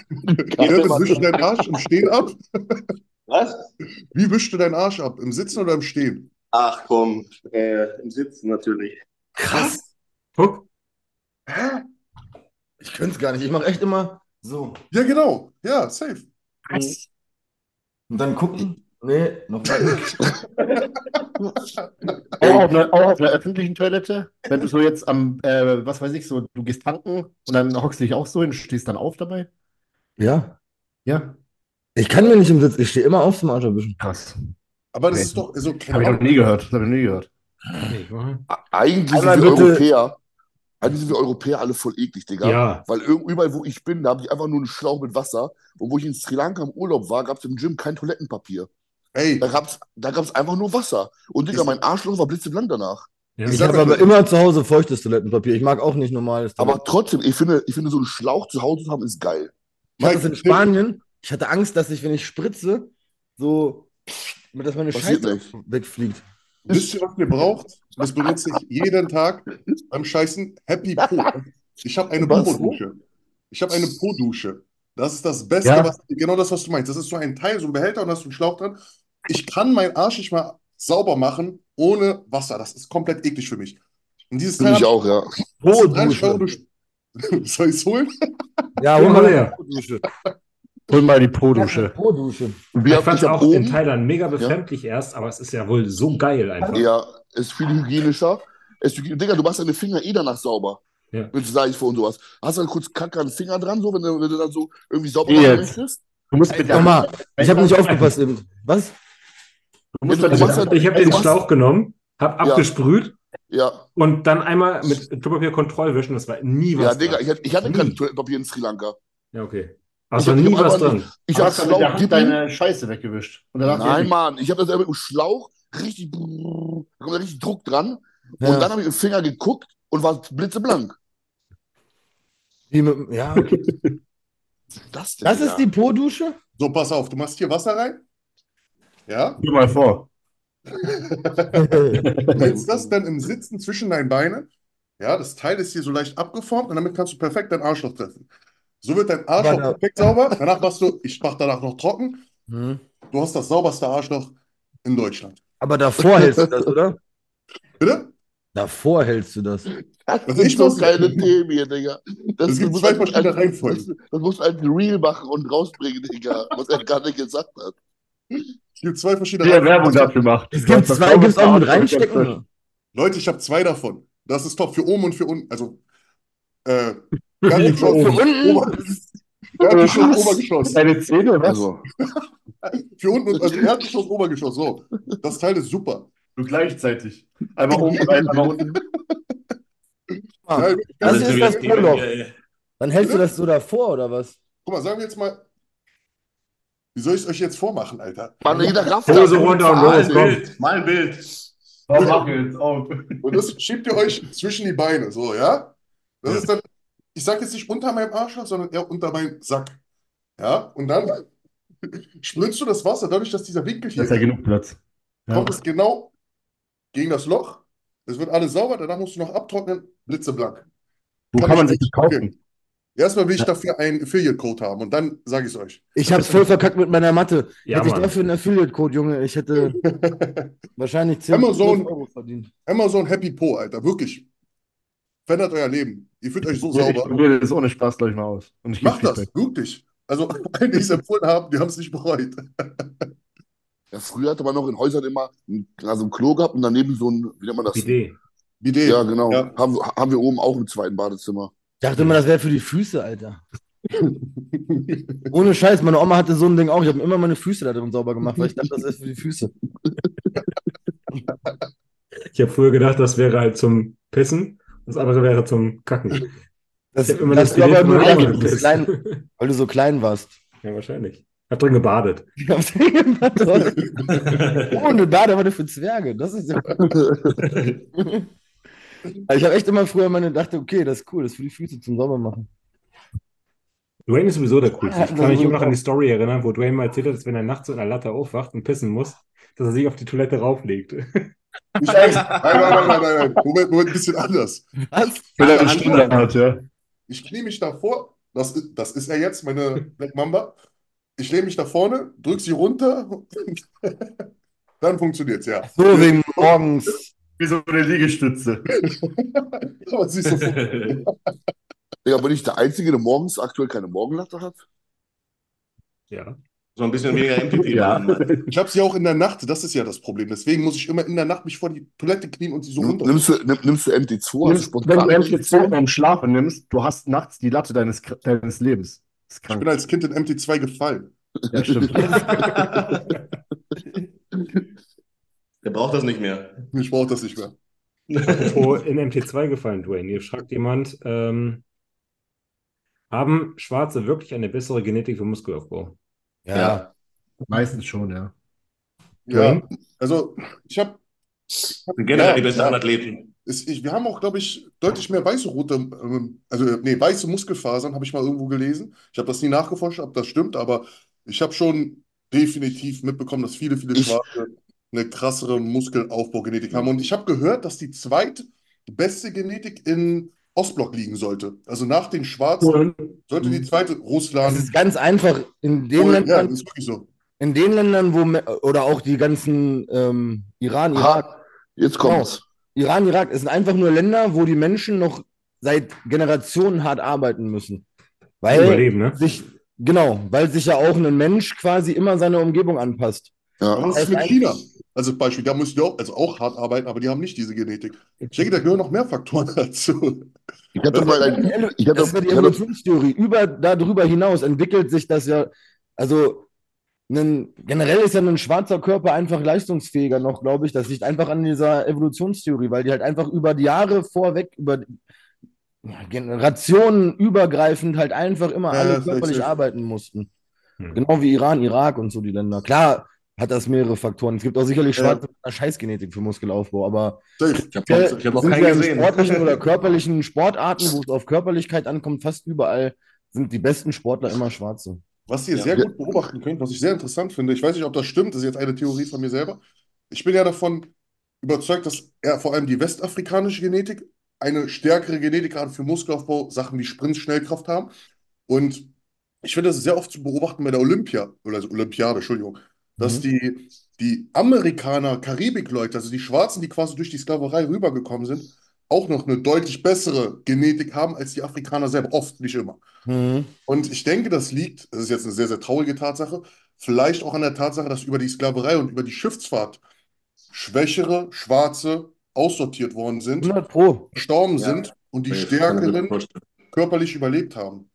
wischst du deinen Arsch im Stehen ab? was? Wie wischst du deinen Arsch ab? Im Sitzen oder im Stehen? Ach komm, äh, im Sitzen natürlich. Krass. Guck. Hä? Ich könnte es gar nicht. Ich mache echt immer so. Ja, genau. Ja, safe. Und dann gucken. Nee, noch weiter. Auch auf einer, auch auf einer öffentlichen Toilette? Wenn du so jetzt am, äh, was weiß ich, so, du gehst tanken und dann hockst du dich auch so hin, stehst dann auf dabei? Ja. Ja. Ich kann mir nicht im Sitz, ich stehe immer auf zum Arsch erwischen. Krass. Aber das Okay. ist doch, also, Habe ich noch nie gehört. Das habe ich noch nie gehört. Eigentlich Einmal sind wir bitte- Europäer, eigentlich sind wir Europäer alle voll eklig, Digga. Ja. Weil überall, wo ich bin, da habe ich einfach nur einen Schlauch mit Wasser. Und wo ich in Sri Lanka im Urlaub war, gab es im Gym kein Toilettenpapier. Ey, Da gab es da gab's einfach nur Wasser. Und Digga, mein Arschloch war blitzeblank danach. Ja. Ich habe aber immer zu Hause feuchtes Toilettenpapier. Ich mag auch nicht normales Aber trotzdem, ich finde, ich finde, so einen Schlauch zu Hause zu haben, ist geil. Ich hatte das in Spanien. Ich hatte Angst, dass ich, wenn ich spritze, so, dass meine Scheiße wegfliegt. Wisst ihr, was ihr braucht? Das benutze ich jeden Tag beim Scheißen. Happy Po. Ich habe eine? Po-Dusche. Ich habe eine Po-Dusche. Das ist das Beste, Ja. was, genau das, was du meinst. Das ist so ein Teil, so ein Behälter und hast du einen Schlauch dran. Ich kann meinen Arsch nicht mal sauber machen ohne Wasser. Das ist komplett eklig für mich. Und dieses Finde Teil ich auch, ja. kostet 30 Euro. Po-Dusche. Du- Soll ich es holen? Ja, Hol mal her. Hol mal die Po-Dusche. Po-Dusche. Und Ich wir fand es ich auch in oben, Thailand mega befremdlich erst, aber es ist ja wohl so geil einfach. ja, ist viel hygienischer. Ist, hygie- Digga, du machst deine Finger eh danach sauber. Ja. Du Seife und sowas. Hast du dann kurz Kacke an den Finger dran, so, wenn du, wenn du dann so irgendwie sauber machen möchtest? Du musst mit der Nochmal, ich habe nicht aufgepasst eben. Was? Du musst Ja, du machst halt- Ich habe den Schlauch genommen, habe Ja. abgesprüht Ja, und dann einmal mit Klopapier Kontrollwischen. Das war nie ja, was Digga, dran. ich hatte, ich hatte kein Toilettenpapier in Sri Lanka. Ja, okay. Ich nie was dran. Ich Du hab hast dann mit der Schlauch dippen. deine Scheiße weggewischt. Und danach Nein, Mann, ich habe das mit dem Schlauch richtig, da kommt richtig Druck dran. Ja. Und dann habe ich mit dem Finger geguckt und war blitzeblank. Wie mit, ja, okay. Das, denn, Das ist die Po-Dusche? So, pass auf, du machst hier Wasser rein. Ja? Geh mal vor. Du hältst das dann im Sitzen zwischen deinen Beinen. Ja, das Teil ist hier so leicht abgeformt und damit kannst du perfekt dein Arschloch treffen. So wird dein Arschloch Aber da- perfekt sauber. Danach machst du, ich mach danach noch trocken. Hm. Du hast das sauberste Arschloch in Deutschland. Aber davor hältst du das, oder? Bitte? Davor hältst du das. Das Also ich so muss- geile Themen hier, Digga. Das, Es gibt muss zwei verschiedene das- Reihenfolgen. Das musst du als Real machen und rausbringen, Digga, was er nicht gesagt hat. Es gibt zwei verschiedene er Werbung Reihenfolgen. dafür macht. Es gibt zwei, gibt es auch mit reinstecken? Leute, ich habe zwei davon. Das ist top für oben und für unten. Also, äh, ganz Für top unten? Ober- Erdgeschoss, Obergeschoss. Deine Zähne, was? Also, Für unten und also Erdgeschoss, Obergeschoss. So, das Teil ist super. Du gleichzeitig. Einmal oben rein, einmal unten. Ah, Ja, das ist das ey. Dann hältst du das so davor, oder was? Guck mal, sagen wir jetzt mal, wie soll ich es euch jetzt vormachen, Alter? Mann, jeder rafft Hose runter und los, komm. Bild, mal ein Bild. Was mach jetzt auf? Und das schiebt ihr euch zwischen die Beine, so, ja? Das ist dann, ich sage jetzt nicht unter meinem Arschloch, sondern eher unter meinem Sack. Ja? Und dann spritzt du das Wasser, dadurch, dass dieser Winkel Da hier ist ja ist, genug Platz. Ja. kommt es genau gegen das Loch. Es wird alles sauber, danach musst du noch abtrocknen, blitzeblank. Wo Kann kann man ich sich das kaufen? empfehlen. Erstmal will ich dafür einen Affiliate-Code haben und dann sage ich es euch. Ich hab's voll verkackt mit meiner Mathe. Ja, Hätte ich dafür einen Affiliate-Code, Junge, ich hätte wahrscheinlich 10 Amazon- Euro verdient. Amazon Happy Po, Alter, wirklich. Verändert euer Leben. Ihr fühlt euch so Ich sauber. probiere das ohne Spaß gleich mal aus. Und ich Macht das, wirklich. Also, alle, die es empfohlen haben, die haben es nicht bereut. Ja, früher hatte man noch in Häusern immer ein, also ein Klo gehabt und daneben so ein, wie nennt man das? Idee. Bidet. Ja, genau. Ja. Haben, wir- haben wir oben auch im zweiten Badezimmer. Ich dachte immer, das wäre für die Füße, Alter. Ohne Scheiß, meine Oma hatte so ein Ding auch. Ich habe immer meine Füße da drin sauber gemacht, weil ich dachte, das ist für die Füße. Ich habe früher gedacht, das wäre halt zum Pissen, das andere wäre zum Kacken. Das, das das aber nur weil du, so klein, weil du so klein warst. Ja, wahrscheinlich. Hab drin gebadet. Ich hab's nicht gemacht, aber- Ohne Badewanne für Zwerge. Das ist ja. Also ich habe echt immer früher meine dachte, okay, das ist cool, das ist für die Füße zum Saubermachen. Dwayne ist sowieso der Coolste. Ich kann mich immer noch an die Story erinnern, wo Dwayne mal erzählt hat, dass wenn er nachts so in der Latte aufwacht und pissen muss, dass er sich auf die Toilette rauflegt. Ich weiß, nein, nein, nein, nein, nein, nein. Moment, Moment, ein bisschen anders. Was? Wenn er eine Stunde hat, ja. Ich knie mich davor, das, ist- das ist er jetzt, meine Black Mamba. Ich lehne mich da vorne, drück sie runter, dann funktioniert's, ja. So wegen morgens. Wie so eine Liegestütze. Aber sie ist so Ja, bin ich der Einzige, der morgens aktuell keine Morgenlatte hat? Ja. So ein bisschen weniger MPP. Ja. machen. Ich habe sie auch in der Nacht, das ist ja das Problem. Deswegen muss ich immer in der Nacht mich vor die Toilette knien und sie so runter. Nimmst du, nimm, nimmst du MD2? Hast du Wenn du endlich MD2? beim Schlafen nimmst, du hast nachts die Latte deines, deines Lebens. Ich bin als Kind in MT2 gefallen. Ja, stimmt. Der braucht das nicht mehr. Ich brauche das nicht mehr. Wo in MT2 gefallen, Dwayne. Hier fragt jemand, ähm, haben Schwarze wirklich eine bessere Genetik für Muskelaufbau? Ja. Meistens schon, ja. Ja, also ich habe Sind generell Ja, die besten ja. Athleten. Ist, ich, wir haben auch, glaube ich, deutlich mehr weiße rote, ähm, also nee, weiße Muskelfasern, habe ich mal irgendwo gelesen. Ich habe das nie nachgeforscht, ob das stimmt, aber ich habe schon definitiv mitbekommen, dass viele, viele Ich- Schwarze eine krassere Muskelaufbaugenetik haben. Und ich habe gehört, dass die zweitbeste Genetik in Ostblock liegen sollte. Also nach den Schwarzen sollte die zweite Es Russland. ist ganz einfach in den Polen- ja, Ländern, das ist wirklich so. in den Ländern, wo oder auch die ganzen ähm, Iran, Irak, Aha, jetzt kommt's. Iran, Irak, es sind einfach nur Länder, wo die Menschen noch seit Generationen hart arbeiten müssen. Weil Überleben, ne? sich, genau, weil sich ja auch ein Mensch quasi immer seiner Umgebung anpasst. Ja. Was ist mit China? Also Beispiel, da müssen die auch, also auch hart arbeiten, aber die haben nicht diese Genetik. Ich denke, da gehören noch mehr Faktoren dazu. Ich hatte mal ein, ich hatte, Das ist ja die ich Evolutionstheorie. Über, darüber hinaus entwickelt sich das ja, also ein, generell ist ja ein schwarzer Körper einfach leistungsfähiger noch, glaube ich. Das liegt einfach an dieser Evolutionstheorie, weil die halt einfach über die Jahre vorweg, über Generationen übergreifend halt einfach immer Ja, alle körperlich arbeiten mussten. Hm. Genau wie Iran, Irak und so die Länder. Klar hat das mehrere Faktoren. Es gibt auch sicherlich Ja. Schwarze mit einer Scheißgenetik für Muskelaufbau, aber. Ich habe noch, ich hab noch keinen ja in gesehen. sportlichen oder körperlichen Sportarten, wo es auf Körperlichkeit ankommt, fast überall sind die besten Sportler immer Schwarze. Was ihr Ja. sehr gut beobachten könnt, was ich sehr interessant finde, ich weiß nicht, ob das stimmt, das ist jetzt eine Theorie von mir selber. Ich bin ja davon überzeugt, dass eher vor allem die westafrikanische Genetik eine stärkere Genetik gerade für Muskelaufbau, Sachen wie Sprint, Schnellkraft haben. Und ich finde, das ist sehr oft zu beobachten bei der Olympia, oder also Olympiade, Entschuldigung, dass Mhm. die, die Amerikaner, Karibik-Leute, also die Schwarzen, die quasi durch die Sklaverei rübergekommen sind, auch noch eine deutlich bessere Genetik haben als die Afrikaner selber. Oft, nicht immer. Mhm. Und ich denke, das liegt, das ist jetzt eine sehr, sehr traurige Tatsache, vielleicht auch an der Tatsache, dass über die Sklaverei und über die Schiffsfahrt schwächere Schwarze aussortiert worden sind, 100 Pro. gestorben Ja. sind und die das Stärkeren körperlich überlebt haben.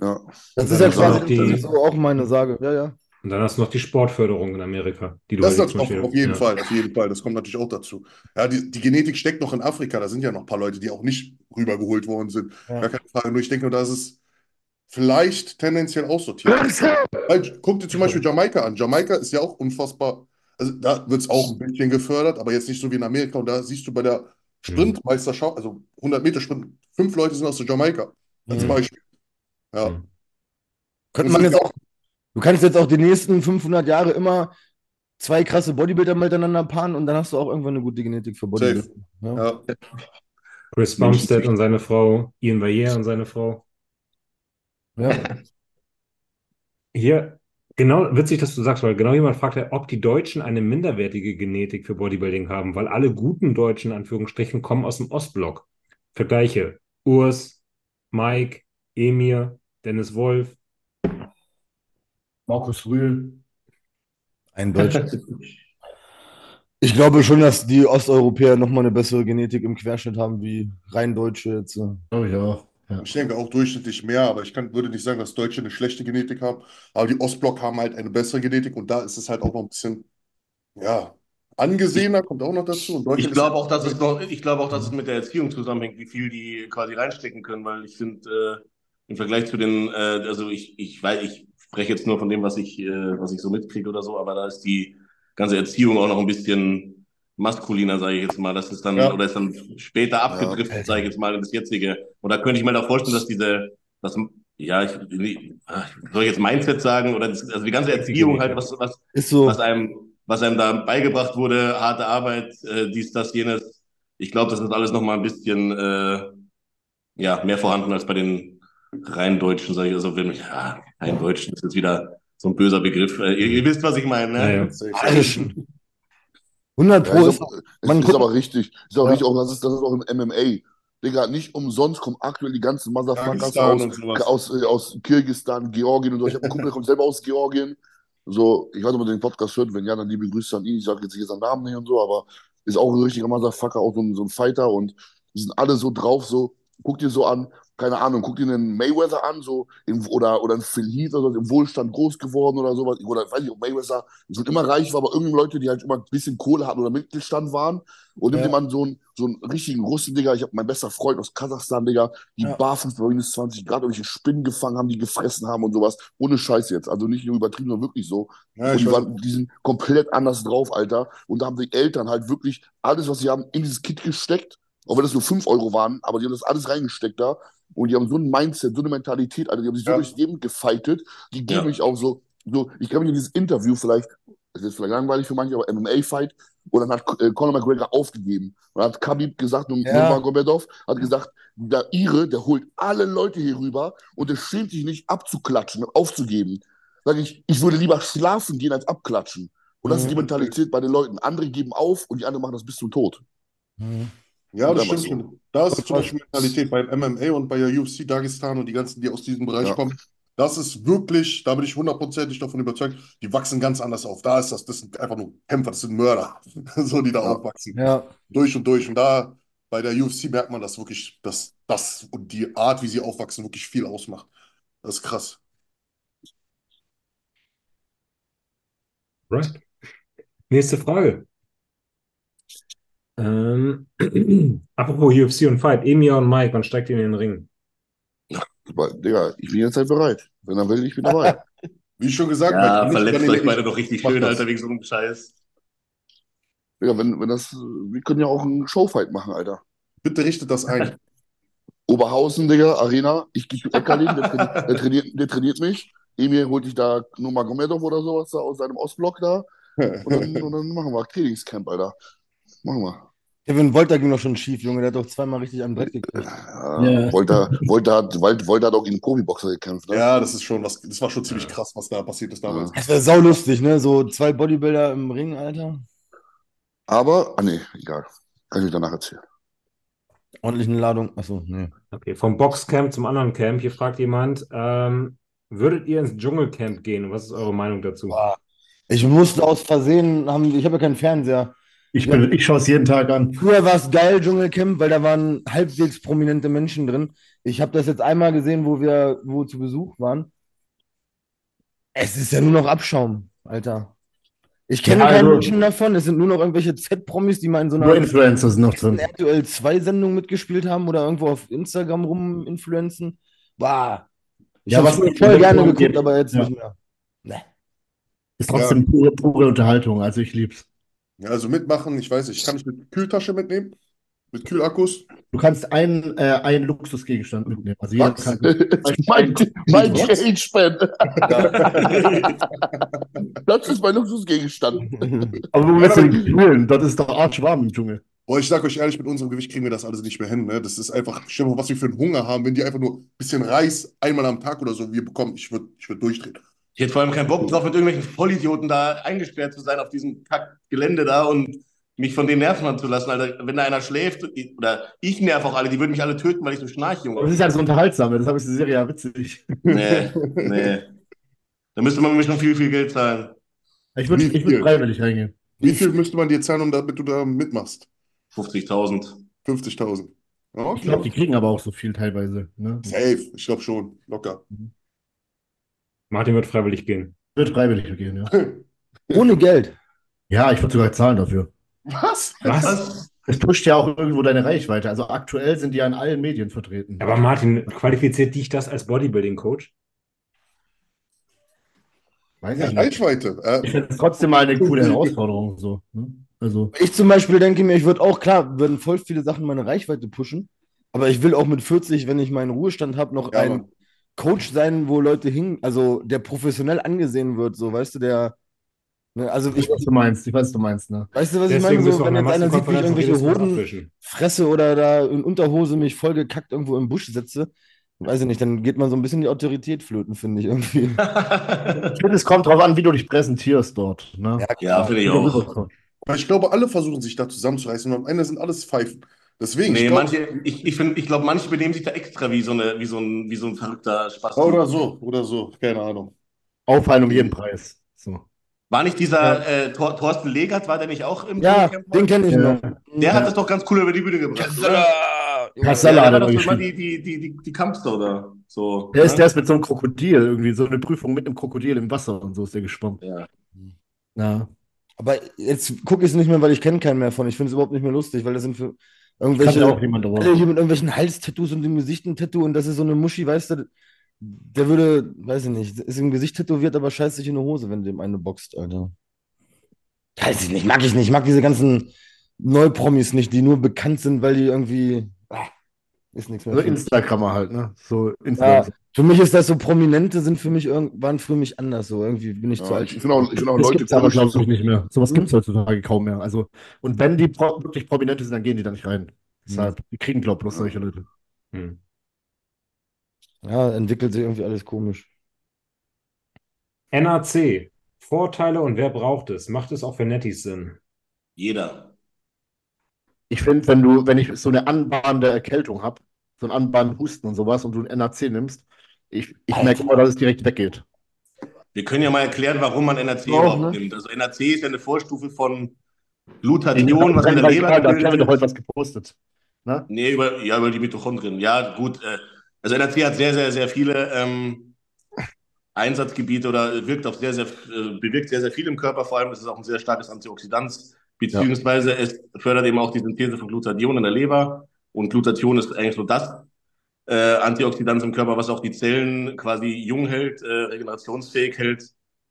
Ja. Das Und ist ja quasi die- das ist so auch meine Sage. Ja, ja. Und dann hast du noch die Sportförderung in Amerika, die du Das halt ist auf, auf jeden ja. Fall, auf jeden Fall. Das kommt natürlich auch dazu. Ja, die, die Genetik steckt noch in Afrika. Da sind ja noch ein paar Leute, die auch nicht rübergeholt worden sind. Ja. Gar keine Frage. Nur ich denke nur, dass es vielleicht tendenziell aussortiert. Weil, guck dir zum Beispiel Jamaika an. Jamaika ist ja auch unfassbar. Also da wird es auch ein bisschen gefördert, aber jetzt nicht so wie in Amerika. Und da siehst du bei der Sprintmeisterschaft, also 100 Meter Sprint, fünf Leute sind aus der Jamaika. Als Mhm. Beispiel. Ja. Mhm. Könnte man jetzt auch, du kannst jetzt auch die nächsten 500 Jahre immer zwei krasse Bodybuilder miteinander paaren und dann hast du auch irgendwann eine gute Genetik für Bodybuilding. Ja. Ja. Chris Bumstead und seine Frau, Ian Valliere und seine Frau. Ja. Hier, genau, witzig, dass du sagst, weil genau jemand fragt, ja, ob die Deutschen eine minderwertige Genetik für Bodybuilding haben, weil alle guten Deutschen, Anführungsstrichen, kommen aus dem Ostblock. Vergleiche: Urs, Mike, Emir, Dennis Wolf. Markus Rühl. Ein Deutscher. Ich glaube schon, dass die Osteuropäer nochmal eine bessere Genetik im Querschnitt haben wie rein Deutsche jetzt. Oh ja. ja. Ich denke auch durchschnittlich mehr, aber ich kann, würde nicht sagen, dass Deutsche eine schlechte Genetik haben. Aber die Ostblock haben halt eine bessere Genetik und da ist es halt auch noch ein bisschen, ja, angesehener, kommt auch noch dazu. Und Ich glaube auch, dass es noch, ich glaube auch, dass es mit der Erziehung zusammenhängt, wie viel die quasi reinstecken können, weil ich finde, äh, im Vergleich zu den, äh, also ich, ich weiß, ich spreche jetzt nur von dem, was ich, äh, was ich so mitkriege oder so, aber da ist die ganze Erziehung auch noch ein bisschen maskuliner, sage ich jetzt mal. Das ist dann, Ja. oder ist dann später abgedriftet, sage ich jetzt mal, in das jetzige. Und da könnte ich mir da vorstellen, dass diese, das, ja, ich, ah, soll ich jetzt Mindset sagen, oder das, also die ganze Erziehung halt, was, was, Ist so. was einem, was einem da beigebracht wurde, harte Arbeit, äh, dies, das, jenes. Ich glaube, das ist alles noch mal ein bisschen äh, ja, mehr vorhanden als bei den rein Deutschen, sage ich. Also wenn ja, rein Deutschen ist jetzt wieder so ein böser Begriff. Äh, ihr, ihr wisst, was ich meine, ne? Ja, ja. Bayerischen. 100 Ja, Pro ist, ist, auch, man ist, ist aber richtig. Ist auch Ja. richtig, auch, das ist, das ist auch im MMA. Digga, nicht umsonst kommen aktuell die ganzen Motherfuckers aus, aus, äh, aus Kirgisistan, Georgien und so. Ich habe einen Kumpel, der kommt selber aus Georgien. So, ich weiß nicht, ob den Podcast hört. Wenn ja, dann liebe Grüße an ihn. Ich sage jetzt hier seinen Namen nicht und so, aber ist auch ein richtiger Motherfucker, auch so ein, so ein Fighter und die sind alle so drauf, so, guck dir so an, keine Ahnung, guck dir einen Mayweather an, so, im, oder, oder einen Phil Heath oder so, im Wohlstand groß geworden oder sowas. Oder weiß ich, ob Mayweather schon immer reich war, aber irgendwie Leute, die halt immer ein bisschen Kohle hatten oder Mittelstand waren. Und nimmt Ja. jemand so einen, so einen richtigen Russen, Digga. Ich habe mein bester Freund aus Kasachstan, Digga, die Ja. barfuß bei minus 20 Grad irgendwelche Spinnen gefangen haben, die gefressen haben und sowas. Ohne Scheiß jetzt. Also nicht nur übertrieben, sondern wirklich so. Ja, Und die, waren, die sind komplett anders drauf, Alter. Und da haben die Eltern halt wirklich alles, was sie haben, in dieses Kit gesteckt. Auch wenn das nur 5 Euro waren, aber die haben das alles reingesteckt da. Und die haben so ein Mindset, so eine Mentalität, Alter. Die haben sich so Ja. durchs Leben gefightet. Die geben Ja. mich auch so, so, ich kann mich in dieses Interview vielleicht, das ist vielleicht langweilig für manche, aber MMA-Fight. Und dann hat äh, Conor McGregor aufgegeben. Und dann hat Khabib gesagt, Nur- Ja. Nurmagomedov hat gesagt, der Ire, der holt alle Leute hier rüber und der schämt sich nicht abzuklatschen und aufzugeben. Sag ich, ich würde lieber schlafen gehen als abklatschen. Und das ist die Mhm. Mentalität bei den Leuten. Andere geben auf und die anderen machen das bis zum Tod. Mhm. Ja, das stimmt so. schon. Da ist zum Beispiel Mentalität beim MMA und bei der UFC Dagestan und die ganzen, die aus diesem Bereich Ja. kommen. Das ist wirklich, da bin ich hundertprozentig davon überzeugt, die wachsen ganz anders auf. Da ist das, das sind einfach nur Kämpfer, das sind Mörder, so die da Ja. aufwachsen. Ja. Durch und durch. Und da bei der UFC merkt man das wirklich, dass das und die Art, wie sie aufwachsen, wirklich viel ausmacht. Das ist krass. Right. Nächste Frage. Ähm, apropos UFC und Fight, Emir und Mike, wann steigt ihr in den Ring? Aber, Digga, ich bin jetzt halt bereit. Wenn er will, ich bin dabei. Wie schon gesagt, Ja, nicht, verletzt nehme beide ich- doch richtig schön, das. Alter, wegen so einem Scheiß. Digga, wenn, wenn das, wir können ja auch einen Showfight machen, Alter. Bitte richtet das ein. Oberhausen, Digga, Arena. Ich gehe zu Eckerlin, der, trainiert, der, trainiert, der trainiert mich. Emil holt dich da Nurmagomedov oder sowas da aus seinem Ostblock da. Und dann, und dann machen wir Trainingscamp, Alter. Machen wir. Kevin Wolter ging doch schon schief, Junge. Der hat doch zweimal richtig am Brett gekriegt. Ja, Ja. Volta, Volta, hat, hat auch gegen Profiboxer gekämpft, ne? Ja, das ist schon was, das war schon ziemlich krass, was da passiert ist damals. Das wäre saulustig, ne? So zwei Bodybuilder im Ring, Alter. Aber, ah nee, egal. Kann ich euch danach erzählen. Ordentlich eine Ladung. Achso, nee. Okay, vom Boxcamp zum anderen Camp. Hier fragt jemand, ähm, würdet ihr ins Dschungelcamp gehen? Was ist eure Meinung dazu? Ich musste aus Versehen, haben, ich habe ja keinen Fernseher, Ich, bin, ich schaue es jeden Tag an. Früher war es geil, Dschungelcamp, weil da waren halbwegs prominente Menschen drin. Ich habe das jetzt einmal gesehen, wo wir wo zu Besuch waren. Es ist ja nur noch Abschaum, Alter. Ich kenne Ja, keinen also- Menschen davon. Es sind nur noch irgendwelche Z-Promis, die mal in so Nur einer Influencer sind noch drin. RTL 2 Sendung mitgespielt haben oder irgendwo auf Instagram ruminfluenzen. Bah. Ich Ja, habe was es voll gerne geguckt, geht- aber jetzt Ja. nicht mehr. Nee. Ist trotzdem pure, pure Unterhaltung. Also ich lieb's. Ja, also mitmachen, ich weiß nicht, kann ich mit Kühltasche mitnehmen? Mit Kühlakkus? Du kannst einen, äh, einen Luxusgegenstand mitnehmen. Also jeder Was? kann. mein mein? Cage-Band. Das ist mein Luxusgegenstand. Aber wo willst du den kühlen? Das ist doch arschwarm im Dschungel. Boah, ich sag euch ehrlich, mit unserem Gewicht kriegen wir das alles nicht mehr hin. Ne? Das ist einfach, stell mal, was wir für einen Hunger haben, wenn die einfach nur ein bisschen Reis einmal am Tag oder so wir bekommen. Ich würde ich würd durchdrehen. Ich hätte vor allem keinen Bock drauf, mit irgendwelchen Vollidioten da eingesperrt zu sein auf diesem Kack-Gelände da und mich von denen nerven zu lassen. Alter, wenn da einer schläft, oder ich nerv auch alle, die würden mich alle töten, weil ich so schnarche, Aber das Junge. ist ja so unterhaltsam. Das habe ich die Serie ja witzig. Nee, nee. Da müsste man mir schon viel, viel Geld zahlen. Ich würde ich würd viel? freiwillig reingehen. Wie viel müsste man dir zahlen, um damit du da mitmachst? 50.000. 50.000. Ja, Ich glaube, die okay. kriegen aber auch so viel teilweise. Ne? Safe, ich glaube schon. Locker. Martin wird freiwillig gehen. Wird freiwillig gehen, ja. Ohne Geld. Ja, ich würde sogar zahlen dafür. Was? Was? Es pusht ja auch irgendwo deine Reichweite. Also aktuell sind die ja in allen Medien vertreten. Aber Martin, qualifiziert dich das als Bodybuilding-Coach? Weiß Ja, ich nicht. Reichweite. Äh, Ich finde es trotzdem mal eine coole Herausforderung. So, ne? Also, Ich zum Beispiel denke mir, ich würde auch, klar, würden voll viele Sachen meine Reichweite pushen. Aber ich will auch mit 40, wenn ich meinen Ruhestand habe, noch Ja, ein. Coach sein, wo Leute hin, also der professionell angesehen wird, so, weißt du, der, ne, also ich ich, weiß, was du meinst. Ich weiß, was du meinst, ne? weißt du, was ich Deswegen meine? bist So, wenn jetzt einer sieht, wie ich irgendwelche Hoden fresse oder da in Unterhose mich voll gekackt irgendwo im Busch sitze, weiß ich nicht, dann geht man so ein bisschen die Autorität flöten, finde ich irgendwie. Ich finde, es kommt drauf an, wie du dich präsentierst dort. Ne? Ja, finde ich auch. ich glaube, alle versuchen sich da zusammenzureißen und am Ende sind alles Pfeifen. Deswegen, ich Nee, glaube, manche, ich, ich, find, ich glaube, manche benehmen sich da extra wie so, eine, wie so, ein, wie so ein verrückter Spaß. oder so, oder so, keine Ahnung. Auffallen um jeden Preis. So. War nicht dieser äh, Thor, Thorsten Legert, war der nicht auch im Ja, Dschungelcamp? den kenne ich Ja. noch. Der hat das doch ganz cool über die Bühne gebracht. Kassala der hat er doch immer die, die, die, die, die Kampfsau da. So, Der ist, ne? der ist mit so einem Krokodil irgendwie, so eine Prüfung mit einem Krokodil im Wasser und so ist der geschwommen. Ja. Ja. Aber jetzt gucke ich es nicht mehr, weil ich kenne keinen mehr von. Ich finde es überhaupt nicht mehr lustig, weil das sind für irgendwelche auch drauf. hier mit irgendwelchen Halstattoos und dem Gesicht ein Tattoo und das ist so eine Muschi, weißt du, der würde, weiß ich nicht, ist im Gesicht tätowiert, aber scheißt sich in eine Hose, wenn du dem eine boxt, Alter. Weiß ich nicht, mag ich nicht. Ich mag diese ganzen Neupromis nicht, die nur bekannt sind, weil die irgendwie. Ist nichts mehr. So für mich. Instagrammer halt, ne? So Ja, Influencer. für mich ist das so, Prominente sind für mich irgend, waren für mich anders so. Irgendwie bin ich zu Ja, alt. ich finde auch, ich find auch Das Leute gibt es aber, glaube so- ich, nicht mehr. Sowas gibt es heutzutage kaum mehr. Also, und wenn die pro wirklich Prominente sind, dann gehen die da nicht rein. Deshalb, die kriegen, glaube ich, bloß solche Leute. Hm. Ja, entwickelt sich irgendwie alles komisch. NAC. Vorteile und wer braucht es? Macht es auch für Nettis Sinn? Jeder. Ich finde, wenn du, wenn ich so eine anbahnende Erkältung habe, so einen anbahnenden Husten und sowas und du ein NAC nimmst, ich, ich merke immer, dass es direkt weggeht. Wir können ja mal erklären, warum man NAC überhaupt ne? nimmt. Also NAC ist ja eine Vorstufe von Glutathion, was in der Leber Da gebildet Kevin doch heute was gepostet. Ne? Nee, über, ja, über die Mitochondrien. Ja, gut. Äh, also NAC hat sehr, sehr, sehr viele ähm, Einsatzgebiete oder wirkt auf sehr, sehr, äh, bewirkt sehr, sehr viel im Körper. Vor allem ist es auch ein sehr starkes Antioxidant, beziehungsweise es fördert eben auch die Synthese von Glutathion in der Leber. Und Glutathion ist eigentlich so das äh, Antioxidant im Körper, was auch die Zellen quasi jung hält, äh, regenerationsfähig hält.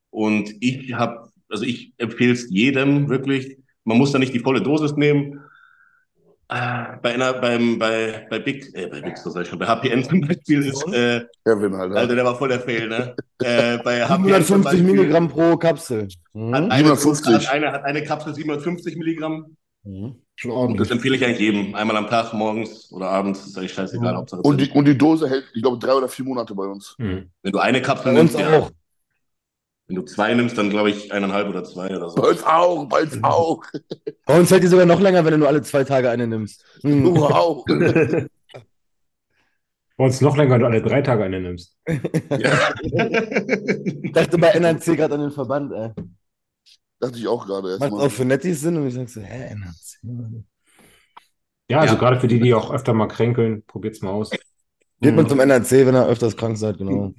Und ich habe, also ich empfehle es jedem wirklich. Man muss da nicht die volle Dosis nehmen. Äh, bei einer, beim, bei, bei Big, äh, bei Big, so sag ich schon, bei HPN zum Beispiel ist, äh, Kevin, Alter. Alter, der war voll der Fail, ne? Äh, bei HPN 750 zum Beispiel Milligramm pro Kapsel. Hat Mhm. eine, 750. Hat eine, hat eine Kapsel 750 Milligramm. Mhm. Schon Und ordentlich. das empfehle ich eigentlich jedem. Einmal am Tag, morgens oder abends, ist eigentlich scheißegal. Hauptsache, Und die, und die Dose hält, ich glaube, drei oder vier Monate bei uns. Hm. wenn du eine Kapsel Bei uns nimmst, ja. auch. Wenn du zwei nimmst, dann glaube ich eineinhalb oder zwei oder so. Bei uns auch, bei uns auch. Bei uns hält die sogar noch länger, wenn du nur alle zwei Tage eine nimmst. Mhm. Wow. Bei uns noch länger, wenn du alle drei Tage eine nimmst. Ich dachte bei NRC gerade an den Verband, ey. Dachte ich auch gerade Macht erstmal. auch für Nettis Sinn und ich sag so, hä, NRC? Ja, also Ja. gerade für die, die auch öfter mal kränkeln, probiert's mal aus. Geht man zum NRC, wenn ihr öfters krank seid, genau.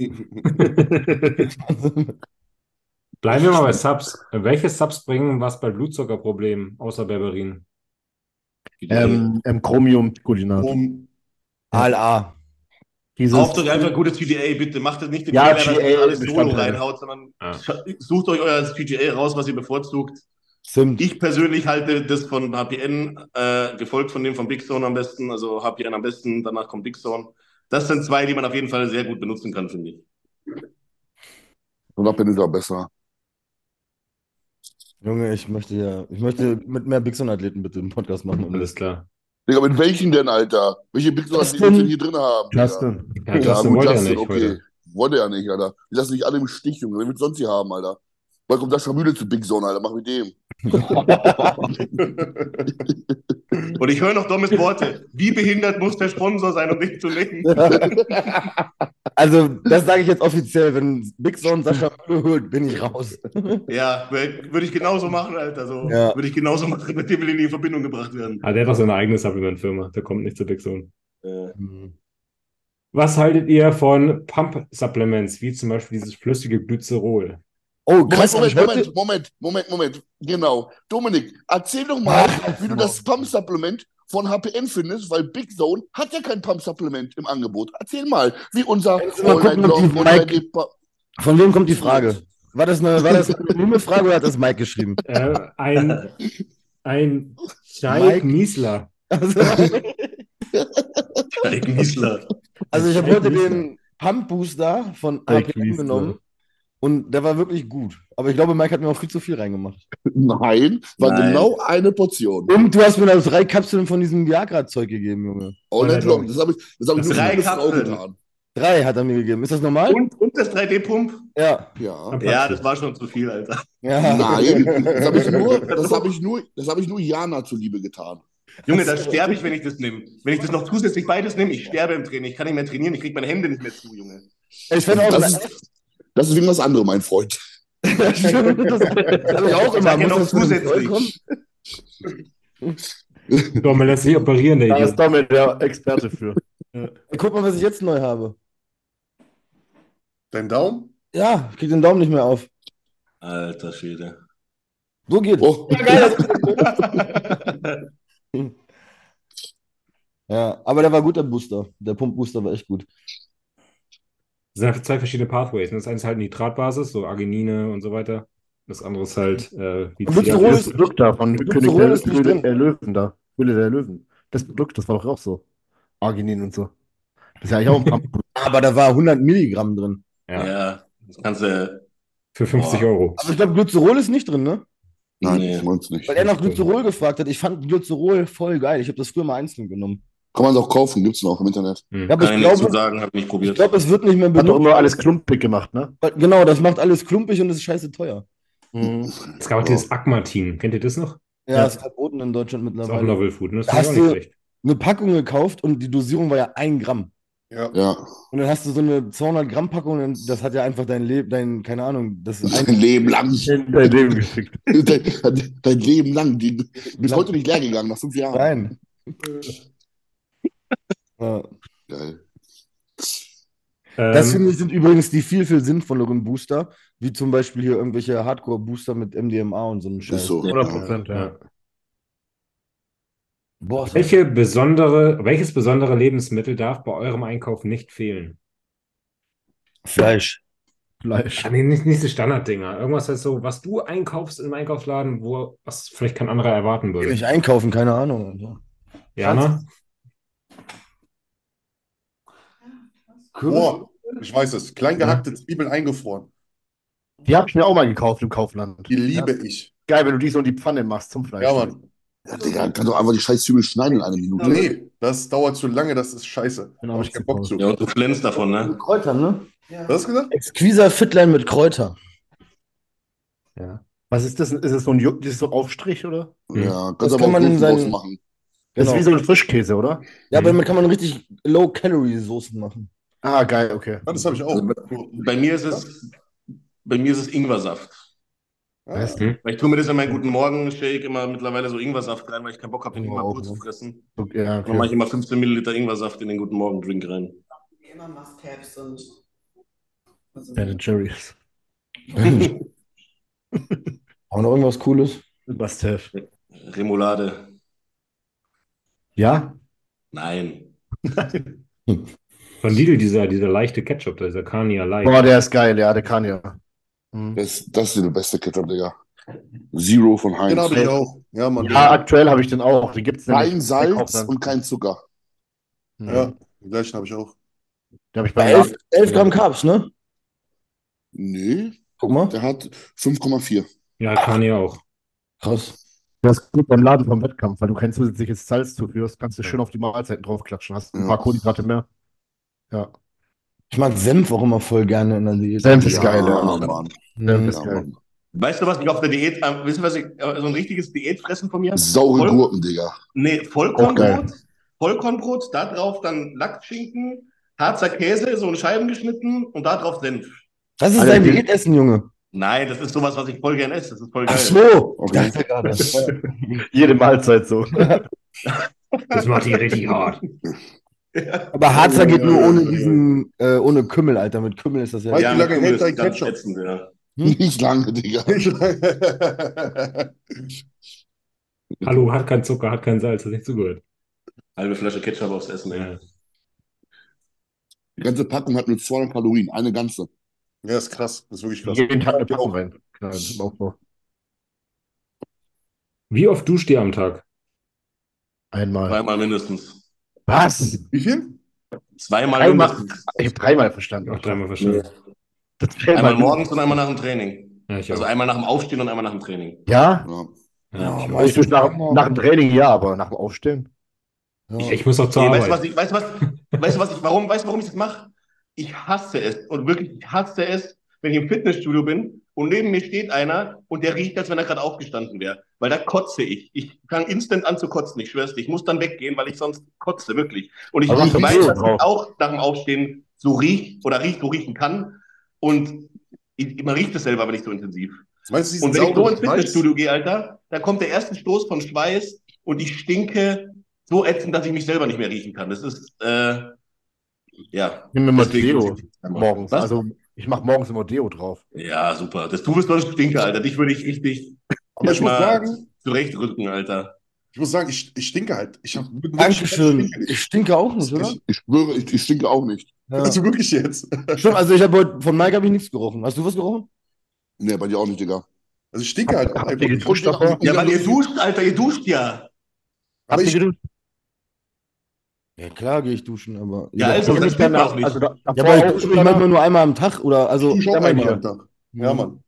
Bleiben wir mal bei Subs. Welche Subs bringen was bei Blutzuckerproblemen außer Berberin? Ähm, ähm, Chromium Kulinat. Um, ALA. Dieses, Kauft euch einfach gutes GDA, bitte. Macht das nicht den Ja, Fehler, dass ihr alles Solo reinhaut, sondern Ja. scha- sucht euch euer GDA raus, was ihr bevorzugt. Zimt. Ich persönlich halte das von HPN, äh, gefolgt von dem von Big Zone am besten. Also HPN am besten, danach kommt Big Zone. Das sind zwei, die man auf jeden Fall sehr gut benutzen kann, finde ich. Und ab ist er besser. Junge, ich möchte ja, ich möchte mit mehr Big Athleten bitte einen Podcast machen. Alles klar. Digga, mit welchen denn, Alter? Welche Big willst du denn hier drin haben? Justin. Ja, Ja, Justin wollte ja Justin, nicht okay. heute. Wollte ja nicht, Alter. Die lassen nicht alle im Stich, Junge. Wer will sonst hier haben, Alter? Bald kommt Sascha Mühle zu Big Zone, Alter. Mach mit dem. Und ich höre noch dummes Worte. Wie behindert muss der Sponsor sein, um dich zu nehmen? Also, das sage ich jetzt offiziell, wenn Big Zone Sascha Müller holt, bin ich raus. Ja, würde ich genauso machen, Alter. So, Ja. Würde ich genauso machen, mit dem will in Verbindung gebracht werden. Ah, der hat doch seine eigene Supplement-Firma. Der kommt nicht zu Big Zone. Äh, Was haltet ihr von Pump-Supplements, wie zum Beispiel dieses flüssige Glycerol? Oh, Moment, krass, Moment, ich heute, Moment, Moment, Moment, Moment. Genau. Dominik, erzähl doch mal, Ach, wie du das Pump-Supplement von HPN findest, weil Big Zone hat ja kein Pump-Supplement im Angebot. Erzähl mal, wie unser gucken, von wem kommt die Frage? War das eine, war das eine anonyme Frage oder hat das Mike geschrieben? Äh, ein ein Mike? Miesler. Also, Erik Miesler. also ich habe heute den Pump Booster von Wiesler. genommen und der war wirklich gut. Aber ich glaube, Mike hat mir auch viel zu viel reingemacht. Nein, war Nein. genau eine Portion. Und du hast mir da drei Kapseln von diesem Viagra-Zeug gegeben, Junge. All-Night Long. Das habe ich, das hab ich nur für Drei Kapseln. getan. Drei hat er mir gegeben. Ist das normal? Und, und das 3D-Pump? Ja. Ja. Ja, das war schon zu viel, Alter. ja. Nein, das habe ich nur, das habe ich nur, das habe ich nur Jana zuliebe getan. Junge, da sterbe ich, wenn ich das nehme. Wenn ich das noch zusätzlich beides nehme, ich sterbe im Training. Ich kann nicht mehr trainieren, ich kriege meine Hände nicht mehr zu, Junge. Ich finde auch, Das ist, das ist wegen was anderes, mein Freund. das, habe ich auch immer. Ja Muss noch zusätzlich. man lässt sich operieren, der Da ist. Dommel der Experte für. Ey, Guck mal, was ich jetzt neu habe. dein Daumen? Ja, ich krieg den Daumen nicht mehr auf. Alter Schwede. So geht es. Oh. Ja, geil. Ja, aber der war gut, der Booster. Der Pumpbooster war echt gut. Das sind einfach zwei verschiedene Pathways. ne? Das eine ist halt Nitratbasis, so Arginine und so weiter. Das andere ist halt äh, wie Glycerol Das ist- Produkt da von Glycerol König der, ist nicht Höhle der Löwen da. Höhle der Löwen. Das Produkt, das war doch auch so. Arginin und so. Das ist ja eigentlich auch. Aber da war 100 Milligramm drin. Ja, Ja, das kannst du. für 50 Boah. Euro. Aber ich glaube, Glycerol ist nicht drin, ne? Nein, Nee. ich mein's nicht. Weil er nach Glycerol gefragt hat. Ich fand Glycerol voll geil. Ich habe das früher mal einzeln genommen. Kann man es auch kaufen, gibt's noch im Internet. Hm. Ja, aber Kann ich glaube, sagen, habe ich nicht ich probiert. glaube, es wird nicht mehr Hat doch benutzt. immer alles klumpig gemacht, ne? Genau, das macht alles klumpig und ist scheiße teuer. Mhm. Es gab auch dieses Agmatin. Kennt ihr das noch? Ja, Ja. ist verboten in Deutschland Das ist auch mittlerweile. Novel Food. Ne? Das Da hast auch nicht du- schlecht. Eine Packung gekauft und die Dosierung war ja ein Gramm. Ja. Ja. Und dann hast du so eine 200 Gramm Packung und das hat ja einfach dein Leben, dein, keine Ahnung, das ist Dein ein, Leben lang. Dein Leben geschickt. Dein, dein Leben lang. Die, du bist heute nicht leer gegangen, nach fünf Jahren. Nein. Ja. Geil. Das Ähm, finde ich sind übrigens die viel, viel sinnvolleren Booster, wie zum Beispiel hier irgendwelche Hardcore-Booster mit MDMA und so einem Scheiß. Ist so. 100%, ja. ja. Boah, Welche besondere, welches besondere Lebensmittel darf bei eurem Einkauf nicht fehlen? Fleisch. Fleisch. Ah, nee, nicht, nicht die Standarddinger. Irgendwas halt so, was du einkaufst im Einkaufsladen, wo, was vielleicht kein anderer erwarten würde. Nicht einkaufen, keine Ahnung. Alter. Jana? Boah, ich weiß es. Klein gehackte Zwiebeln eingefroren. Die habe ich mir auch mal gekauft im Kaufland. Die liebe ich. Geil, wenn du die so in die Pfanne machst zum Fleisch. Ja, Mann. Ja, Digga, kann doch einfach die scheiß Zwiebel schneiden in einer Minute. Nee, das dauert zu lange, das ist scheiße. Genau, Hab ich keinen Bock zu. Ja, und du flänzt davon, ne? Mit Kräutern, ne? Was hast du gesagt? Exquiser Fitlein mit Kräuter. Ja. Was ist das? Ist das so ein Juck, das ist so Aufstrich, oder? Ja, Das kannst aber kann auch man in seinen- machen. Das Genau. ist wie so ein Frischkäse, oder? Ja, aber damit kann man richtig Low-Calorie-Soßen machen. Ah, geil, okay. Ja, das habe ich auch. Bei mir ist es, bei mir ist es Ingwersaft. Ah? Weil ich tue mir das in meinen guten Morgen-Shake immer mittlerweile so Ingwersaft rein, weil ich keinen Bock habe, den Ingwer auch, pur zu ne? fressen. Ja, Dann mache ich okay. immer 15 Milliliter Ingwersaft in den guten Morgen-Drink rein. Die immer Must-Haves sind. Also, Ben Jerry's. Wir noch irgendwas Cooles? Must have. Remoulade. Ja? Nein. Von Lidl, dieser, dieser leichte Ketchup, dieser Carnia Light. Boah, der ist geil, ja, der kann ja. Mhm. Das, das ist der beste Ketchup, Digga. Zero von Heinz. Den habe ich auch. Ja, Mann. Ja, aktuell habe ich den auch. Den gibt's nämlich. Kein Salz und kein Zucker. Mhm. Ja, den gleichen habe ich auch. Den habe ich Bei bei 11, 11 Gramm Carbs, ne? Nee, Guck mal. der hat 5,4. Ja, Carnia auch. Krass. Das ist gut beim Laden vom Wettkampf, weil du kein zusätzliches Salz zuführst, kannst du schön auf die Mahlzeiten draufklatschen, hast ein Ja. paar Kohlenhydrate mehr. Ja. Ich mag Senf auch immer voll gerne in der Diät. Senf ist geil, ja. Mann. Senf ist geil. Weißt du, was ich auf der Diät, äh, wissen was ich, äh, so ein richtiges Diätfressen von mir? Saure Voll- Gurken, Digga. Nee. Vollkornbrot. Vollkornbrot, da drauf dann Lackschinken, Harzer Käse, so in Scheiben geschnitten und da drauf Senf. Das ist dein Diätessen, Junge. Nein, das ist sowas, was ich voll gern esse. Das ist voll geil. Ach so. Okay. Jede Mahlzeit so. Das macht die richtig hart. Aber Harzer geht nur ohne diesen, äh, ohne Kümmel, Alter. Mit Kümmel ist das ja. Weißt Ja, wie lange hält dein Ketchup? ätzend, ja. Nicht lange, Digga. Hallo, hat kein Zucker, hat kein Salz, hast nicht zugehört. Halbe Flasche Ketchup aufs Essen, ey. Ja. Die ganze Packung hat nur 200 Kalorien, eine ganze. Ja, ist krass. Das ist wirklich krass. Jeden Tag eine Packung auch. rein. Aufbau. Wie oft duscht ihr am Tag? Einmal. Zweimal mindestens. Was? Wie viel? Zweimal Dreimal. Ich habe dreimal verstanden. Auch dreimal verstanden. Das Einmal morgens und einmal nach dem Training. Ja, ich Also einmal nach dem Aufstehen und einmal nach dem Training. Ja? Ja. Ja, ich, Ja, auch. Ich durch nach, nach dem Training ja, aber nach dem Aufstehen. ich, ich muss auch zur Nee, weißt du, was Arbeit. ich, weißt du, was, weißt du, was ich, warum, weißt du, warum ich das mache? Ich hasse es. Und wirklich, ich hasse es, wenn ich im Fitnessstudio bin und neben mir steht einer und der riecht, als wenn er gerade aufgestanden wäre. Weil da kotze ich. Ich fange instant an zu kotzen, ich schwör's dir. Ich muss dann weggehen, weil ich sonst kotze, wirklich. Und ich Aber weiß, dass ich auch nach dem Aufstehen so riecht oder riecht, so riechen kann. Und ich, man riecht es selber, wenn ich so intensiv. Meinst du Und wenn ich so ins? Fitnessstudio gehe, Alter, da kommt der erste Stoß von Schweiß und ich stinke so ätzend, dass ich mich selber nicht mehr riechen kann. Das ist, äh, ja. Nehme immer Deswegen- Deo morgens. Was? Also ich mache morgens immer Deo drauf. Ja, super. Das du bist doch ein Stinker, Alter. Dich würde ich richtig Aber ich muss sagen, zurechtrücken, Alter. ich muss sagen, ich, ich stinke halt. Ich hab Dankeschön. Ich stinke. Ich auch nicht, oder? Ich schwöre, ich, ich stinke auch nicht. Ja. Also wirklich jetzt. Stimmt, also ich habe heute, von Mike habe ich nichts gerochen. Hast du was gerochen? Nee, bei dir auch nicht, Digga. Also ich stinke halt Habt ihr geduscht? Ja, weil ihr duscht, Alter. Ihr duscht ja. Aber ich, Ja, klar gehe ich duschen, aber. Ja, Ja, also, das ich danach, auch nicht. also da, ja aber ich dusche mich manchmal nur einmal am Tag oder also. dusche auch ja, einmal am Tag. Ja, Mann.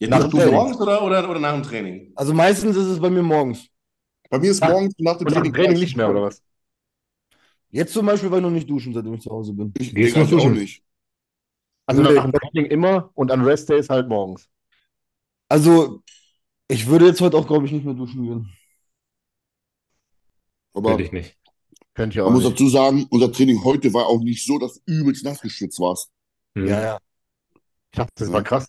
Ja, Nach dem Training. morgens oder, oder, oder nach dem Training? Also meistens ist es bei mir morgens. Bei mir ist Ja. morgens nach dem Und nach dem Training nicht mehr, oder was? Jetzt zum Beispiel, weil ich noch nicht duschen, seitdem ich zu Hause bin. Ich, ich auch duschen? nicht. Also Nee. nach dem Training immer und an Restdays halt morgens. Also, ich würde jetzt heute auch, glaube ich, nicht mehr duschen gehen. Aber Will ich nicht. Könnt ihr man auch muss nicht. dazu sagen, unser Training heute war auch nicht so, dass du übelst nass geschwitzt warst. Hm. Ja, ja. Ich dachte, das war krass.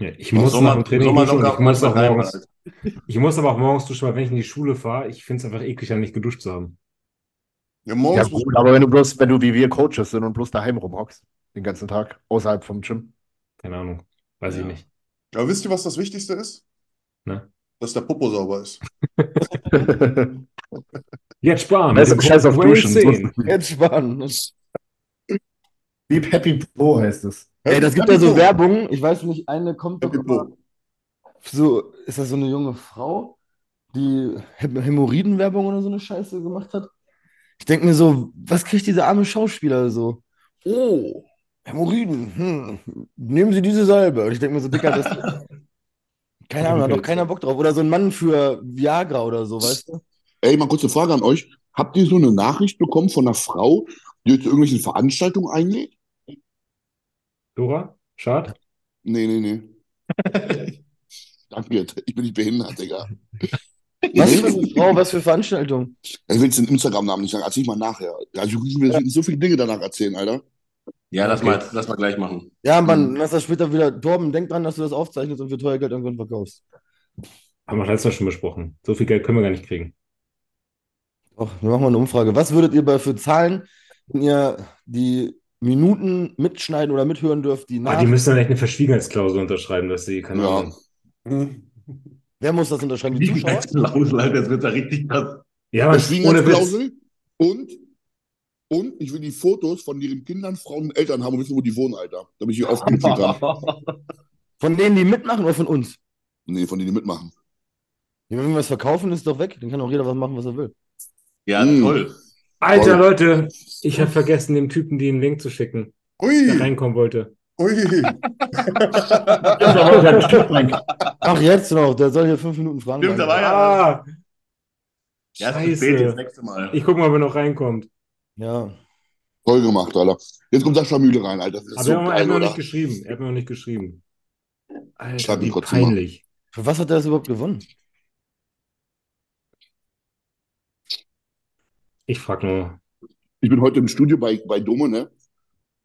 Ja, ich muss Sommer- nach dem Training Sommer duschen ich muss auch morgens. Ich muss aber auch morgens duschen, weil wenn ich in die Schule fahre, ich finde es einfach eklig, dann nicht geduscht zu haben. Ja, Ja, morgens gut, aber wenn du bloß, wenn du wie wir Coaches sind und bloß daheim rumhockst, den ganzen Tag, außerhalb vom Gym. Keine Ahnung. Weiß ich Ja. nicht. Aber wisst ihr, was das Wichtigste ist? Ne? Dass der Popo sauber ist. Jetzt sparen. Scheiß- auf Duschen, Wayne so- 10. Jetzt sparen. Deep Happy Pro heißt es. ey, das gibt ja so Werbung. Ich weiß nicht, eine kommt doch Happy immer. Po. So, ist das so eine junge Frau, die Häm- Hämorrhoidenwerbung oder so eine Scheiße gemacht hat? Ich denke mir so, was kriegt dieser arme Schauspieler so? Oh, Hämorrhoiden, hm, nehmen Sie diese Salbe. Und ich denke mir so, Dicker, das. Keine Ahnung, hat doch keiner Bock drauf. Oder so ein Mann für Viagra oder so, weißt du? Ey, mal kurze Frage an euch. Habt ihr so eine Zu bekommen von einer Frau, die euch zu irgendwelchen Veranstaltungen einlädt? Dora? Schad? Nee, nee, nee. Danke, ich bin nicht behindert, Digga. Was für eine Frau, was für Veranstaltung? Ich will jetzt den Instagram-Namen nicht sagen, erzähl ich mal nachher. Also, ich will so viele Dinge danach erzählen, Alter. Ja, lass mal, lass mal gleich machen. Ja, Mann, lass das später wieder. Torben, denk dran, dass du das aufzeichnest und für teuer Geld irgendwann verkaufst. Haben wir letztes Mal schon besprochen. So viel Geld können wir gar nicht kriegen. Doch, wir machen mal eine Umfrage. Was würdet ihr bei für zahlen, wenn ihr die Minuten mitschneiden oder mithören dürft, die Ah, nach. die müssen dann echt eine Verschwiegenheitsklausel unterschreiben, dass sie, keine Ja. Ahnung. Hm. Wer muss das unterschreiben? Die Zuschauer? Klausel, Alter, das wird da richtig krass. Ja. Verschwiegenheitsklausel und, und ich will die Fotos von ihren Kindern, Frauen und Eltern haben und wissen, wo die wohnen, Alter. Damit ich die aufgeführt habe. Von denen, die mitmachen oder von uns? Nee, von denen, die mitmachen. Ja, wenn wir was verkaufen, ist doch weg. Dann kann auch jeder was machen, was er will. Ja, Mm. toll. Alter, Toll. Leute, ich habe vergessen, dem Typen den Link zu schicken, der Ui, reinkommen wollte. ui. Ach, jetzt noch. Der soll hier fünf Minuten fragen. Stimmt, da war Ah, ja. Scheiße. Mal. Ich guck mal, ob er noch reinkommt. Ja. Toll gemacht, Alter. Jetzt kommt Sascha Mühle rein, Alter. Das ist Aber so er hat mir noch nicht geschrieben. Er hat mir noch nicht geschrieben. Alter, wie mal. peinlich. Für was hat er das überhaupt gewonnen? Ich frag nur. Ich bin heute im Studio bei, bei Dome, ne?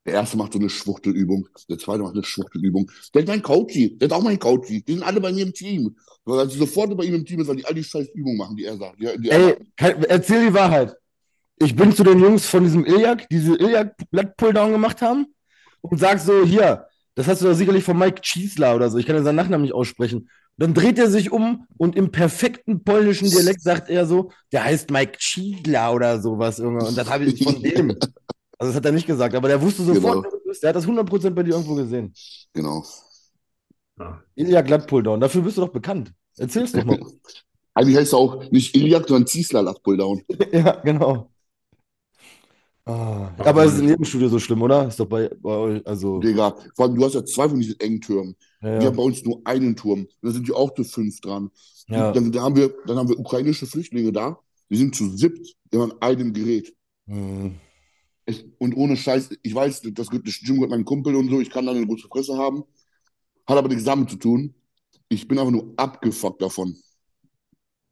Der erste macht so eine Schwuchtelübung, der zweite macht eine Schwuchtelübung. Der ist mein Coachy, der ist auch mein Coachy. Die sind alle bei mir im Team. Weil als ich sofort bei ihm im Team ist, weil die all die scheiß Übungen machen, die er sagt. Die, die Ey, kein, erzähl die Wahrheit. Ich bin zu den Jungs von diesem Iljak, die diese Iljak-Blatt-Pulldown gemacht haben und sag so, hier, das hast du doch sicherlich von Mike Chiesler oder so, ich kann ja seinen Nachnamen nicht aussprechen. Dann dreht er sich um und im perfekten polnischen Dialekt sagt er so, der heißt Mike Chiesler oder sowas, Junge. Und das habe ich von dem. Also das hat er nicht gesagt, aber der wusste sofort, Genau. wer du bist. Der hat das 100% bei dir irgendwo gesehen. Genau. Ah. Iljak Glatt-Pulldown, dafür bist du doch bekannt. Erzähl's doch mal. Eigentlich heißt er auch nicht Iliak, sondern Ziesler Lass Pulldown. Ja, genau. Ah, aber es ist in jedem Studio so schlimm, oder? Ist doch bei, bei euch, also. Digga, vor allem, du hast ja zwei von diesen engen Türmen. Ja, Wir haben bei uns nur einen Turm. Da sind die auch zu fünf dran. Ja. Dann, dann, haben wir, dann haben wir ukrainische Flüchtlinge da. Die sind zu siebt immer an einem Gerät. Hm. Es, und ohne Scheiß, ich weiß, das, das Gym gehört meinem Kumpel und so, ich kann da eine große Fresse haben. Hat aber nichts damit zu tun. Ich bin einfach nur abgefuckt davon.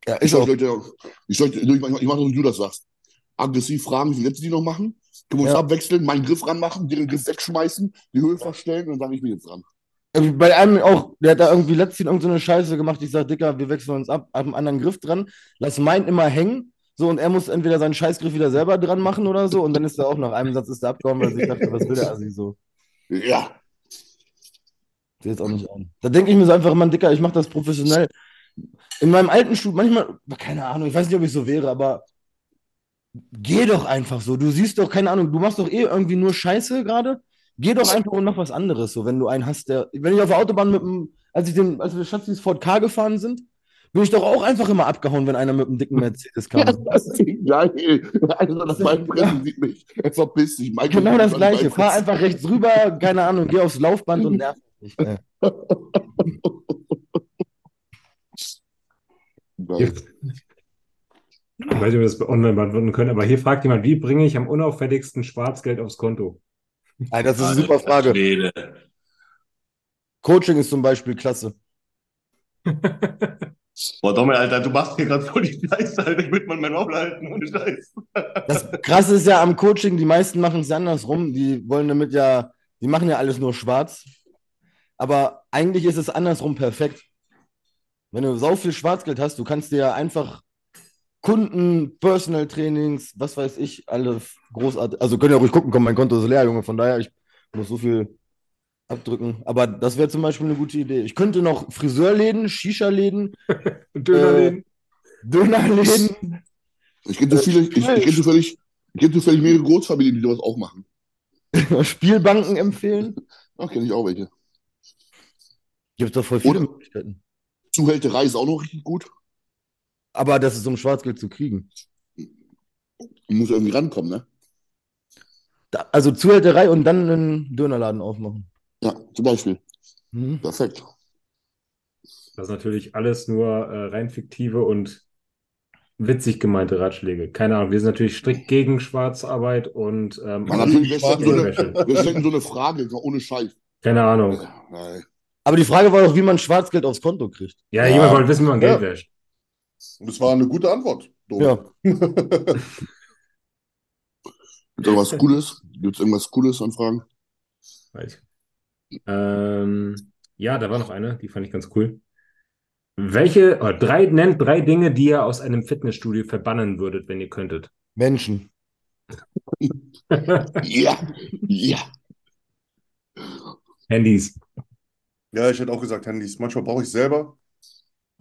Ja, Ich auch. sollte, ich sollte, ich mache, ich mach, so, wie du das sagst. Aggressiv fragen, wie letzte die noch machen. Können wir uns Ja. abwechseln, meinen Griff ranmachen, deren Griff wegschmeißen, die Höhe verstellen und dann sage ich mir jetzt dran. Äh, Bei einem auch, der hat da irgendwie letztens irgend so Scheiße gemacht. Ich sag, Dicker, wir wechseln uns ab, ab einem anderen Griff dran. Lass meinen immer hängen. So, und er muss entweder seinen Scheißgriff wieder selber dran machen oder so. Und dann ist er auch nach einem Satz ist er abgehauen, weil sich dachte, was will der Assi so? Ja, Sehe jetzt auch nicht an. Da denke ich mir so einfach, Mann, Dicker, ich mache das professionell. In meinem alten Stuhl, manchmal, keine Ahnung, ich weiß nicht, ob ich so wäre, aber geh doch einfach so. Du siehst doch, keine Ahnung, du machst doch eh irgendwie nur Scheiße gerade. Geh doch einfach und mach was anderes, so, wenn du einen hast, der. Wenn ich auf der Autobahn mit dem, als ich den, als wir Schatzis Ford K gefahren sind, bin ich doch auch einfach immer abgehauen, wenn einer mit einem dicken Mercedes kam. das ist geil. Einer nach meinem Brennen sieht mich. Er verpisst sich. Michael Genau das Gleiche. Fahr einfach rechts rüber, keine Ahnung, geh aufs Laufband und nerv mich. Geil. Ich weiß nicht, ob wir das online beantworten können, aber hier fragt jemand, wie bringe ich am unauffälligsten Schwarzgeld aufs Konto? Ey, das ist eine super Frage. Schwede. Coaching ist zum Beispiel klasse. Boah, Dommel, Alter, du machst mir gerade voll die Scheiße, Alter. Ich will mal mein Maul halten, ohne Scheiß. Das Krasse ist ja am Coaching, die meisten machen es andersrum. Die wollen damit ja, die machen ja alles nur schwarz. Aber eigentlich ist es andersrum perfekt. Wenn du so viel Schwarzgeld hast, du kannst dir ja einfach Kunden, Personal Trainings, was weiß ich, alle großartig. Also könnt ihr ruhig gucken, komm, mein Konto ist leer, Junge. Von daher, ich muss so viel abdrücken. Aber das wäre zum Beispiel eine gute Idee. Ich könnte noch Friseurläden, Shisha-Läden, Dönerläden. Dönerläden. Ich kenne viele, ich, ich kenne zufällig, ich kenne zufällig mehrere Großfamilien, die sowas auch machen. Spielbanken empfehlen. Da kenne ich auch welche. Gibt doch voll viele Oder- Möglichkeiten. Zuhälterei ist auch noch richtig gut. Aber das ist um Schwarzgeld zu kriegen. Man muss irgendwie rankommen, ne? Da, also Zuhälterei und dann einen Dönerladen aufmachen. Ja, zum Beispiel. Mhm. Perfekt. Das ist natürlich alles nur äh, rein fiktive und witzig gemeinte Ratschläge. Keine Ahnung, wir sind natürlich strikt gegen Schwarzarbeit und ähm, Man, natürlich, wir stellen, so eine, Geldwäsche. wir stellen so eine Frage, ohne Scheiß. Keine Ahnung. Nein. Aber die Frage war doch, wie man Schwarzgeld aufs Konto kriegt. Ja, Ja. jemand wollte wissen, wie man Geld Ja. wäscht. Und das war eine gute Antwort. Dom. Ja. Gibt es irgendwas Cooles? Gibt es irgendwas Cooles an Fragen? weiß ich. Ähm, ja, da war noch eine, die fand ich ganz cool. Welche, oh, drei, nennt drei Dinge, die ihr aus einem Fitnessstudio verbannen würdet, wenn ihr könntet. Menschen. Ja, ja. Handys. Ja, ich hätte auch gesagt Handys. Manchmal brauche ich selber,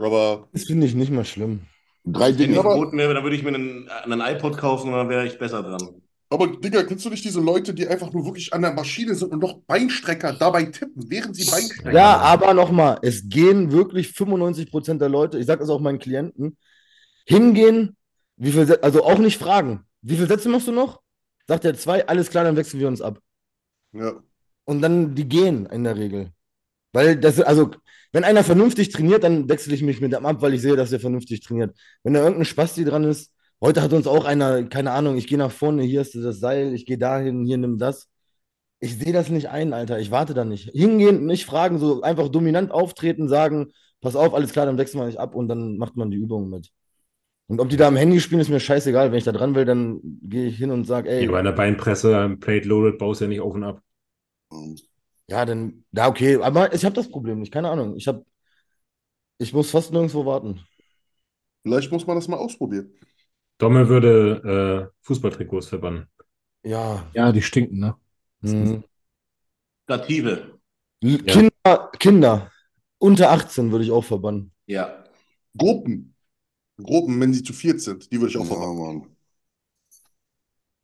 aber Das finde ich nicht mal schlimm. Drei Wenn Dinge. ich geboten wäre, dann würde ich mir einen, einen iPod kaufen und dann wäre ich besser dran. Aber Digga, kennst du nicht diese Leute, die einfach nur wirklich an der Maschine sind und noch Beinstrecker dabei tippen, während sie Beinstrecker Ja, aber nochmal, es gehen wirklich 95% der Leute, ich sage das auch meinen Klienten, hingehen, wie viel, also auch nicht fragen, wie viele Sätze machst du noch? Sagt er zwei, alles klar, dann wechseln wir uns ab. Ja. Und dann, die gehen in der Regel. Weil das, also, wenn einer vernünftig trainiert, dann wechsle ich mich mit dem ab, weil ich sehe, dass er vernünftig trainiert. Wenn da irgendein Spasti dran ist, heute hat uns auch einer, keine Ahnung, ich gehe nach vorne, hier ist das Seil, ich gehe dahin, hier nimm das. Ich sehe das nicht ein, Alter. Ich warte da nicht. Hingehen, nicht fragen, so einfach dominant auftreten, sagen, pass auf, alles klar, dann wechseln wir nicht ab und dann macht man die Übungen mit. Und ob die da am Handy spielen, ist mir scheißegal. Wenn ich da dran will, dann gehe ich hin und sage, ey, Ja, bei einer Beinpresse, Plate Loaded, baust du ja nicht auf und ab. Ja, dann, ja, okay, aber ich habe das Problem nicht, keine Ahnung. Ich habe, ich muss fast nirgendwo warten. Vielleicht muss man das mal ausprobieren. Dommel würde äh, Fußballtrikots verbannen. Ja. Ja, die stinken, ne? Mhm. Stative. Kinder, Kinder unter 18 würde ich auch verbannen. Ja. Gruppen. Gruppen, wenn sie zu viert sind, die würde ich auch Ja, verbannen. Mann.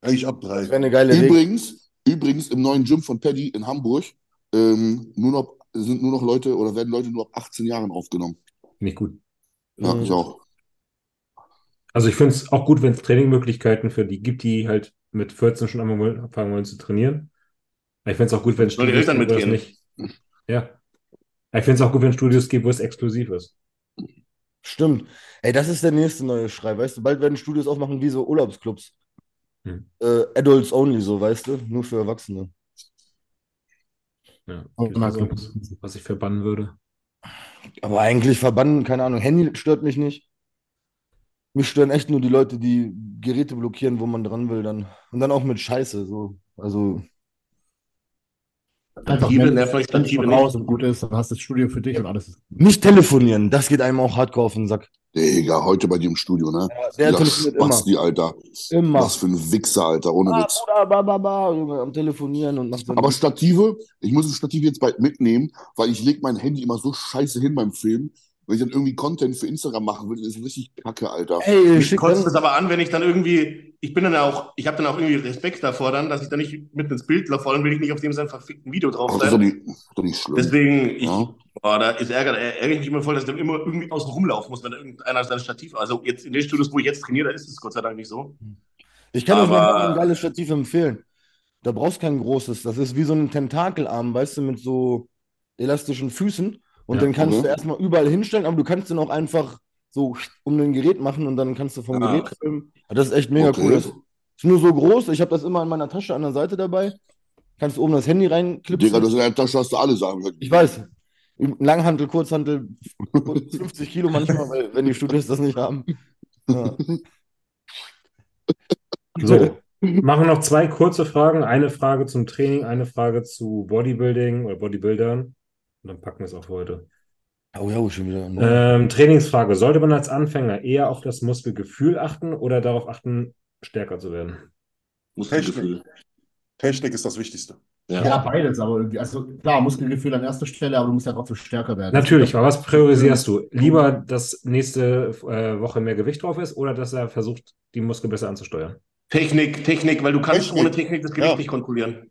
Eigentlich ab Das drei. wäre eine geile. Übrigens, übrigens im neuen Gym von Paddy in Hamburg ähm, nur noch, sind nur noch Leute oder werden Leute nur ab 18 Jahren aufgenommen. Finde ich gut. Ja, Mhm. ich auch. Also ich finde es auch gut, wenn es Trainingmöglichkeiten für die gibt, die halt mit 14 schon anfangen wollen zu trainieren. Ich finde es auch gut, wenn es Studios gibt, wo mitgehen? nicht. Ja. Ich finde es auch gut, wenn es Studios gibt, wo es exklusiv ist. Stimmt. Ey, das ist der nächste neue Schrei, weißt du? Bald werden Studios aufmachen wie so Urlaubsclubs. Hm. Äh, Adults only, so, weißt du? Nur für Erwachsene. Ja. Was, was ich verbannen würde. Aber eigentlich verbannen, keine Ahnung. Handy stört mich nicht. Mich stören echt nur die Leute, die Geräte blockieren, wo man dran will dann. Und dann auch mit Scheiße, so. Also, Einfach Stative Stative von nicht. raus und gut ist, dann hast du das Studio für dich und alles ist nicht telefonieren, das geht einem auch hardcore auf den Sack. Digga, heute bei dir im Studio, ne? Der Ja, telefoniert immer. Spasti, Alter. Immer. Was für ein Wichser, Alter, ohne Ah, Witz. Bruder, ba, ba, ba, am Telefonieren und macht Aber Stative, ich muss ein Stativ jetzt bald mitnehmen, weil ich lege mein Handy immer so scheiße hin beim Film. Wenn ich dann irgendwie Content für Instagram machen will, ist richtig kacke, Alter. Ey, schick kotzt dann, es aber an, wenn ich dann irgendwie, ich bin dann auch, ich habe dann auch irgendwie Respekt davor dann, dass ich dann nicht mitten ins Bild laufe, dann will ich nicht auf dem sein verfickten Video drauf Aber das ist doch sein. nicht, doch nicht schlimm. Deswegen, ich, Ja. boah, da ist Ärger, da ärgere ich mich immer voll, dass ich dann immer irgendwie außen rumlaufen muss, wenn da irgendeiner sein Stativ, also jetzt in den Studios, wo ich jetzt trainiere, da ist es Gott sei Dank nicht so. ich kann euch mal aber- ein geiles Stativ empfehlen. Da brauchst kein großes. Das ist wie so ein Tentakelarm, weißt du, mit so elastischen Füßen. Und Ja, dann kannst mhm. du erstmal überall hinstellen, aber du kannst den auch einfach so um ein Gerät machen und dann kannst du vom Ah, Gerät filmen. Das ist echt mega Okay. cool. Das ist nur so groß. Ich habe das immer in meiner Tasche an der Seite dabei. Kannst du oben das Handy reinklipsen. Digga, das in der Tasche hast du alle Sachen. Ich weiß. Langhantel, Kurzhantel, 50 Kilo manchmal, weil, wenn die Studios das nicht haben. Ja. So, machen noch zwei kurze Fragen. Eine Frage zum Training, eine Frage zu Bodybuilding oder Bodybuildern. Und dann packen wir es auf heute. Oh ja, schon wieder. Ähm, Trainingsfrage. Sollte man als Anfänger eher auf das Muskelgefühl achten oder darauf achten, stärker zu werden? Muskelgefühl. Technik ist das Wichtigste. Ja. Ja, beides, aber irgendwie. Also klar, Muskelgefühl an erster Stelle, aber du musst ja trotzdem stärker werden. Natürlich, aber was priorisierst du? Lieber, dass nächste äh, Woche mehr Gewicht drauf ist oder dass er versucht, die Muskel besser anzusteuern? Technik, Technik, weil du kannst Technik. ohne Technik das Gewicht Ja. nicht kontrollieren.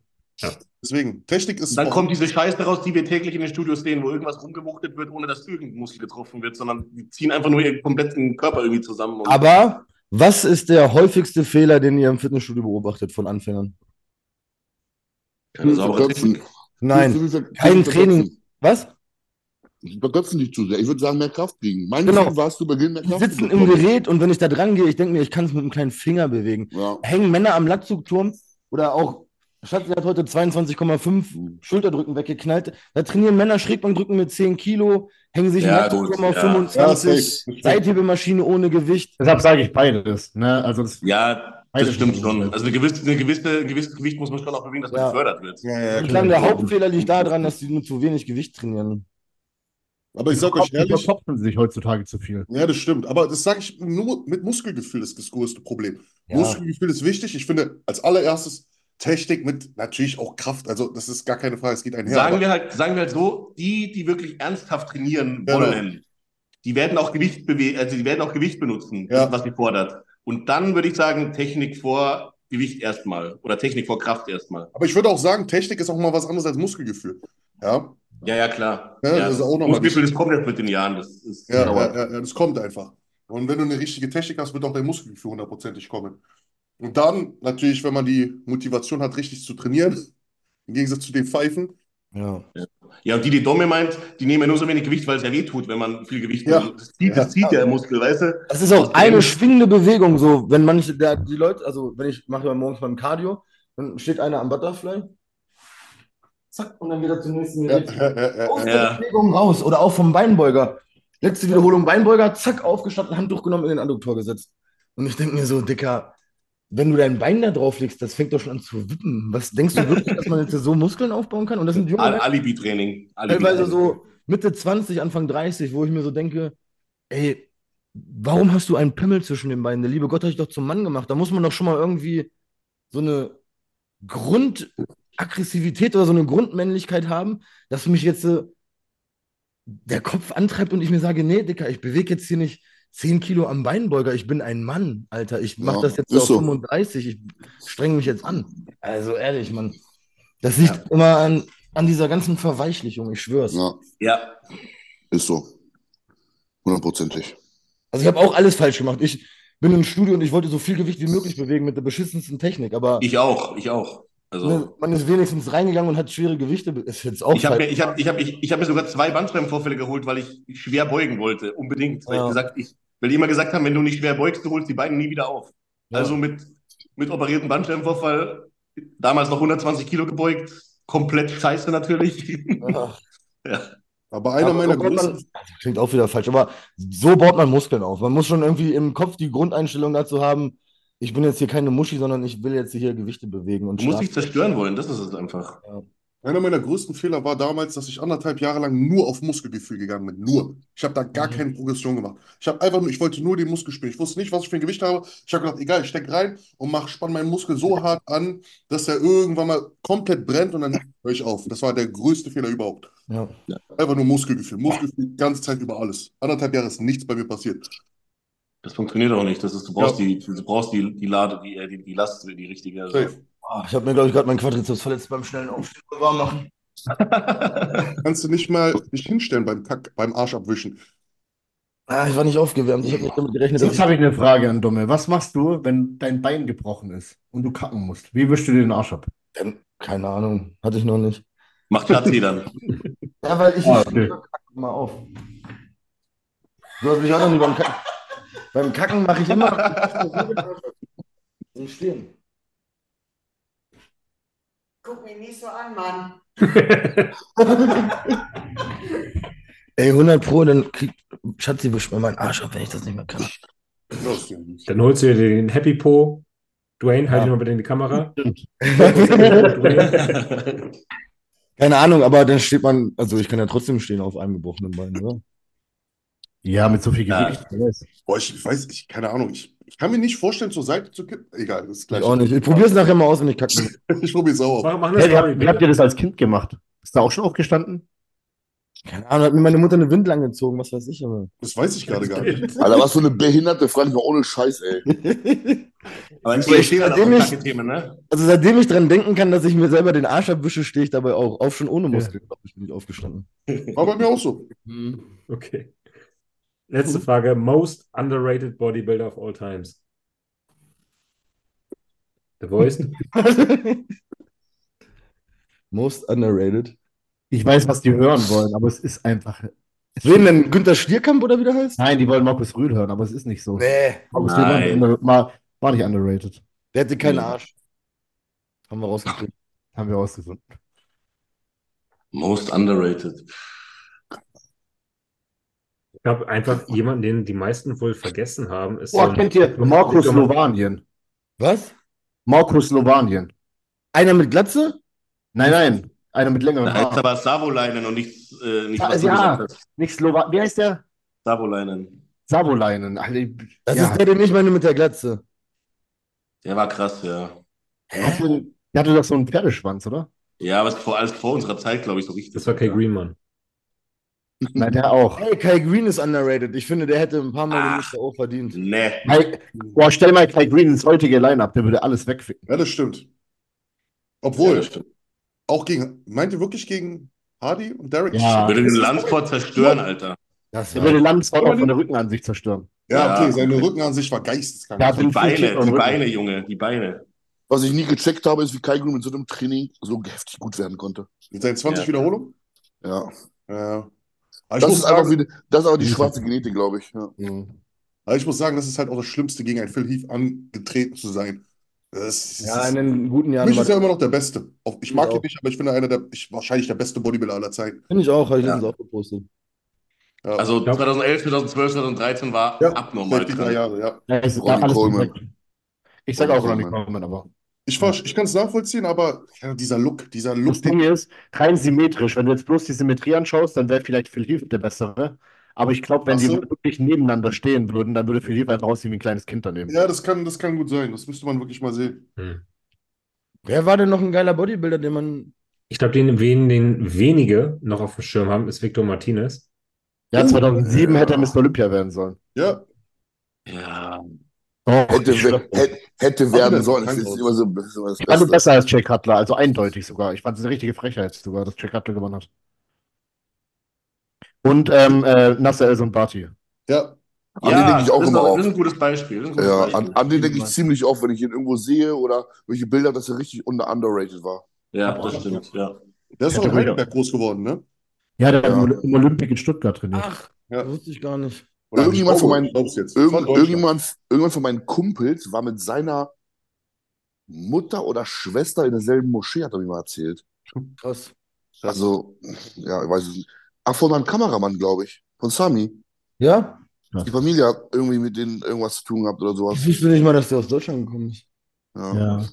Deswegen, Technik ist Dann auch- kommt diese Scheiße raus, die wir täglich in den Studios sehen, wo irgendwas rumgewuchtet wird, ohne dass irgendein Muskel getroffen wird, sondern die ziehen einfach nur ihren kompletten Körper irgendwie zusammen. Und Aber was ist der häufigste Fehler, den ihr im Fitnessstudio beobachtet von Anfängern? keine saubere. Technik. Nein, kein Training. Was? Verköpfen dich zu sehr. Ich würde sagen, mehr Kraft kriegen. Mein Genau. Ziel war es zu Beginn, mehr Die Kraft zu sitzen im. Gerät und wenn ich da dran gehe, ich denke mir, ich kann es mit einem kleinen Finger bewegen. Ja. Hängen Männer am Latzugturm oder auch, Schatzi hat heute 22,5 Schulterdrücken weggeknallt. Da trainieren Männer Schrägbankdrücken mit 10 Kilo, hängen sich Ja, Latzugturm gut, auf ja. 25, Ja. Seithebemaschine ohne Gewicht. Deshalb sage ich beides. Ne? Also das, Ja, Das stimmt schon. Also eine gewisse, eine gewisse, ein gewisses Gewicht muss man schon auch bewegen, dass man Ja. gefördert wird. Ja, ja, Ich glaube, der Hauptfehler liegt daran, dass die nur zu wenig Gewicht trainieren. Aber ich sag euch Die ehrlich, verkopfen sich heutzutage zu viel. ja, das stimmt. Aber das sage ich nur mit Muskelgefühl ist das größte Problem. Ja. Muskelgefühl ist wichtig. Ich finde, als allererstes Technik mit natürlich auch Kraft. Also, das ist gar keine Frage, es geht einher. Sagen wir halt, sagen wir halt so, die, die wirklich ernsthaft trainieren Genau. wollen, die werden auch Gewicht bewegen, also die werden auch Gewicht benutzen, Ja. was sie fordert. Und dann würde ich sagen, Technik vor Gewicht erstmal oder Technik vor Kraft erstmal. Aber ich würde auch sagen, Technik ist auch mal was anderes als Muskelgefühl. Ja, Ja, ja, klar. Ja, das ist auch noch mal Muskelgefühl, das kommt jetzt mit den Jahren. Das ist ja, ja, ja, ja, das kommt einfach. Und wenn du eine richtige Technik hast, wird auch dein Muskelgefühl hundertprozentig kommen. Und dann natürlich, wenn man die Motivation hat, richtig zu trainieren, im Gegensatz zu den Pfeifen, Ja. Ja, und die, die Domme meint, die nehmen ja nur so wenig Gewicht, weil es ja weh tut, wenn man viel Gewicht Ja. nimmt. Das zieht, das zieht ja der Muskel, weißt du? Das ist auch Das eine schwingende Bewegung, so, wenn manche, der, die Leute, also wenn ich mache ja morgens beim Cardio, dann steht einer am Butterfly, zack, und dann geht er zum nächsten ja, Aus ja. der. Bewegung raus oder auch vom Beinbeuger. Letzte Wiederholung Beinbeuger, zack, aufgestanden, Handtuch genommen, in den Adduktor gesetzt. Und ich denke mir so, Dicker, wenn du dein Bein da drauf legst, das fängt doch schon an zu wippen. Was denkst du wirklich, dass man jetzt so Muskeln aufbauen kann? Und das sind junge Al Alibi-Training. teilweise Alibi-Training. so Mitte 20, Anfang 30, wo ich mir so denke, ey, warum hast du einen Pimmel zwischen den Beinen? Der liebe Gott hat dich doch zum Mann gemacht. Da muss man doch schon mal irgendwie so eine Grundaggressivität oder so eine Grundmännlichkeit haben, dass mich jetzt äh, der Kopf antreibt und ich mir sage, nee, Dicker, ich bewege jetzt hier nicht 10 Kilo am Beinbeuger. Ich bin ein Mann, Alter. Ich mache Ja, das jetzt auf so. 35. Ich strenge mich jetzt an. Also ehrlich, Mann. Das liegt immer an, an dieser ganzen Verweichlichung, ich schwör's. Ja, Ja, ist so. Hundertprozentig. Also ich habe auch alles falsch gemacht. Ich bin im Studio und ich wollte so viel Gewicht wie möglich bewegen mit der beschissensten Technik, aber ich auch, ich auch. Also, ne, man ist wenigstens reingegangen und hat schwere Gewichte. Ist jetzt auch ich habe mir, ich hab, ich hab, ich, ich hab mir sogar zwei Bandscheibenvorfälle geholt, weil ich schwer beugen wollte. Unbedingt. Weil, Ja. ich gesagt, ich, weil die immer gesagt haben, wenn du nicht schwer beugst, du holst die Beine nie wieder auf. Ja. Also mit, mit operiertem Bandscheibenvorfall, damals noch 120 Kilo gebeugt, komplett scheiße natürlich. Ja. ja. Aber einer Aber meiner so größten, klingt auch wieder falsch, aber so baut man Muskeln auf. Man muss schon irgendwie im Kopf die Grundeinstellung dazu haben, ich bin jetzt hier keine Muschi, sondern ich will jetzt hier Gewichte bewegen und Du musst dich zerstören wollen, das ist es einfach. Einer meiner größten Fehler war damals, dass ich anderthalb Jahre lang nur auf Muskelgefühl gegangen bin. Nur. Ich habe da gar keine Progression gemacht. Ich habe einfach nur, ich wollte nur den Muskel spielen. Ich wusste nicht, was ich für ein Gewicht habe. Ich habe gedacht, egal, ich stecke rein und mach, spann meinen Muskel so hart an, dass er irgendwann mal komplett brennt und dann höre ich auf. Das war der größte Fehler überhaupt. Ja. Einfach nur Muskelgefühl. Muskelgefühl die ganze Zeit über alles. Anderthalb Jahre ist nichts bei mir passiert. Das funktioniert auch nicht. Das ist, du brauchst die, du brauchst die, die Lade, die, äh, die, die Last, die richtige. Also. Ah, Ich habe mir, glaube ich, gerade meinen Quadrizeps verletzt beim schnellen Aufstehen warm machen. Kannst du nicht mal dich hinstellen beim Kack, beim Arsch abwischen. Ah, ich war nicht aufgewärmt. Ich habe nicht damit gerechnet, Jetzt habe ich eine Frage an Domme. Was machst du, wenn dein Bein gebrochen ist und du kacken musst? Wie wischst du dir den Arsch ab? Ähm, keine Ahnung, hatte ich noch nicht. Macht KT dann. Ja, weil ich. Ah, okay. Mal auf. So habe ich auch noch nie beim Kacken. Beim Kacken mache ich immer. Im Stehen. Guck mich nicht so an, Mann. Ey, 100 Pro, dann kriegt Schatzi wischt mir meinen Arsch ab, wenn ich das nicht mehr kann. Ja. Dann holst du dir den Happy Po. Dwayne, halt Ja. ihn mal bitte in die Kamera. Keine Ahnung, aber dann steht man, also ich kann ja trotzdem stehen auf einem gebrochenen Bein, oder? Ja, mit so viel Ja. Gewicht. Boah, ich weiß, ich, keine Ahnung. Ich, ich kann mir nicht vorstellen, zur Seite zu kippen. Egal, das ist Ich gleich. auch nicht. Ich probiere es nachher mal aus, wenn ich kacke. Ich probiere es auch. Mach, mach Hey, wie, habt, Story, wie habt ihr das als Kind gemacht? Ist da auch schon aufgestanden? Keine Ahnung, hat mir meine Mutter eine Windel angezogen, was weiß ich immer. Das weiß ich gerade gar nicht. Alter, was für eine behinderte Frage, mal ohne Scheiß, ey. Aber Aber ich- auch seitdem ich- kacke Themen, ne? Also seitdem ich dran denken kann, dass ich mir selber den Arsch abwische, stehe ich dabei auch auf, schon ohne Muskeln. glaub Ich bin nicht aufgestanden. War bei mir auch so. Okay. Letzte Frage. Most underrated bodybuilder of all times. The Voice? Most underrated. Ich weiß, was die hören wollen, aber es ist einfach. Wen denn? Günther Stierkamp oder wie der heißt? Nein, die wollen Markus Rühl hören, aber es ist nicht so. Nee. Markus Rühl war, war, war nicht underrated. Der hätte keinen Nee. Arsch. Haben wir rausgekriegt. Haben wir ausgefunden. Most underrated. Ich glaube, einfach jemanden, den die meisten wohl vergessen haben, ist Boah, so kennt ihr Markus Thomas- Slowanien? Was? Marco Slowanien. Einer mit Glatze? Nein, nein, einer mit längerem Da heißt aber Savolainen und nicht, äh, nicht Ja, was du ja. gesagt hast. Nicht Slowa. Wie heißt der? Savolainen. Savolainen. Alter, Das ja. ist der, den ich meine mit der Glatze. Der war krass, ja. Hatte, der hatte doch so einen Pferdeschwanz, oder? Ja, aber es vor, alles vor unserer Zeit, glaube ich, so richtig. Das war Kai Greenman. Nein, der auch. Hey, Kai Green ist underrated. Ich finde, der hätte ein paar Mal den Ach. Mr. O verdient. Nee. Kai, boah, stell mal Kai Green ins heutige Line-Up, der würde alles wegficken. Ja, das stimmt. Ja, Obwohl, das stimmt. auch gegen, meint ihr wirklich gegen Hardy und Derek? Ja. Würde den Landsport zerstören, Alter. Das Der würde Landesfahrt auch von der Rückenansicht zerstören. Ja, Ja. okay, seine Rückenansicht war geisteskrank. Ja, Die den Beine, die Rücken. Beine, Junge, die Beine. Was ich nie gecheckt habe, ist, wie Kai Green mit so einem Training so heftig gut werden konnte. Mit seinen 20 Ja. Wiederholungen? Ja. Ja. Aber ich Das ist einfach sagen, wieder, das ist aber die schwarze Genetik, glaube ich. Ja. Mhm. aber ich muss sagen, das ist halt auch das Schlimmste, gegen einen Phil Heath angetreten zu sein. Das, das Ja, ist, in den guten für Jahren mich ist er immer noch der Beste. Ich mag Ich ihn nicht, aber ich finde einer der, ich, wahrscheinlich der beste Bodybuilder aller Zeiten. Finde ich auch, habe ich Ja. auch gepostet. Ja. Also Ja. 2011, 2012, 2013 war Ja, abnormal drei. Jahre, ja. Ja, perfekt. Ich sage auch Ronnie. Coleman, aber Ich, ver- ich kann es nachvollziehen, aber ja, dieser Look, dieser Look, das Ding ist, rein symmetrisch, wenn du jetzt bloß die Symmetrie anschaust, dann wäre vielleicht Phil Heath der Bessere. Aber ich glaube, wenn Ach die so. wirklich nebeneinander stehen würden, dann würde Phil Heath einfach aussehen wie ein kleines Kind daneben. ja, das kann, das kann gut sein. Das müsste man wirklich mal sehen. Hm. Wer war denn noch ein geiler Bodybuilder, den man. Ich glaube, den, wen, den wenige noch auf dem Schirm haben, ist Victor Martinez. Ja, 2007 Ja. hätte er Mr. Olympia werden sollen. Ja, Ja, Oh, Hätte, hätte, hätte werden der sollen. Das ist immer so das ist immer das Ich fand ihn Beste. besser als Jay Cutler, also eindeutig sogar. Ich fand es eine richtige Frechheit sogar, dass Jay Cutler gewonnen hat. Und ähm, äh, Nasser El Sonbati. ja. An den denke ich auch das ist, immer auch- auf. das ist ein gutes Beispiel. Ein gutes Ja, Beispiel. an, an den denke ich ziemlich oft, wenn ich ihn irgendwo sehe oder welche Bilder, dass er richtig unter underrated war. ja, das stimmt, ja. Der ist Ja, doch in Heidelberg groß geworden, ne? Ja, der hat Ja. im Oly- im Olympic in Stuttgart trainiert. Ach, Ja. das wusste ich gar nicht. Oder Irgendjemand von meinen- Irgend, irgendjemand, irgendwann von meinen Kumpels war mit seiner Mutter oder Schwester in derselben Moschee, hat er mir mal erzählt. Krass. Also, ja, ich weiß es nicht. Ach, von meinem Kameramann, glaube ich. Von Sami. Ja? Die Familie hat irgendwie mit denen irgendwas zu tun gehabt oder sowas. Ich wusste nicht mal, dass der aus Deutschland gekommen ist. Ja. Ja.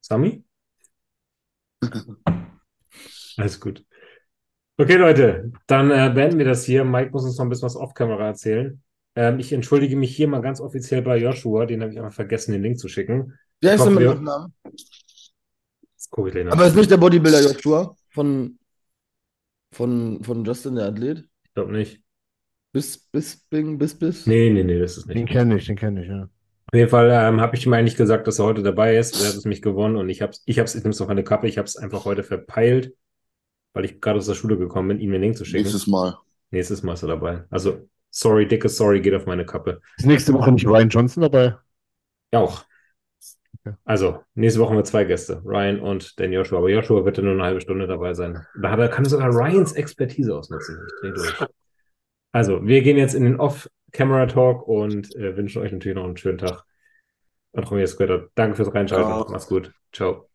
Sami? Alles gut. Okay, Leute, dann äh, beenden wir das hier. Mike muss uns noch ein bisschen was off-Camera erzählen. Ähm, ich entschuldige mich hier mal ganz offiziell bei Joshua, den habe ich einfach vergessen, den Link zu schicken. Wie heißt der Kommt mit Nachnamen? Das gucke ich nach. Aber ist nicht der Bodybuilder Joshua von, von, von Justin, der Athlet? Ich glaube nicht. Bis, bis, bing, bis, bis? Nee, nee, nee, das ist Den nicht. kenne ich, den kenne ich, ja. Auf jeden Fall ähm, habe ich ihm eigentlich gesagt, dass er heute dabei ist. Er hat es mich gewonnen und ich habe es, ich habe es, ich nehme es auf eine Kappe, ich habe es einfach heute verpeilt, weil ich gerade aus der Schule gekommen bin, ihm den Link zu schicken. Nächstes Mal. Nächstes Mal ist er dabei. Also, sorry, dicke Sorry geht auf meine Kappe. Ist nächste Woche nicht Ryan Johnson dabei? Ja, auch. Okay. Also, nächste Woche haben wir zwei Gäste, Ryan und den Joshua. Aber Joshua wird dann nur eine halbe Stunde dabei sein. Da er, kann er sogar Ryans Expertise ausnutzen. Ich dreh durch. Also, wir gehen jetzt in den Off-Camera-Talk und äh, wünschen euch natürlich noch einen schönen Tag. Und mir ist Danke fürs Reinschalten. Ciao. Macht's gut. Ciao.